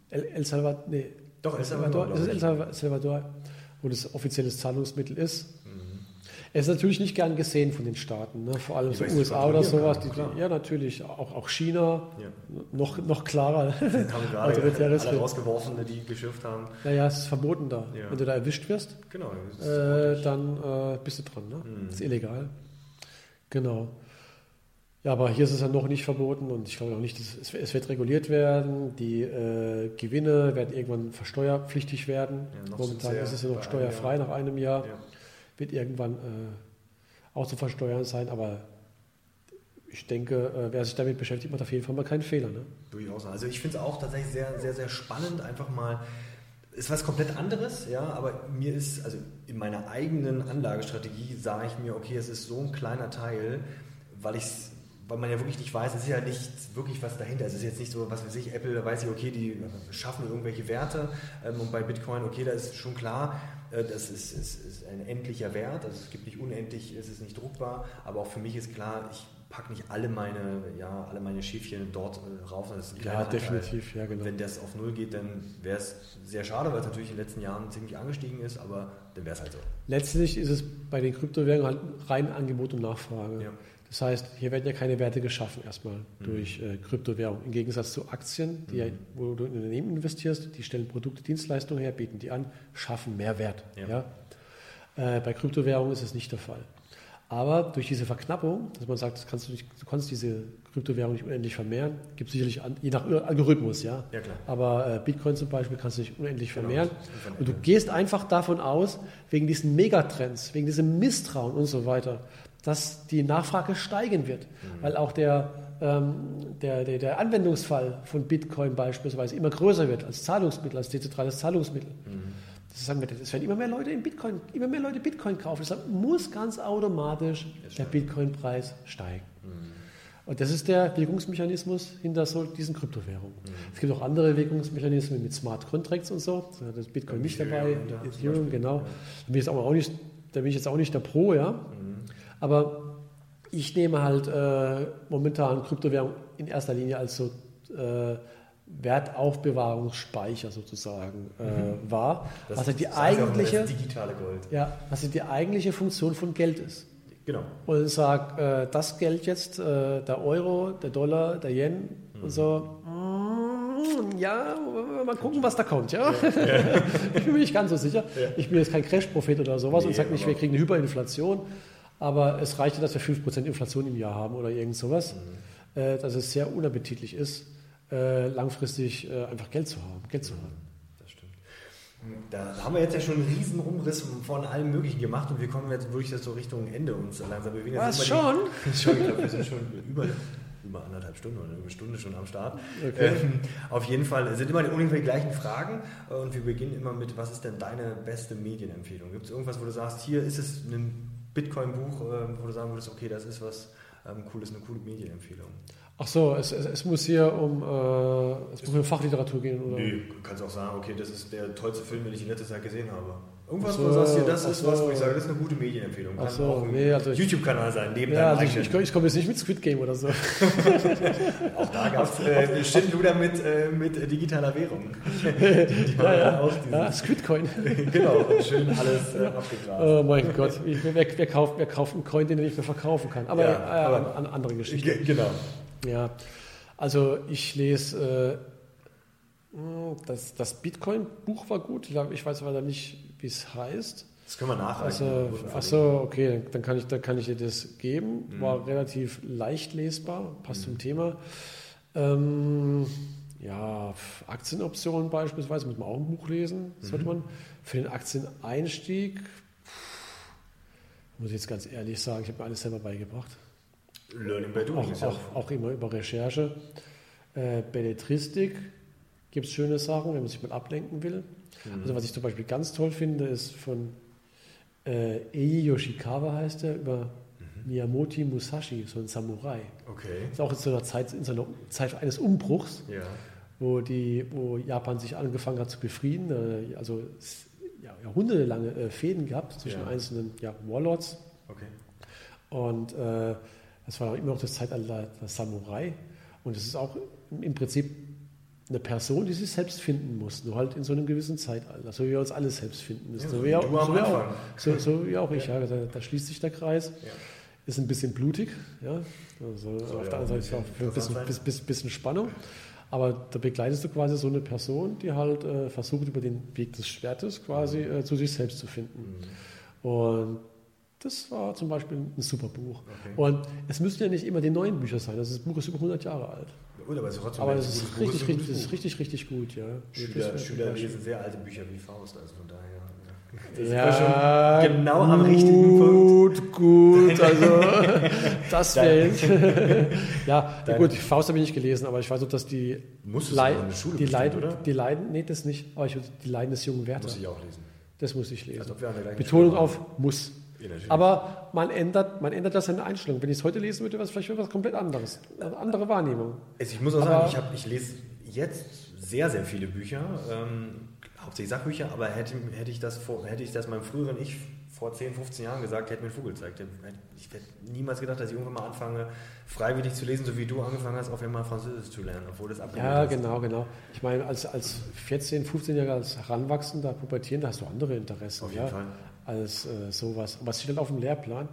El, El, Salvador, nee, Doch, El Salvador, das ist El Salvador, wo das offizielles Zahlungsmittel ist. Es ist natürlich nicht gern gesehen von den Staaten, ne? vor allem so USA oder sowas. Die, die, ja, natürlich, auch, auch China, ja. noch, noch klarer. Die haben gerade [LAUGHS] alle rausgeworfen, die geschürft haben. Naja, es ist verboten da. Ja. Wenn du da erwischt wirst, genau, äh, dann äh, bist du dran. Ne? Mhm. Das ist illegal. Genau. Ja, aber hier ist es ja noch nicht verboten und ich glaube auch nicht, es, es wird reguliert werden. Die äh, Gewinne werden irgendwann versteuerpflichtig werden. Ja, Momentan ist es ja noch steuerfrei nach einem Jahr. Ja wird irgendwann äh, auch zu versteuern sein, aber ich denke, äh, wer sich damit beschäftigt, macht auf jeden Fall mal keinen Fehler. Ne? Durchaus. Also ich finde es auch tatsächlich sehr, sehr, sehr spannend, einfach mal ist was komplett anderes, ja, aber mir ist, also in meiner eigenen Anlagestrategie sage ich mir, okay, es ist so ein kleiner Teil, weil ich weil man ja wirklich nicht weiß, es ist ja nicht wirklich was dahinter. Es ist jetzt nicht so, was weiß ich, Apple, da weiß ich, okay, die schaffen irgendwelche Werte ähm, und bei Bitcoin, okay, da ist schon klar, äh, das ist, ist, ist, ein endlicher Wert, also es gibt nicht unendlich, es ist nicht druckbar, aber auch für mich ist klar, ich packe nicht alle meine, ja, alle meine Schäfchen dort äh, rauf. Das ist ja, definitiv, ja, genau. Wenn das auf Null geht, dann wäre es sehr schade, weil es natürlich in den letzten Jahren ziemlich angestiegen ist, aber dann wäre es halt so. Letztlich ist es bei den Kryptowährungen halt rein Angebot und Nachfrage. Ja. Das heißt, hier werden ja keine Werte geschaffen erstmal mhm. durch äh, Kryptowährung. Im Gegensatz zu Aktien, die mhm. ja, wo du in Unternehmen investierst, die stellen Produkte, Dienstleistungen her, bieten die an, schaffen mehr Wert. Ja. ja? Äh, bei Kryptowährungen ist es nicht der Fall. Aber durch diese Verknappung, dass man sagt, das kannst du, nicht, du kannst diese Kryptowährung nicht unendlich vermehren, gibt es sicherlich an, je nach Algorithmus, ja. ja Aber äh, Bitcoin zum Beispiel kannst du nicht unendlich genau. vermehren. Genau. Und du gehst einfach davon aus, wegen diesen Megatrends, wegen diesem Misstrauen und so weiter, dass die Nachfrage steigen wird, mhm. weil auch der, ähm, der, der, der, Anwendungsfall von Bitcoin beispielsweise immer größer wird als Zahlungsmittel, als dezentrales Zahlungsmittel. Mhm. Das sagen wir, es werden immer mehr Leute in Bitcoin, immer mehr Leute Bitcoin kaufen. Deshalb muss ganz automatisch der Bitcoin-Preis steigen. Mhm. Und das ist der Wirkungsmechanismus hinter so diesen Kryptowährungen. Mhm. Es gibt auch andere Wirkungsmechanismen mit Smart Contracts und so. Da ist Bitcoin nicht dabei, ja, Ethereum, genau. Da bin, ich jetzt auch nicht, da bin ich jetzt auch nicht der Pro, ja. Mhm. Aber ich nehme halt äh, momentan Kryptowährung in erster Linie als so äh, Wertaufbewahrungsspeicher sozusagen äh, mhm. wahr. Das, was halt die eigentliche digitale Gold. Ja, was halt die eigentliche Funktion von Geld ist. Genau. Und ich sage, äh, das Geld jetzt, äh, der Euro, der Dollar, der Yen mhm. und so, mm, ja, mal gucken, was da kommt. Ja? ja. [LAUGHS] ich bin mir nicht ganz so sicher. Ja. Ich bin jetzt kein Crash-Prophet oder sowas nee, und sage nicht, wir kriegen eine Hyperinflation aber es reichte, dass wir 5% Inflation im Jahr haben oder irgend sowas, mhm. äh, dass es sehr unappetitlich ist, äh, langfristig äh, einfach Geld zu haben. Geld zu haben. Das stimmt. Da haben wir jetzt ja schon einen riesen Umriss von allem Möglichen gemacht und wir kommen jetzt wirklich so Richtung Ende uns langsam bewegen. Was, schon? Die, schon? [LAUGHS] Ich glaube, wir sind schon über über anderthalb Stunden oder eine Stunde schon am Start. Okay. Ähm, auf jeden Fall sind immer ungefähr die gleichen Fragen und wir beginnen immer mit, was ist denn deine beste Medienempfehlung? Gibt es irgendwas, wo du sagst, hier ist es ein Bitcoin-Buch, ähm, wo du sagen würdest, okay, das ist was ähm, Cooles, eine coole Medienempfehlung? Ach so, es, es, es muss hier um, äh, es muss um Fachliteratur gehen, oder? Nee, du kannst auch sagen, okay, das ist der tollste Film, den ich in letzter Zeit gesehen habe. Irgendwas, so, wo du sagst, hier, das ist so. was, wo ich sage, das ist eine gute Medienempfehlung. Kann so, auch nee, also YouTube-Kanal sein, neben ja, also ich, ich, komme jetzt nicht mit Squid Game oder so. [LAUGHS] auch da gab es äh, Schindluder mit, äh, mit digitaler Währung. [LAUGHS] die, die ja, ja. Auch ja, Squidcoin. [LAUGHS] genau, schön alles äh, abgegrast. Oh mein Gott, ich, wer, wer, kauft, wer kauft einen Coin, den er nicht mehr verkaufen kann? Aber, ja, äh, aber an, an andere Geschichten. Genau. Ja, also ich lese... Äh, das, das Bitcoin-Buch war gut. Ich weiß aber nicht, wie es heißt. Das können wir nachreichen. Also, achso, okay, dann kann, ich, dann kann ich dir das geben. Mhm. War relativ leicht lesbar, passt mhm. zum Thema. Ähm, ja, Aktienoptionen beispielsweise, muss man auch ein Buch lesen, sollte man. Für den Aktieneinstieg, muss ich jetzt ganz ehrlich sagen, ich habe mir alles selber beigebracht. Learning by doing Auch, auch, auch immer über Recherche. Äh, Belletristik gibt es schöne Sachen, wenn man sich mal ablenken will. Also was ich zum Beispiel ganz toll finde, ist von äh, Eiji Yoshikawa heißt er, über Miyamoto Musashi, so ein Samurai. Okay. Das ist auch in so einer Zeit, in so einer Zeit eines Umbruchs, Ja. wo, die, wo Japan sich angefangen hat zu befrieden, äh, also es, ja, jahrhundertelange äh, Fäden gehabt zwischen Ja. einzelnen ja, Warlords. Okay. Und äh, das war auch immer noch das Zeitalter der Samurai. Und es ist auch im Prinzip eine Person, die sich selbst finden muss, nur halt in so einem gewissen Zeitalter, so wie wir uns alle selbst finden müssen. Ja, so, so wie auch, so, wie auch, so, so wie auch ich, ja, da, da schließt sich der Kreis. Ja. Ist ein bisschen blutig, ja. Also auf der anderen Seite ist auch ein bisschen bisschen, bisschen, bisschen, Spannung. Aber da begleitest du quasi so eine Person, die halt äh, versucht, über den Weg des Schwertes quasi Mhm. äh, zu sich selbst zu finden. Und das war zum Beispiel ein super Buch. Okay. Und es müssen ja nicht immer die neuen Bücher sein. Das Buch ist über 100 Jahre alt. Gut, aber es ist trotzdem Aber das ist richtig, richtig, das ist richtig, richtig gut, ja. Schüler, Schüler lesen sehr alte Bücher wie Faust, also von daher. Das Ja, genau am richtigen Punkt. Gut, gut. [LAUGHS] Also, das wäre jetzt. [LAUGHS] ja, Deine- gut, Faust habe ich nicht gelesen, aber ich weiß auch, dass die, Musstest du Lei- noch in der Schule die, Leiden, oder? die Leiden, nee, das nicht, aber ich, die Leiden des jungen Werther, Muss ich auch lesen. das muss ich lesen. gleichen Betonung auf muss. Aber man ändert, man ändert das seine Einstellung. Wenn ich es heute lesen würde, wäre es vielleicht was komplett anderes. Eine andere Wahrnehmung. Also ich muss auch Aber- sagen, ich, hab, ich lese jetzt sehr, sehr viele Bücher, ähm, hauptsächlich Sachbücher, aber hätte, hätte, ich das vor, hätte ich das meinem früheren Ich vor 10, 15 Jahren gesagt, hätte mir ein Vogel gezeigt. Ich hätte niemals gedacht, dass ich irgendwann mal anfange, freiwillig zu lesen, so wie du angefangen hast, auf einmal Französisch zu lernen, obwohl das abgelehnt Ja, ist. genau, genau. Ich meine, als, als 14-, 15-Jähriger, als Heranwachsender, Pubertieren, da hast du andere Interessen. Auf jeden ja, Fall. Als äh, sowas. Aber es steht dann auf dem Lehrplan.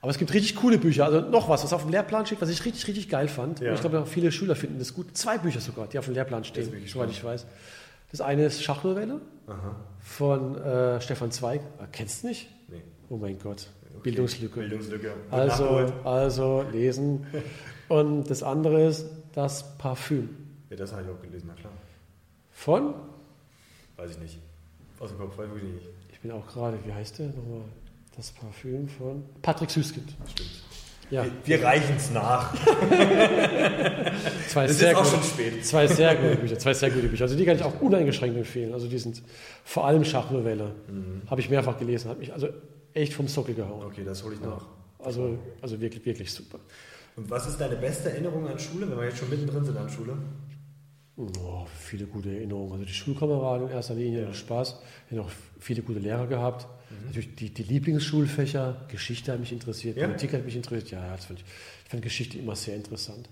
Aber es gibt richtig coole Bücher. Also noch was, was auf dem Lehrplan steht, was ich richtig, richtig geil fand. Ja. Und ich glaube, viele Schüler finden das gut. Zwei Bücher sogar, die auf dem Lehrplan stehen, soweit ich weiß. Das eine ist Schachnovelle Aha. von äh, Stefan Zweig. Äh, kennst du nicht? Nee. Oh mein Gott. Okay. Bildungslücke. Bildungslücke. Also, also lesen. [LAUGHS] Und das andere ist das Parfüm. Ja, das habe ich auch gelesen, na klar. Von, Weiß ich nicht. Aus dem Kopf, weiß ich wirklich nicht. Ich bin auch gerade, wie heißt der nochmal? Das Parfüm von Patrick Süßkind. Stimmt. Ja, Wir, wir reichen es nach. zwei Es sehr, ist auch gute, schon spät. zwei sehr gute Bücher. Zwei sehr gute Bücher. Also die kann ich auch uneingeschränkt empfehlen. Also die sind vor allem Schachnovelle. Mhm. Habe ich mehrfach gelesen. Hat mich also echt vom Sockel gehauen. Okay, das hole ich nach. Also, also wirklich, wirklich super. Und was ist deine beste Erinnerung an Schule, wenn wir jetzt schon mittendrin sind an Schule? Oh, viele gute Erinnerungen. Also die Schulkameraden in erster Linie, Ja. Mhm. Spaß. Ich habe auch viele gute Lehrer gehabt. Natürlich die, die Lieblingsschulfächer, Geschichte hat mich interessiert, Ja? Politik hat mich interessiert. Ja, das fand ich, ich fand Geschichte immer sehr interessant.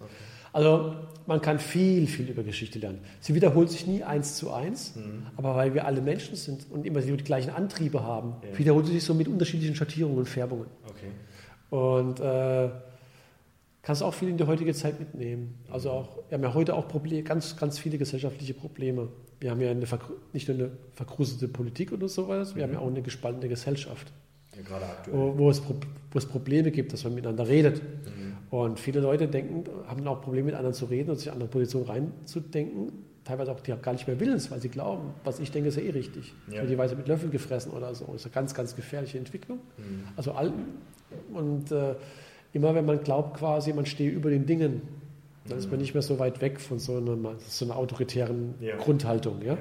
Also man kann viel, viel über Geschichte lernen. Sie wiederholt sich nie eins zu eins, Mhm. aber weil wir alle Menschen sind und immer die gleichen Antriebe haben, Ja. wiederholt sie sich so mit unterschiedlichen Schattierungen und Färbungen. Okay. Und äh, kannst auch viel in die heutige Zeit mitnehmen. Also auch, wir haben ja heute auch Probleme, ganz, ganz viele gesellschaftliche Probleme. Wir haben ja eine, nicht nur eine verkrustete Politik oder sowas, wir haben ja auch eine gespaltene Gesellschaft, Ja, gerade aktuell. wo, wo, es, wo es Probleme gibt, dass man miteinander redet. Mhm. Und viele Leute denken, haben auch Probleme mit anderen zu reden und sich in andere Positionen reinzudenken. Teilweise auch, die haben gar nicht mehr willens, weil sie glauben, was ich denke, ist ja eh richtig. Ja. Die Weise mit Löffeln gefressen oder so. Das ist eine ganz, ganz gefährliche Entwicklung. Mhm. Also all, und äh, immer wenn man glaubt quasi, man stehe über den Dingen, dann ist man nicht mehr so weit weg von so einer, so einer autoritären Ja. Grundhaltung, ja?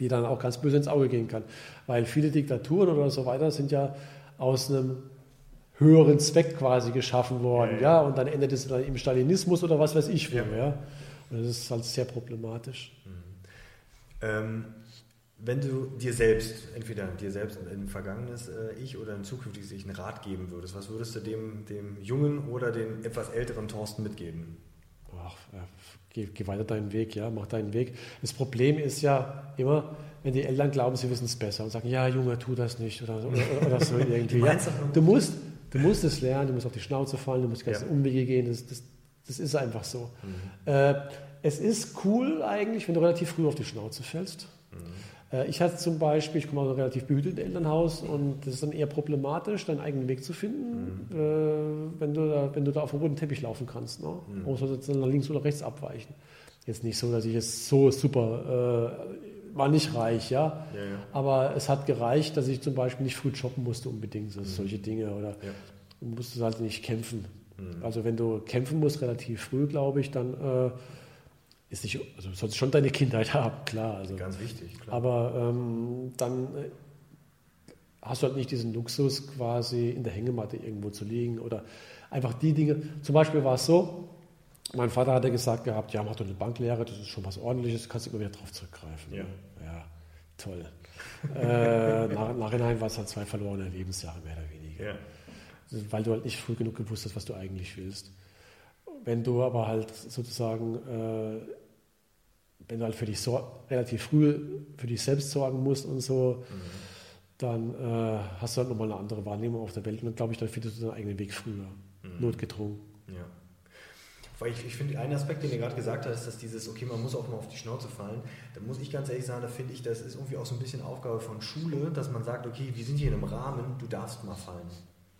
die dann auch ganz böse ins Auge gehen kann. Weil viele Diktaturen oder so weiter sind ja aus einem höheren Zweck quasi geschaffen worden, Ja, ja, ja. und dann endet es dann im Stalinismus oder was weiß ich wo, Ja. Und das ist halt sehr problematisch. Ähm, wenn du dir selbst, entweder dir selbst ein vergangenes äh, Ich oder ein zukünftiges Ich einen Rat geben würdest, was würdest du dem, dem jungen oder dem etwas älteren Thorsten mitgeben? Ach, ja, geh, geh weiter deinen Weg, ja, mach deinen Weg. Das Problem ist ja immer, wenn die Eltern glauben, sie wissen es besser und sagen, ja, Junge, tu das nicht oder, oder, oder so [LAUGHS] irgendwie. Ja. Du musst, du musst es lernen, du musst auf die Schnauze fallen, du musst die ganzen Ja. Umwege gehen, das, das, das ist einfach so. Äh, es ist cool eigentlich, wenn du relativ früh auf die Schnauze fällst. Äh, ich hatte zum Beispiel, ich komme aus einem relativ behüteten Elternhaus und das ist dann eher problematisch, deinen eigenen Weg zu finden, mhm. äh, wenn, du da, wenn du da auf dem roten Teppich laufen kannst. Ne? Mhm. Man muss also nach links oder rechts abweichen. Jetzt nicht so, dass ich es so super, äh, war nicht reich, ja? Ja, ja? aber es hat gereicht, dass ich zum Beispiel nicht früh shoppen musste unbedingt, so, mhm. solche Dinge oder ja. du musstest halt nicht kämpfen. Mhm. Also wenn du kämpfen musst relativ früh, glaube ich, dann äh, ist nicht, also sollst schon deine Kindheit [LAUGHS] haben, klar. Also, Ganz wichtig, klar. Aber ähm, dann äh, hast du halt nicht diesen Luxus, quasi in der Hängematte irgendwo zu liegen oder einfach die Dinge. Zum Beispiel war es so, mein Vater hatte gesagt gehabt, ja, mach doch eine Banklehre, das ist schon was ordentliches, kannst du immer wieder drauf zurückgreifen. Ja, ja toll. äh, [LAUGHS] nach, Nachhinein war es halt zwei verlorene Lebensjahre, mehr oder weniger. Ja. Weil du halt nicht früh genug gewusst hast, was du eigentlich willst. Wenn du aber halt sozusagen äh, wenn du halt für dich so, relativ früh für dich selbst sorgen musst und so, mhm. dann äh, hast du halt nochmal eine andere Wahrnehmung auf der Welt und dann glaube ich, dann findest du deinen eigenen Weg früher, mhm. notgedrungen. Ja. Weil ich, ich finde, einen Aspekt, den ihr gerade gesagt hast, ist, dass dieses, okay, man muss auch mal auf die Schnauze fallen. Da muss ich ganz ehrlich sagen, da finde ich, das ist irgendwie auch so ein bisschen Aufgabe von Schule, dass man sagt, okay, wir sind hier in einem Rahmen, du darfst mal fallen.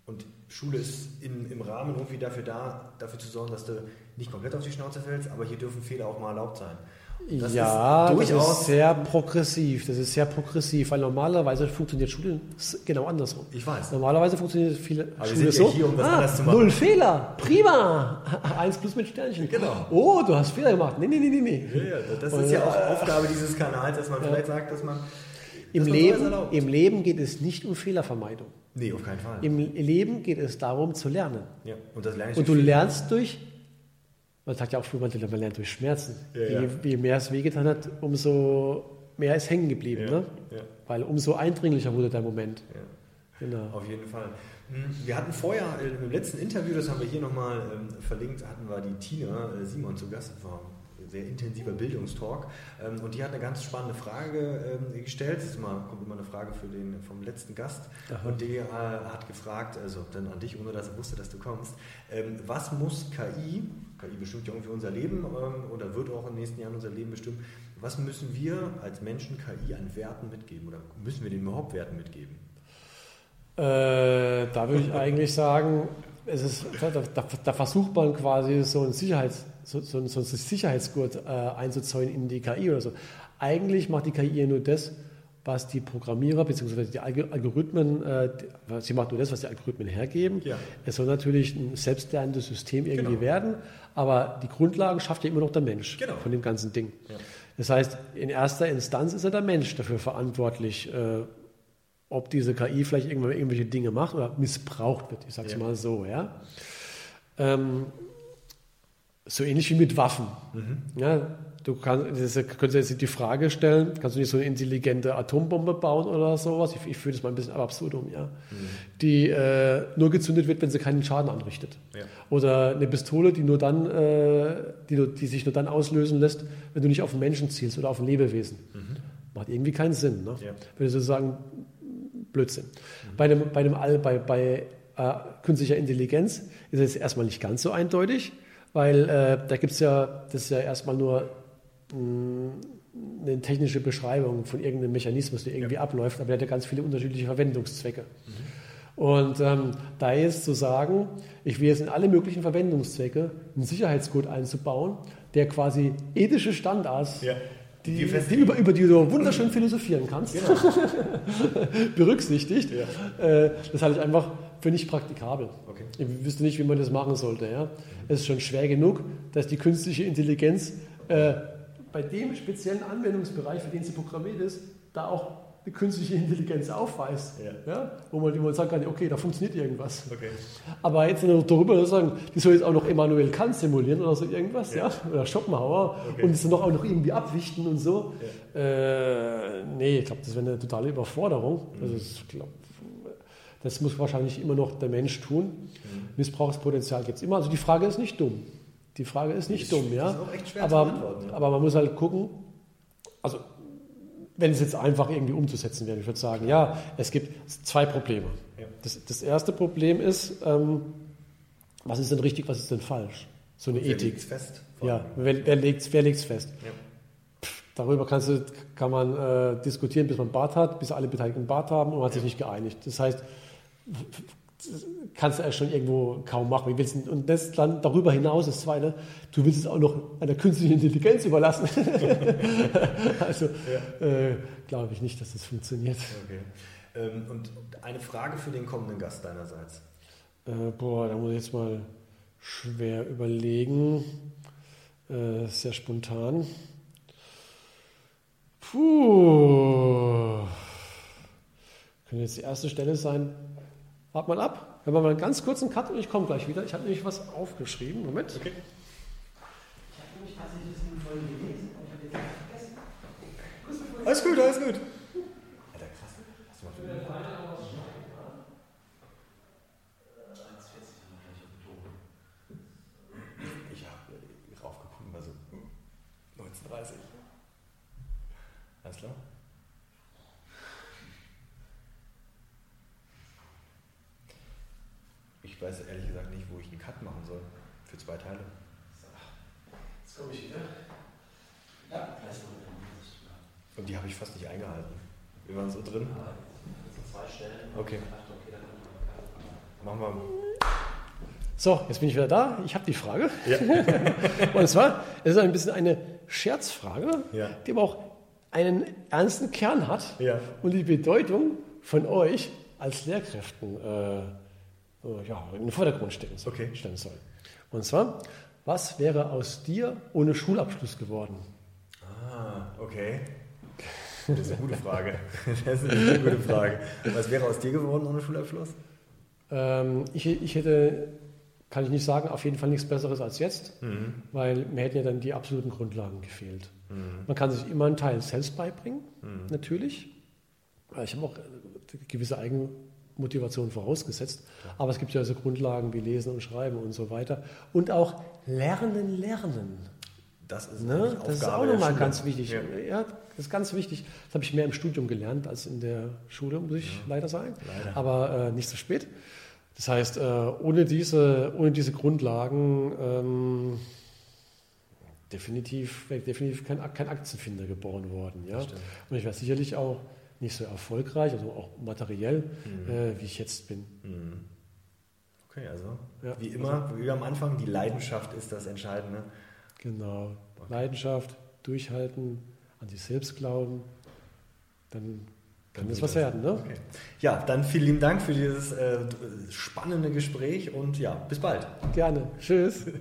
Und Schule ist in, im Rahmen irgendwie dafür da, dafür zu sorgen, dass du nicht komplett auf die Schnauze fällst, aber hier dürfen Fehler auch mal erlaubt sein. Das ja, ist durchaus das ist sehr progressiv. Das ist sehr progressiv, weil normalerweise funktioniert Schule genau andersrum. Ich weiß. Normalerweise funktioniert viele Aber Schule wir sind so. Ja hier, um das ah, anders zu machen. Null Fehler, prima. [LAUGHS] Eins plus mit Sternchen. Genau. Oh, du hast Fehler gemacht. Nee, nee, nee, nee. nee. Ja, ja, das ist ja auch äh, Aufgabe dieses Kanals, dass man vielleicht sagt, dass man. Im, Leben, Im Leben geht es nicht um Fehlervermeidung. Nee, auf keinen Fall. Im Leben geht es darum zu lernen. Ja, und das lerne ich Und du lernst durch man sagt ja auch früher, man lernt durch Schmerzen. Ja, je, ja. je, mehr es wehgetan hat, umso mehr ist hängen geblieben. Ja, ne? Weil umso eindringlicher wurde der Moment. Genau. Auf jeden Fall. Hm, wir hatten vorher äh, im letzten Interview, das haben wir hier nochmal ähm, verlinkt, hatten wir die Tina äh, Simon zu Gast. War sehr intensiver Bildungstalk. Ähm, und die hat eine ganz spannende Frage ähm, gestellt. Das mal, kommt immer eine Frage für den, vom letzten Gast. Aha. Und die äh, hat gefragt, also dann an dich, ohne dass er wusste, dass du kommst, ähm, was muss KI KI bestimmt ja irgendwie unser Leben oder wird auch in den nächsten Jahren unser Leben bestimmen. Was müssen wir als Menschen KI an Werten mitgeben oder müssen wir den überhaupt Werten mitgeben? Äh, da würde ich eigentlich sagen, es ist, da, da, da, versucht man quasi so einen, Sicherheits, so, so, so einen Sicherheitsgurt äh, einzuzäunen in die KI oder so. Eigentlich macht die KI nur das, was die Programmierer bzw. die Algorithmen, äh, sie macht nur das, was die Algorithmen hergeben. Ja. Es soll natürlich ein selbstlernendes System irgendwie genau. werden, aber die Grundlagen schafft ja immer noch der Mensch genau. von dem ganzen Ding. Ja. Das heißt, in erster Instanz ist ja der Mensch dafür verantwortlich, äh, ob diese KI vielleicht irgendwann irgendwelche Dinge macht oder missbraucht wird. Ich sage es ja. mal so. Ja? Ähm, so ähnlich wie mit Waffen. Mhm. Ja, Du kannst, könntest jetzt die Frage stellen, kannst du nicht so eine intelligente Atombombe bauen oder sowas? Ich, ich fühle das mal ein bisschen absurdum, ja. Mhm. Die äh, nur gezündet wird, wenn sie keinen Schaden anrichtet. Ja. Oder eine Pistole, die nur dann, äh, die, die, sich nur dann auslösen lässt, wenn du nicht auf einen Menschen zielst oder auf ein Lebewesen. Mhm. Macht irgendwie keinen Sinn. Ne? Ja. Wenn du sozusagen Blödsinn. Mhm. Bei, einem, bei, einem All, bei, bei äh, künstlicher Intelligenz ist es erstmal nicht ganz so eindeutig, weil äh, da gibt es ja, das ist ja erstmal nur eine technische Beschreibung von irgendeinem Mechanismus, der irgendwie ja. abläuft, aber der hat ja ganz viele unterschiedliche Verwendungszwecke. Mhm. Und ähm, da ist zu sagen, ich will jetzt in alle möglichen Verwendungszwecke einen Sicherheitscode einzubauen, der quasi ethische Standards, ja. die, die, über, über, die du wunderschön philosophieren kannst, genau. [LAUGHS] berücksichtigt. Ja. Äh, das halte ich einfach für nicht praktikabel. Okay. Ich wüsste nicht, wie man das machen sollte. Ja? Es ist schon schwer genug, dass die künstliche Intelligenz äh, bei dem speziellen Anwendungsbereich, für den sie programmiert ist, da auch eine künstliche Intelligenz aufweist. Ja. Ja? Wo man, wo man sagen kann, okay, da funktioniert irgendwas. Okay. Aber jetzt noch darüber sagen, die soll jetzt auch noch Immanuel Kant simulieren oder so irgendwas, ja. ja? Oder Schopenhauer okay. und es dann auch noch irgendwie abwichten und so. Ja. Äh, nee, ich glaube, das wäre eine totale Überforderung. Mhm. Also ich glaub, das muss wahrscheinlich immer noch der Mensch tun. Mhm. Missbrauchspotenzial gibt es immer. Also die Frage ist nicht dumm. Die Frage ist nicht ist, dumm, ja. aber, ja. aber man muss halt gucken, also wenn es jetzt einfach irgendwie umzusetzen wäre, ich würde sagen, ja, es gibt zwei Probleme. Ja. Das, das, erste Problem ist, ähm, was ist denn richtig, was ist denn falsch? So eine wer Ethik. Legt's fest? Ja, wer, wer legt es wer legt's fest? Ja. darüber kannst du, kann man äh, diskutieren, bis man Bart hat, bis alle Beteiligten Bart haben und man hat sich nicht geeinigt. Das heißt, kannst du ja schon irgendwo kaum machen. Willst, und das dann darüber hinaus, das Zweite, du willst es auch noch einer künstlichen Intelligenz überlassen. [LAUGHS] also ja. äh, glaube ich nicht, dass das funktioniert. Okay. Ähm, und eine Frage für den kommenden Gast deinerseits. Äh, boah, da muss ich jetzt mal schwer überlegen. Äh, sehr spontan. Puh. Könnte jetzt die erste Stelle sein. Wart mal ab. Wir machen mal einen ganz kurzen Cut und ich komme gleich wieder. Ich habe nämlich was aufgeschrieben. Moment. Okay. Ich habe nämlich tatsächlich das vorhin gelesen, aber ich habe jetzt vergessen. Alles gut, alles gut. Ich weiß ehrlich gesagt nicht, wo ich einen Cut machen soll. Für zwei Teile. Jetzt komme ich wieder. Ja, Und die habe ich fast nicht eingehalten. Wir waren so drin. zwei Stellen. Okay. Machen wir. So, jetzt bin ich wieder da. Ich habe die Frage. Ja. [LAUGHS] Und zwar, es ist ein bisschen eine Scherzfrage, ja. die aber auch einen ernsten Kern hat ja. und die Bedeutung von euch als Lehrkräften äh, äh, ja, in den Vordergrund stellen, okay. stellen soll. Und zwar, was wäre aus dir ohne Schulabschluss geworden? Ah, okay. Das ist eine gute Frage. Das ist eine gute Frage. Was wäre aus dir geworden ohne Schulabschluss? Ähm, ich, ich hätte, kann ich nicht sagen, auf jeden Fall nichts Besseres als jetzt, mhm. weil mir hätten ja dann die absoluten Grundlagen gefehlt. Mhm. Man kann sich immer einen Teil selbst beibringen, mhm. natürlich. Ich habe auch gewisse Eigen Motivation vorausgesetzt. Aber es gibt ja so Grundlagen wie Lesen und Schreiben und so weiter. Und auch Lernen, Lernen. Das ist, ne? das ist auch nochmal ganz wichtig. Ja. ja. das ist ganz wichtig. Das habe ich mehr im Studium gelernt als in der Schule, muss ich ja. leider sagen. Leider. Aber äh, nicht so spät. Das heißt, äh, ohne, diese, ohne diese Grundlagen ähm, definitiv, wäre definitiv kein, kein Aktienfinder geboren worden. Ja? Und ich wäre sicherlich auch nicht so erfolgreich, also auch materiell, mhm. äh, wie ich jetzt bin. Mhm. Okay, also ja, wie immer, also, wie am Anfang, die Leidenschaft ist das Entscheidende. Genau, okay. Leidenschaft, durchhalten, an sich selbst glauben, dann kann das was werden. Ne? Okay. Ja, dann vielen lieben Dank für dieses äh, spannende Gespräch und ja, bis bald. Gerne. Tschüss. [LAUGHS]